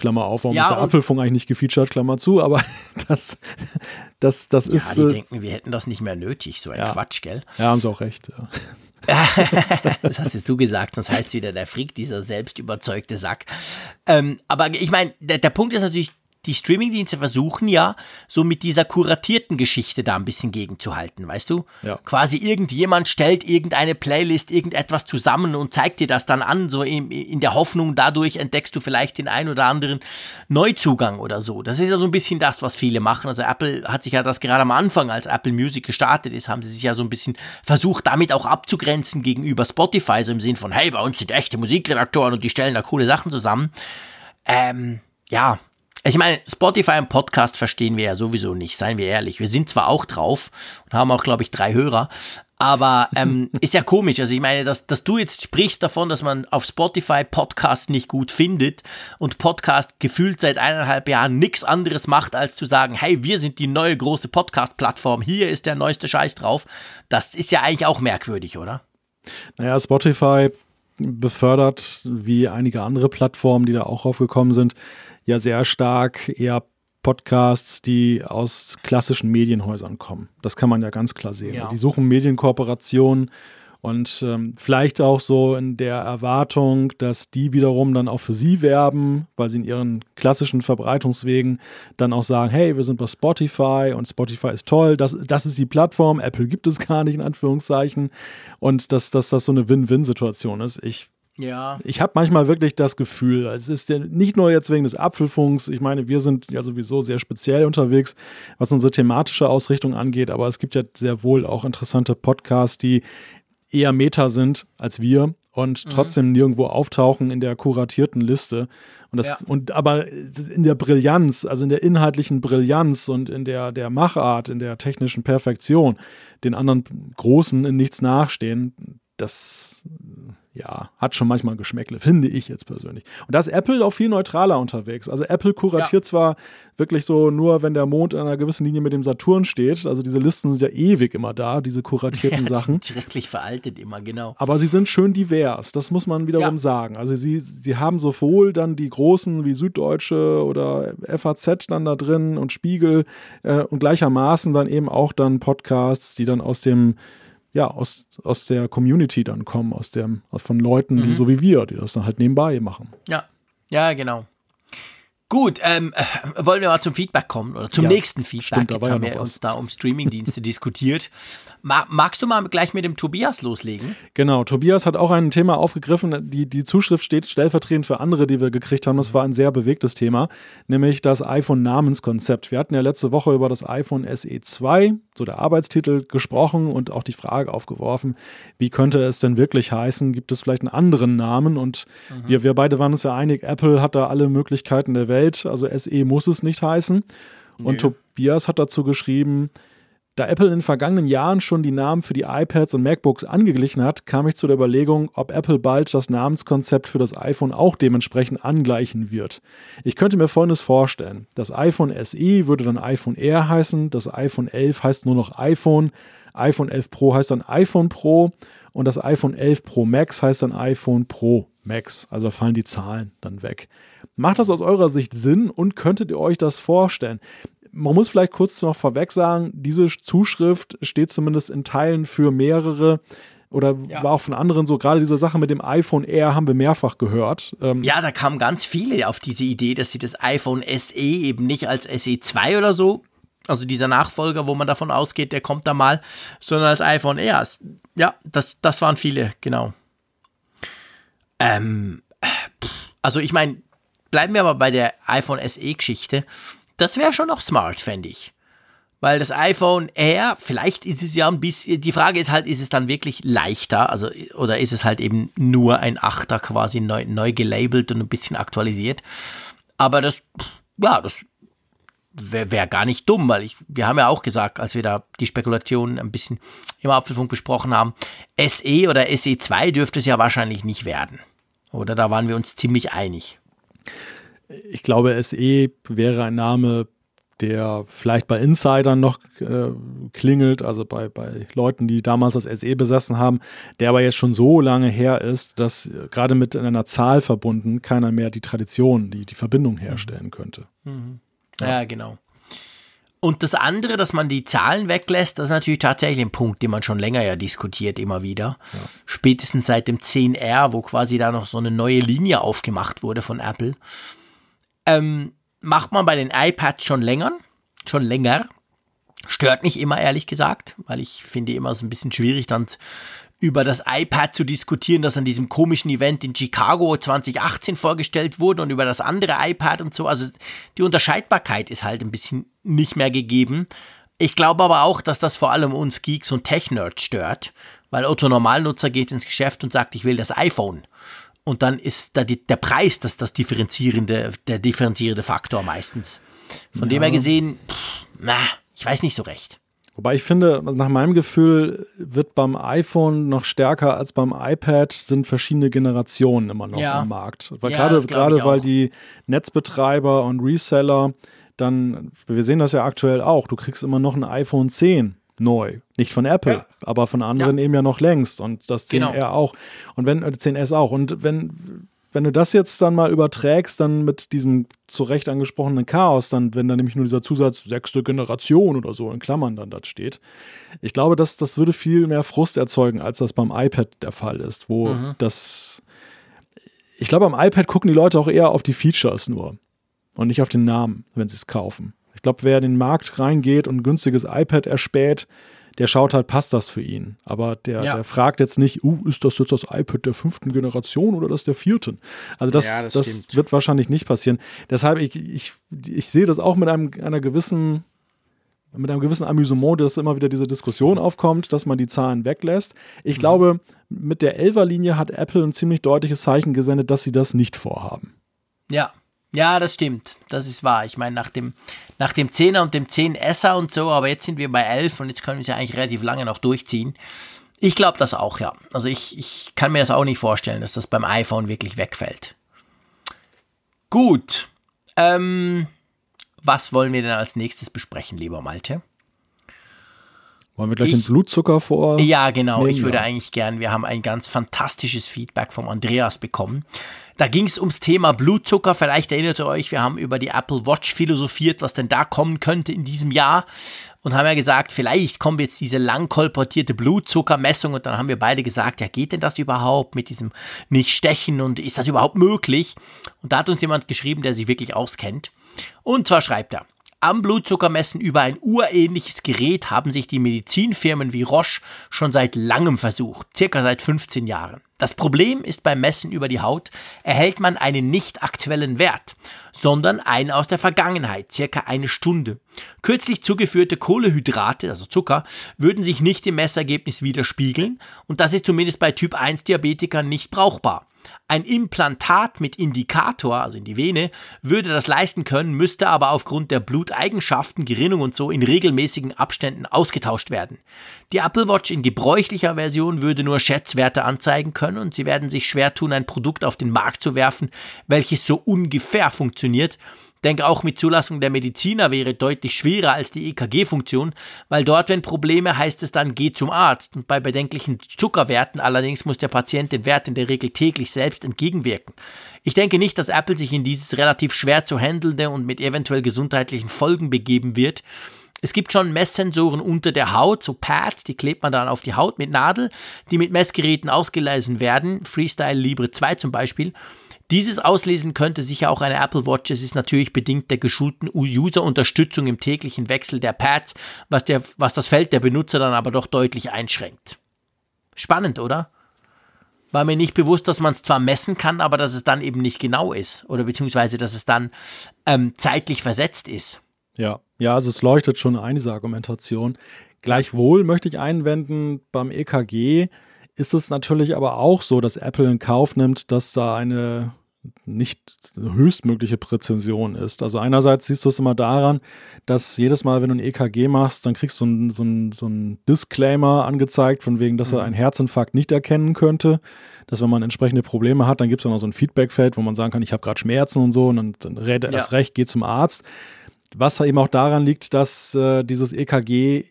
Klammer auf, warum ja, ist der Apfelfunk eigentlich nicht gefeatured, Klammer zu, aber das, das, das ja, ist. Die äh, denken, wir hätten das nicht mehr nötig, so ein ja. Quatsch, gell? Ja, haben sie auch recht. Ja. das hast jetzt du gesagt, sonst heißt wieder der Freak, dieser selbstüberzeugte Sack. Ähm, aber ich meine, der, der Punkt ist natürlich, die Streamingdienste versuchen ja, so mit dieser kuratierten Geschichte da ein bisschen gegenzuhalten, weißt du? Ja. Quasi irgendjemand stellt irgendeine Playlist, irgendetwas zusammen und zeigt dir das dann an, so in, in der Hoffnung, dadurch entdeckst du vielleicht den ein oder anderen Neuzugang oder so. Das ist ja so ein bisschen das, was viele machen. Also Apple hat sich ja das gerade am Anfang, als Apple Music gestartet ist, haben sie sich ja so ein bisschen versucht, damit auch abzugrenzen gegenüber Spotify, so im Sinn von, hey, bei uns sind echte Musikredaktoren und die stellen da coole Sachen zusammen. Ähm, ja, ich meine, Spotify und Podcast verstehen wir ja sowieso nicht, seien wir ehrlich. Wir sind zwar auch drauf und haben auch, glaube ich, drei Hörer, aber ähm, ist ja komisch. Also ich meine, dass, dass du jetzt sprichst davon, dass man auf Spotify Podcast nicht gut findet und Podcast gefühlt seit eineinhalb Jahren nichts anderes macht, als zu sagen, hey, wir sind die neue große Podcast-Plattform, hier ist der neueste Scheiß drauf. Das ist ja eigentlich auch merkwürdig, oder? Naja, Spotify befördert, wie einige andere Plattformen, die da auch aufgekommen sind, ja sehr stark eher Podcasts, die aus klassischen Medienhäusern kommen. Das kann man ja ganz klar sehen. Ja. Die suchen Medienkooperationen und ähm, vielleicht auch so in der Erwartung, dass die wiederum dann auch für sie werben, weil sie in ihren klassischen Verbreitungswegen dann auch sagen, hey, wir sind bei Spotify und Spotify ist toll, das, das ist die Plattform, Apple gibt es gar nicht in Anführungszeichen und dass, dass das so eine Win-Win-Situation ist. Ich ja. Ich habe manchmal wirklich das Gefühl, es ist ja nicht nur jetzt wegen des Apfelfunks, ich meine, wir sind ja sowieso sehr speziell unterwegs, was unsere thematische Ausrichtung angeht, aber es gibt ja sehr wohl auch interessante Podcasts, die eher Meta sind als wir und mhm. trotzdem nirgendwo auftauchen in der kuratierten Liste. Und das, ja. und aber in der Brillanz, also in der inhaltlichen Brillanz und in der, der Machart, in der technischen Perfektion, den anderen Großen in nichts nachstehen, das ja, hat schon manchmal Geschmäckle, finde ich jetzt persönlich. Und da ist Apple auch viel neutraler unterwegs. Also Apple kuratiert ja. zwar wirklich so nur, wenn der Mond in einer gewissen Linie mit dem Saturn steht. Also diese Listen sind ja ewig immer da, diese kuratierten ja, Sachen. Sind schrecklich veraltet immer, genau. Aber sie sind schön divers, das muss man wiederum ja. sagen. Also sie, sie haben sowohl dann die großen wie Süddeutsche oder FAZ dann da drin und Spiegel äh, und gleichermaßen dann eben auch dann Podcasts, die dann aus dem ja, aus, aus der Community dann kommen, aus dem, von Leuten, mhm. die so wie wir, die das dann halt nebenbei machen. Ja, ja, genau. Gut, ähm, äh, wollen wir mal zum Feedback kommen oder zum Ja, nächsten Feedback. stimmt, Jetzt ja haben noch wir was. uns da um Streamingdienste diskutiert. Ma magst du mal gleich mit dem Tobias loslegen? Genau, Tobias hat auch ein Thema aufgegriffen. Die, die Zuschrift steht stellvertretend für andere, die wir gekriegt haben. Das war ein sehr bewegtes Thema, nämlich das iPhone-Namenskonzept. Wir hatten ja letzte Woche über das iPhone SE 2, so der Arbeitstitel, gesprochen und auch die Frage aufgeworfen, wie könnte es denn wirklich heißen? Gibt es vielleicht einen anderen Namen? Und wir, wir beide waren uns ja einig, Apple hat da alle Möglichkeiten der Welt. Also SE muss es nicht heißen. Und Tobias hat dazu geschrieben, da Apple in den vergangenen Jahren schon die Namen für die iPads und MacBooks angeglichen hat, kam ich zu der Überlegung, ob Apple bald das Namenskonzept für das iPhone auch dementsprechend angleichen wird. Ich könnte mir Folgendes vorstellen. Das iPhone SE würde dann iPhone Air heißen, das iPhone 11 heißt nur noch iPhone, iPhone 11 Pro heißt dann iPhone Pro und das iPhone 11 Pro Max heißt dann iPhone Pro Max. Also da fallen die Zahlen dann weg. Macht das aus eurer Sicht Sinn und könntet ihr euch das vorstellen? Man muss vielleicht kurz noch vorweg sagen, diese Zuschrift steht zumindest in Teilen für mehrere oder Ja. war auch von anderen so. Gerade diese Sache mit dem iPhone Air haben wir mehrfach gehört. Ähm, Ja, da kamen ganz viele auf diese Idee, dass sie das iPhone SE eben nicht als SE2 oder so, also dieser Nachfolger, wo man davon ausgeht, der kommt da mal, sondern als iPhone Air. Ja, das, das waren viele, genau. Ähm, also ich meine, bleiben wir aber bei der iPhone SE-Geschichte. Das wäre schon noch smart, fände ich. Weil das iPhone Air, vielleicht ist es ja ein bisschen, die Frage ist halt, ist es dann wirklich leichter, also, oder ist es halt eben nur ein Achter quasi neu, neu gelabelt und ein bisschen aktualisiert. Aber das, ja, das wäre wär gar nicht dumm, weil ich, wir haben ja auch gesagt, als wir da die Spekulationen ein bisschen im Apfelfunk besprochen haben, SE oder SE2 dürfte es ja wahrscheinlich nicht werden. Oder da waren wir uns ziemlich einig. Ich glaube, SE wäre ein Name, der vielleicht bei Insidern noch äh, klingelt, also bei, bei Leuten, die damals das SE besessen haben, der aber jetzt schon so lange her ist, dass äh, gerade mit einer Zahl verbunden keiner mehr die Tradition, die, die Verbindung herstellen könnte. Ja. genau. Und das andere, dass man die Zahlen weglässt, das ist natürlich tatsächlich ein Punkt, den man schon länger ja diskutiert, immer wieder. Spätestens seit dem 10R, wo quasi da noch so eine neue Linie aufgemacht wurde von Apple. Ähm, macht man bei den iPads schon länger, schon länger. Stört nicht immer, ehrlich gesagt, weil ich finde immer es ein bisschen schwierig, dann über das iPad zu diskutieren, das an diesem komischen Event in Chicago 2018 vorgestellt wurde und über das andere iPad und so. Also die Unterscheidbarkeit ist halt ein bisschen nicht mehr gegeben. Ich glaube aber auch, dass das vor allem uns Geeks und Tech-Nerds stört, weil Otto Normalnutzer geht ins Geschäft und sagt, ich will das iPhone. Und dann ist da die, der Preis das, das differenzierende, der differenzierende Faktor meistens. Von dem her gesehen, pff, na, ich weiß nicht so recht. Wobei ich finde, nach meinem Gefühl wird beim iPhone noch stärker als beim iPad sind verschiedene Generationen immer noch Ja. am Markt. Weil Ja, gerade gerade weil die Netzbetreiber und Reseller dann, wir sehen das ja aktuell auch, du kriegst immer noch ein iPhone 10 neu. Nicht von Apple, Ja. aber von anderen eben ja noch längst und das 10R Genau. auch. Und wenn, äh, 10S auch. Und wenn, wenn du das jetzt dann mal überträgst, dann mit diesem zu Recht angesprochenen Chaos, dann, wenn da nämlich nur dieser Zusatz sechste Generation oder so in Klammern dann das steht, ich glaube, das, das würde viel mehr Frust erzeugen, als das beim iPad der Fall ist, wo das. Ich glaube, am iPad gucken die Leute auch eher auf die Features nur und nicht auf den Namen, wenn sie es kaufen. Ich glaube, wer in den Markt reingeht und ein günstiges iPad erspäht, der schaut halt, passt das für ihn. Aber der, Ja. der fragt jetzt nicht, uh, ist das jetzt das iPad der fünften Generation oder das der vierten? Also das, Ja, das, das wird wahrscheinlich nicht passieren. Deshalb, ich, ich, ich sehe das auch mit einem, einer gewissen mit einem gewissen Amüsement, dass immer wieder diese Diskussion aufkommt, dass man die Zahlen weglässt. Ich glaube, mit der 11er-Linie hat Apple ein ziemlich deutliches Zeichen gesendet, dass sie das nicht vorhaben. Ja, ja, das stimmt. Das ist wahr. Ich meine, nach dem, nach dem 10er und dem 10S und so, aber jetzt sind wir bei 11 und jetzt können wir es ja eigentlich relativ lange noch durchziehen. Ich glaube das auch, ja. Also ich, ich kann mir das auch nicht vorstellen, dass das beim iPhone wirklich wegfällt. Gut. Ähm, was wollen wir denn als nächstes besprechen, lieber Malte? Wollen wir gleich ich, den Blutzucker vor? Ja, genau. Ich würde eigentlich gern, wir haben ein ganz fantastisches Feedback vom Andreas bekommen. Da ging es ums Thema Blutzucker. Vielleicht erinnert ihr euch, wir haben über die Apple Watch philosophiert, was denn da kommen könnte in diesem Jahr. Und haben ja gesagt, vielleicht kommt jetzt diese lang kolportierte Blutzuckermessung. Und dann haben wir beide gesagt, ja, geht denn das überhaupt mit diesem Nicht-Stechen und ist das überhaupt möglich? Und da hat uns jemand geschrieben, der sich wirklich auskennt. Und zwar schreibt er, am Blutzuckermessen über ein urähnliches Gerät haben sich die Medizinfirmen wie Roche schon seit langem versucht, circa seit 15 Jahren. Das Problem ist beim Messen über die Haut erhält man einen nicht aktuellen Wert, sondern einen aus der Vergangenheit, circa eine Stunde. Kürzlich zugeführte Kohlehydrate, also Zucker, würden sich nicht im Messergebnis widerspiegeln und das ist zumindest bei Typ 1 Diabetikern nicht brauchbar. Ein Implantat mit Indikator, also in die Vene, würde das leisten können, müsste aber aufgrund der Bluteigenschaften, Gerinnung und so in regelmäßigen Abständen ausgetauscht werden. Die Apple Watch in gebräuchlicher Version würde nur Schätzwerte anzeigen können und sie werden sich schwer tun, ein Produkt auf den Markt zu werfen, welches so ungefähr funktioniert denke auch mit Zulassung der Mediziner wäre deutlich schwerer als die EKG-Funktion, weil dort, wenn Probleme, heißt es dann, geh zum Arzt. Und bei bedenklichen Zuckerwerten allerdings muss der Patient den Wert in der Regel täglich selbst entgegenwirken. Ich denke nicht, dass Apple sich in dieses relativ schwer zu handelnde und mit eventuell gesundheitlichen Folgen begeben wird. Es gibt schon Messsensoren unter der Haut, so Pads, die klebt man dann auf die Haut mit Nadel, die mit Messgeräten ausgelesen werden, Freestyle Libre 2 zum Beispiel. Dieses Auslesen könnte sicher auch eine Apple Watch. Es ist natürlich bedingt der geschulten User-Unterstützung im täglichen Wechsel der Pads, was, der, was das Feld der Benutzer dann aber doch deutlich einschränkt. Spannend, oder? War mir nicht bewusst, dass man es zwar messen kann, aber dass es dann eben nicht genau ist. Oder beziehungsweise, dass es dann ähm, zeitlich versetzt ist. Ja, ja, also es leuchtet schon ein, diese Argumentation. Gleichwohl möchte ich einwenden, beim EKG ist es natürlich aber auch so, dass Apple in Kauf nimmt, dass da eine nicht höchstmögliche Präzision ist. Also einerseits siehst du es immer daran, dass jedes Mal, wenn du ein EKG machst, dann kriegst du einen, so einen, so einen Disclaimer angezeigt, von wegen, dass er mhm. einen Herzinfarkt nicht erkennen könnte. Dass wenn man entsprechende Probleme hat, dann gibt es noch so ein Feedbackfeld, wo man sagen kann, ich habe gerade Schmerzen und so und dann, dann rät er ja. erst recht, geh zum Arzt. Was eben auch daran liegt, dass äh, dieses EKG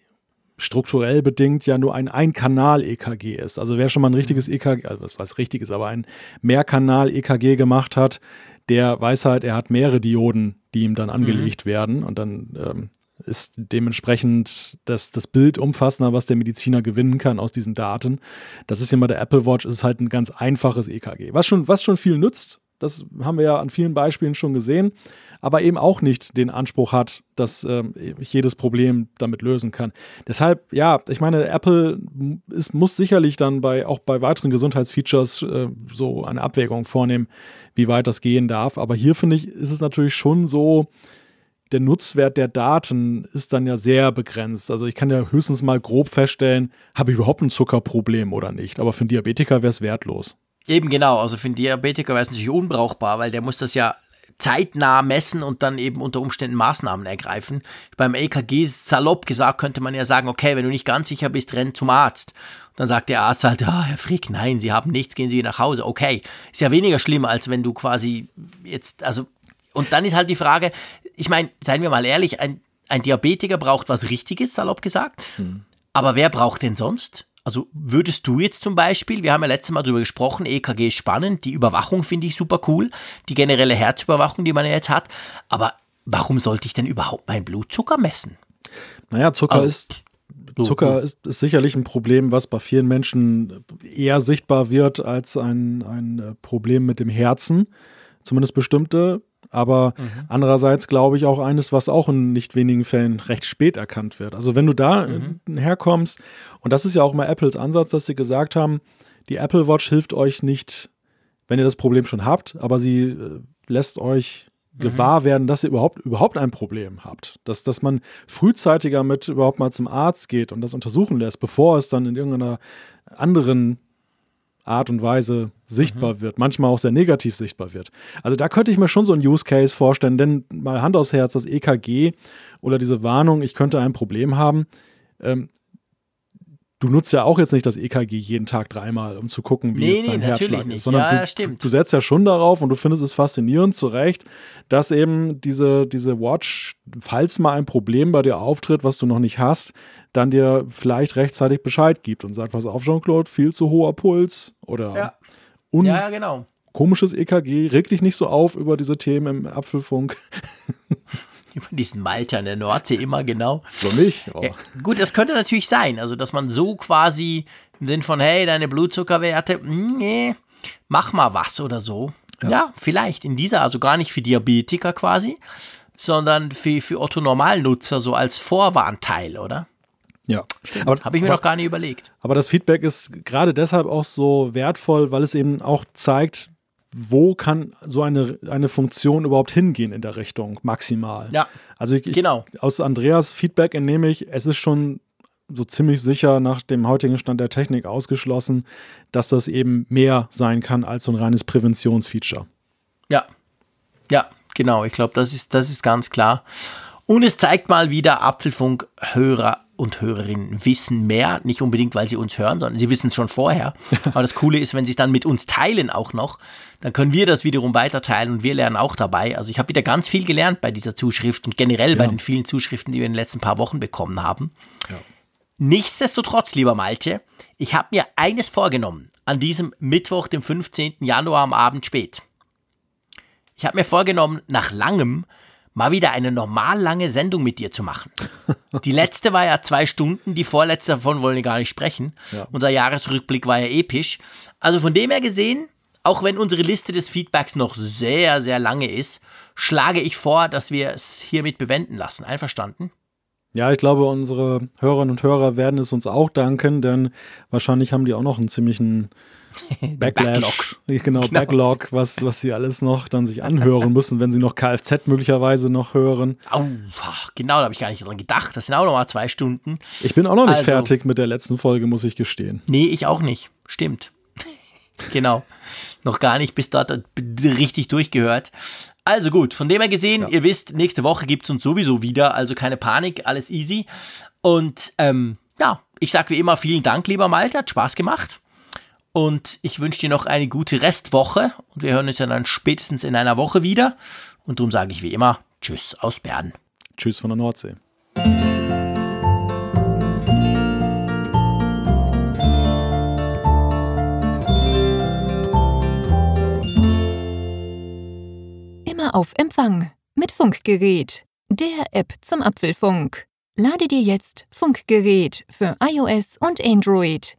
strukturell bedingt ja nur ein Ein-Kanal-EKG ist. Also wer schon mal ein richtiges mhm. EKG, also was heißt richtiges, aber ein Mehrkanal-EKG gemacht hat, der weiß halt, er hat mehrere Dioden, die ihm dann mhm. angelegt mhm. werden und dann ähm, ist dementsprechend das, das Bild umfassender, was der Mediziner gewinnen kann aus diesen Daten. Das ist ja mal der Apple Watch, ist halt ein ganz einfaches EKG, was schon, was schon viel nützt. Das haben wir ja an vielen Beispielen schon gesehen aber eben auch nicht den Anspruch hat, dass äh, ich jedes Problem damit lösen kann. Deshalb, ja, ich meine, Apple ist, muss sicherlich dann bei auch bei weiteren Gesundheitsfeatures äh, so eine Abwägung vornehmen, wie weit das gehen darf. Aber hier finde ich, ist es natürlich schon so, der Nutzwert der Daten ist dann ja sehr begrenzt. Also ich kann ja höchstens mal grob feststellen, habe ich überhaupt ein Zuckerproblem oder nicht. Aber für einen Diabetiker wäre es wertlos. Eben genau, also für einen Diabetiker wäre es natürlich unbrauchbar, weil der muss das ja zeitnah messen und dann eben unter Umständen Maßnahmen ergreifen. Beim EKG salopp gesagt könnte man ja sagen, okay, wenn du nicht ganz sicher bist, renn zum Arzt. dann sagt der Arzt halt, ah, Herr Frick, nein, Sie haben nichts, gehen Sie nach Hause. Okay, ist ja weniger schlimm, als wenn du quasi jetzt, also, und dann ist halt die Frage, ich meine, seien wir mal ehrlich, ein, ein Diabetiker braucht was Richtiges, salopp gesagt. Hm. Aber wer braucht denn sonst? Also würdest du jetzt zum Beispiel, wir haben ja letztes Mal darüber gesprochen, EKG ist spannend, die Überwachung finde ich super cool, die generelle Herzüberwachung, die man ja jetzt hat, aber warum sollte ich denn überhaupt meinen Blutzucker messen? Naja, Zucker also, ist Zucker ist, ist, sicherlich ein Problem, was bei vielen Menschen eher sichtbar wird als ein, ein Problem mit dem Herzen. Zumindest bestimmte aber mhm. andererseits glaube ich auch eines, was auch in nicht wenigen Fällen recht spät erkannt wird. Also wenn du da mhm. herkommst, und das ist ja auch mal Apples Ansatz, dass sie gesagt haben, die Apple Watch hilft euch nicht, wenn ihr das Problem schon habt, aber sie äh, lässt euch mhm. gewahr werden, dass ihr überhaupt, überhaupt ein Problem habt. Dass, dass man frühzeitiger mit überhaupt mal zum Arzt geht und das untersuchen lässt, bevor es dann in irgendeiner anderen Art und Weise sichtbar mhm. wird, manchmal auch sehr negativ sichtbar wird. Also da könnte ich mir schon so einen Use Case vorstellen, denn mal Hand aufs Herz, das EKG oder diese Warnung, ich könnte ein Problem haben, ähm, du nutzt ja auch jetzt nicht das EKG jeden Tag dreimal, um zu gucken, wie Nee, jetzt dein nee, Herzschlag ist. Sondern Ja, du, du setzt ja schon darauf und du findest es faszinierend, zu Recht, dass eben diese, diese Watch, falls mal ein Problem bei dir auftritt, was du noch nicht hast, dann dir vielleicht rechtzeitig Bescheid gibt und sagt, pass auf, Jean-Claude, viel zu hoher Puls oder Ja. un Ja, ja, genau. komisches EKG, reg dich nicht so auf über diese Themen im Apfelfunk. Über diesen Malta an der Nordsee immer genau. So nicht. Oh. Ja, gut, das könnte natürlich sein. Also, dass man so quasi im Sinn von, hey, deine Blutzuckerwerte, nee, mach mal was oder so. Ja. vielleicht in dieser, also gar nicht für Diabetiker quasi, sondern für, für Otto-Normalnutzer so als Vorwarnteil, oder? Ja, Habe ich mir aber, noch gar nicht überlegt. aber das Feedback ist gerade deshalb auch so wertvoll, weil es eben auch zeigt, wo kann so eine, eine Funktion überhaupt hingehen in der Richtung, maximal. Ja, Also ich, genau. ich, aus Andreas Feedback entnehme ich, es ist schon so ziemlich sicher nach dem heutigen Stand der Technik ausgeschlossen, dass das eben mehr sein kann als so ein reines Präventionsfeature. Ja, ja, genau. Ich glaube, das ist, das ist ganz klar. Und es zeigt mal wieder, Apfelfunk-Hörer und Hörerinnen wissen mehr. Nicht unbedingt, weil sie uns hören, sondern sie wissen es schon vorher. Aber das Coole ist, wenn sie es dann mit uns teilen auch noch, dann können wir das wiederum weiterteilen und wir lernen auch dabei. Also ich habe wieder ganz viel gelernt bei dieser Zuschrift und generell bei den vielen Zuschriften, die wir in den letzten paar Wochen bekommen haben. Nichtsdestotrotz, lieber Malte, ich habe mir eines vorgenommen an diesem Mittwoch, dem 15. Januar am Abend spät. Ich habe mir vorgenommen, nach langem mal wieder eine normal lange Sendung mit dir zu machen. Die letzte war ja zwei Stunden, die vorletzte davon wollen wir gar nicht sprechen. Ja. Unser Jahresrückblick war ja episch. Also von dem her gesehen, auch wenn unsere Liste des Feedbacks noch sehr, sehr lange ist, schlage ich vor, dass wir es hiermit bewenden lassen. Einverstanden? Ja, ich glaube, unsere Hörerinnen und Hörer werden es uns auch danken, denn wahrscheinlich haben die auch noch einen ziemlichen Backlash, genau, Backlog, was, was sie alles noch dann sich anhören müssen, wenn sie noch Kfz möglicherweise noch hören. Ach, genau, da habe ich gar nicht dran gedacht. Das sind auch noch mal zwei Stunden. Ich bin auch noch nicht Also- fertig mit der letzten Folge, muss ich gestehen. Nee, ich auch nicht. Stimmt. genau. Noch gar nicht bis dort richtig durchgehört. Also gut, von dem her gesehen, ihr wisst, nächste Woche gibt es uns sowieso wieder, also keine Panik, alles easy. Und ähm, ja, ich sage wie immer vielen Dank, lieber Malte, hat Spaß gemacht. Und ich wünsche dir noch eine gute Restwoche. Und wir hören uns ja dann spätestens in einer Woche wieder. Und darum sage ich wie immer, Tschüss aus Bern. Tschüss von der Nordsee. Immer auf Empfang mit Funkgerät, der App zum Apfelfunk. Lade dir jetzt Funkgerät für iOS und Android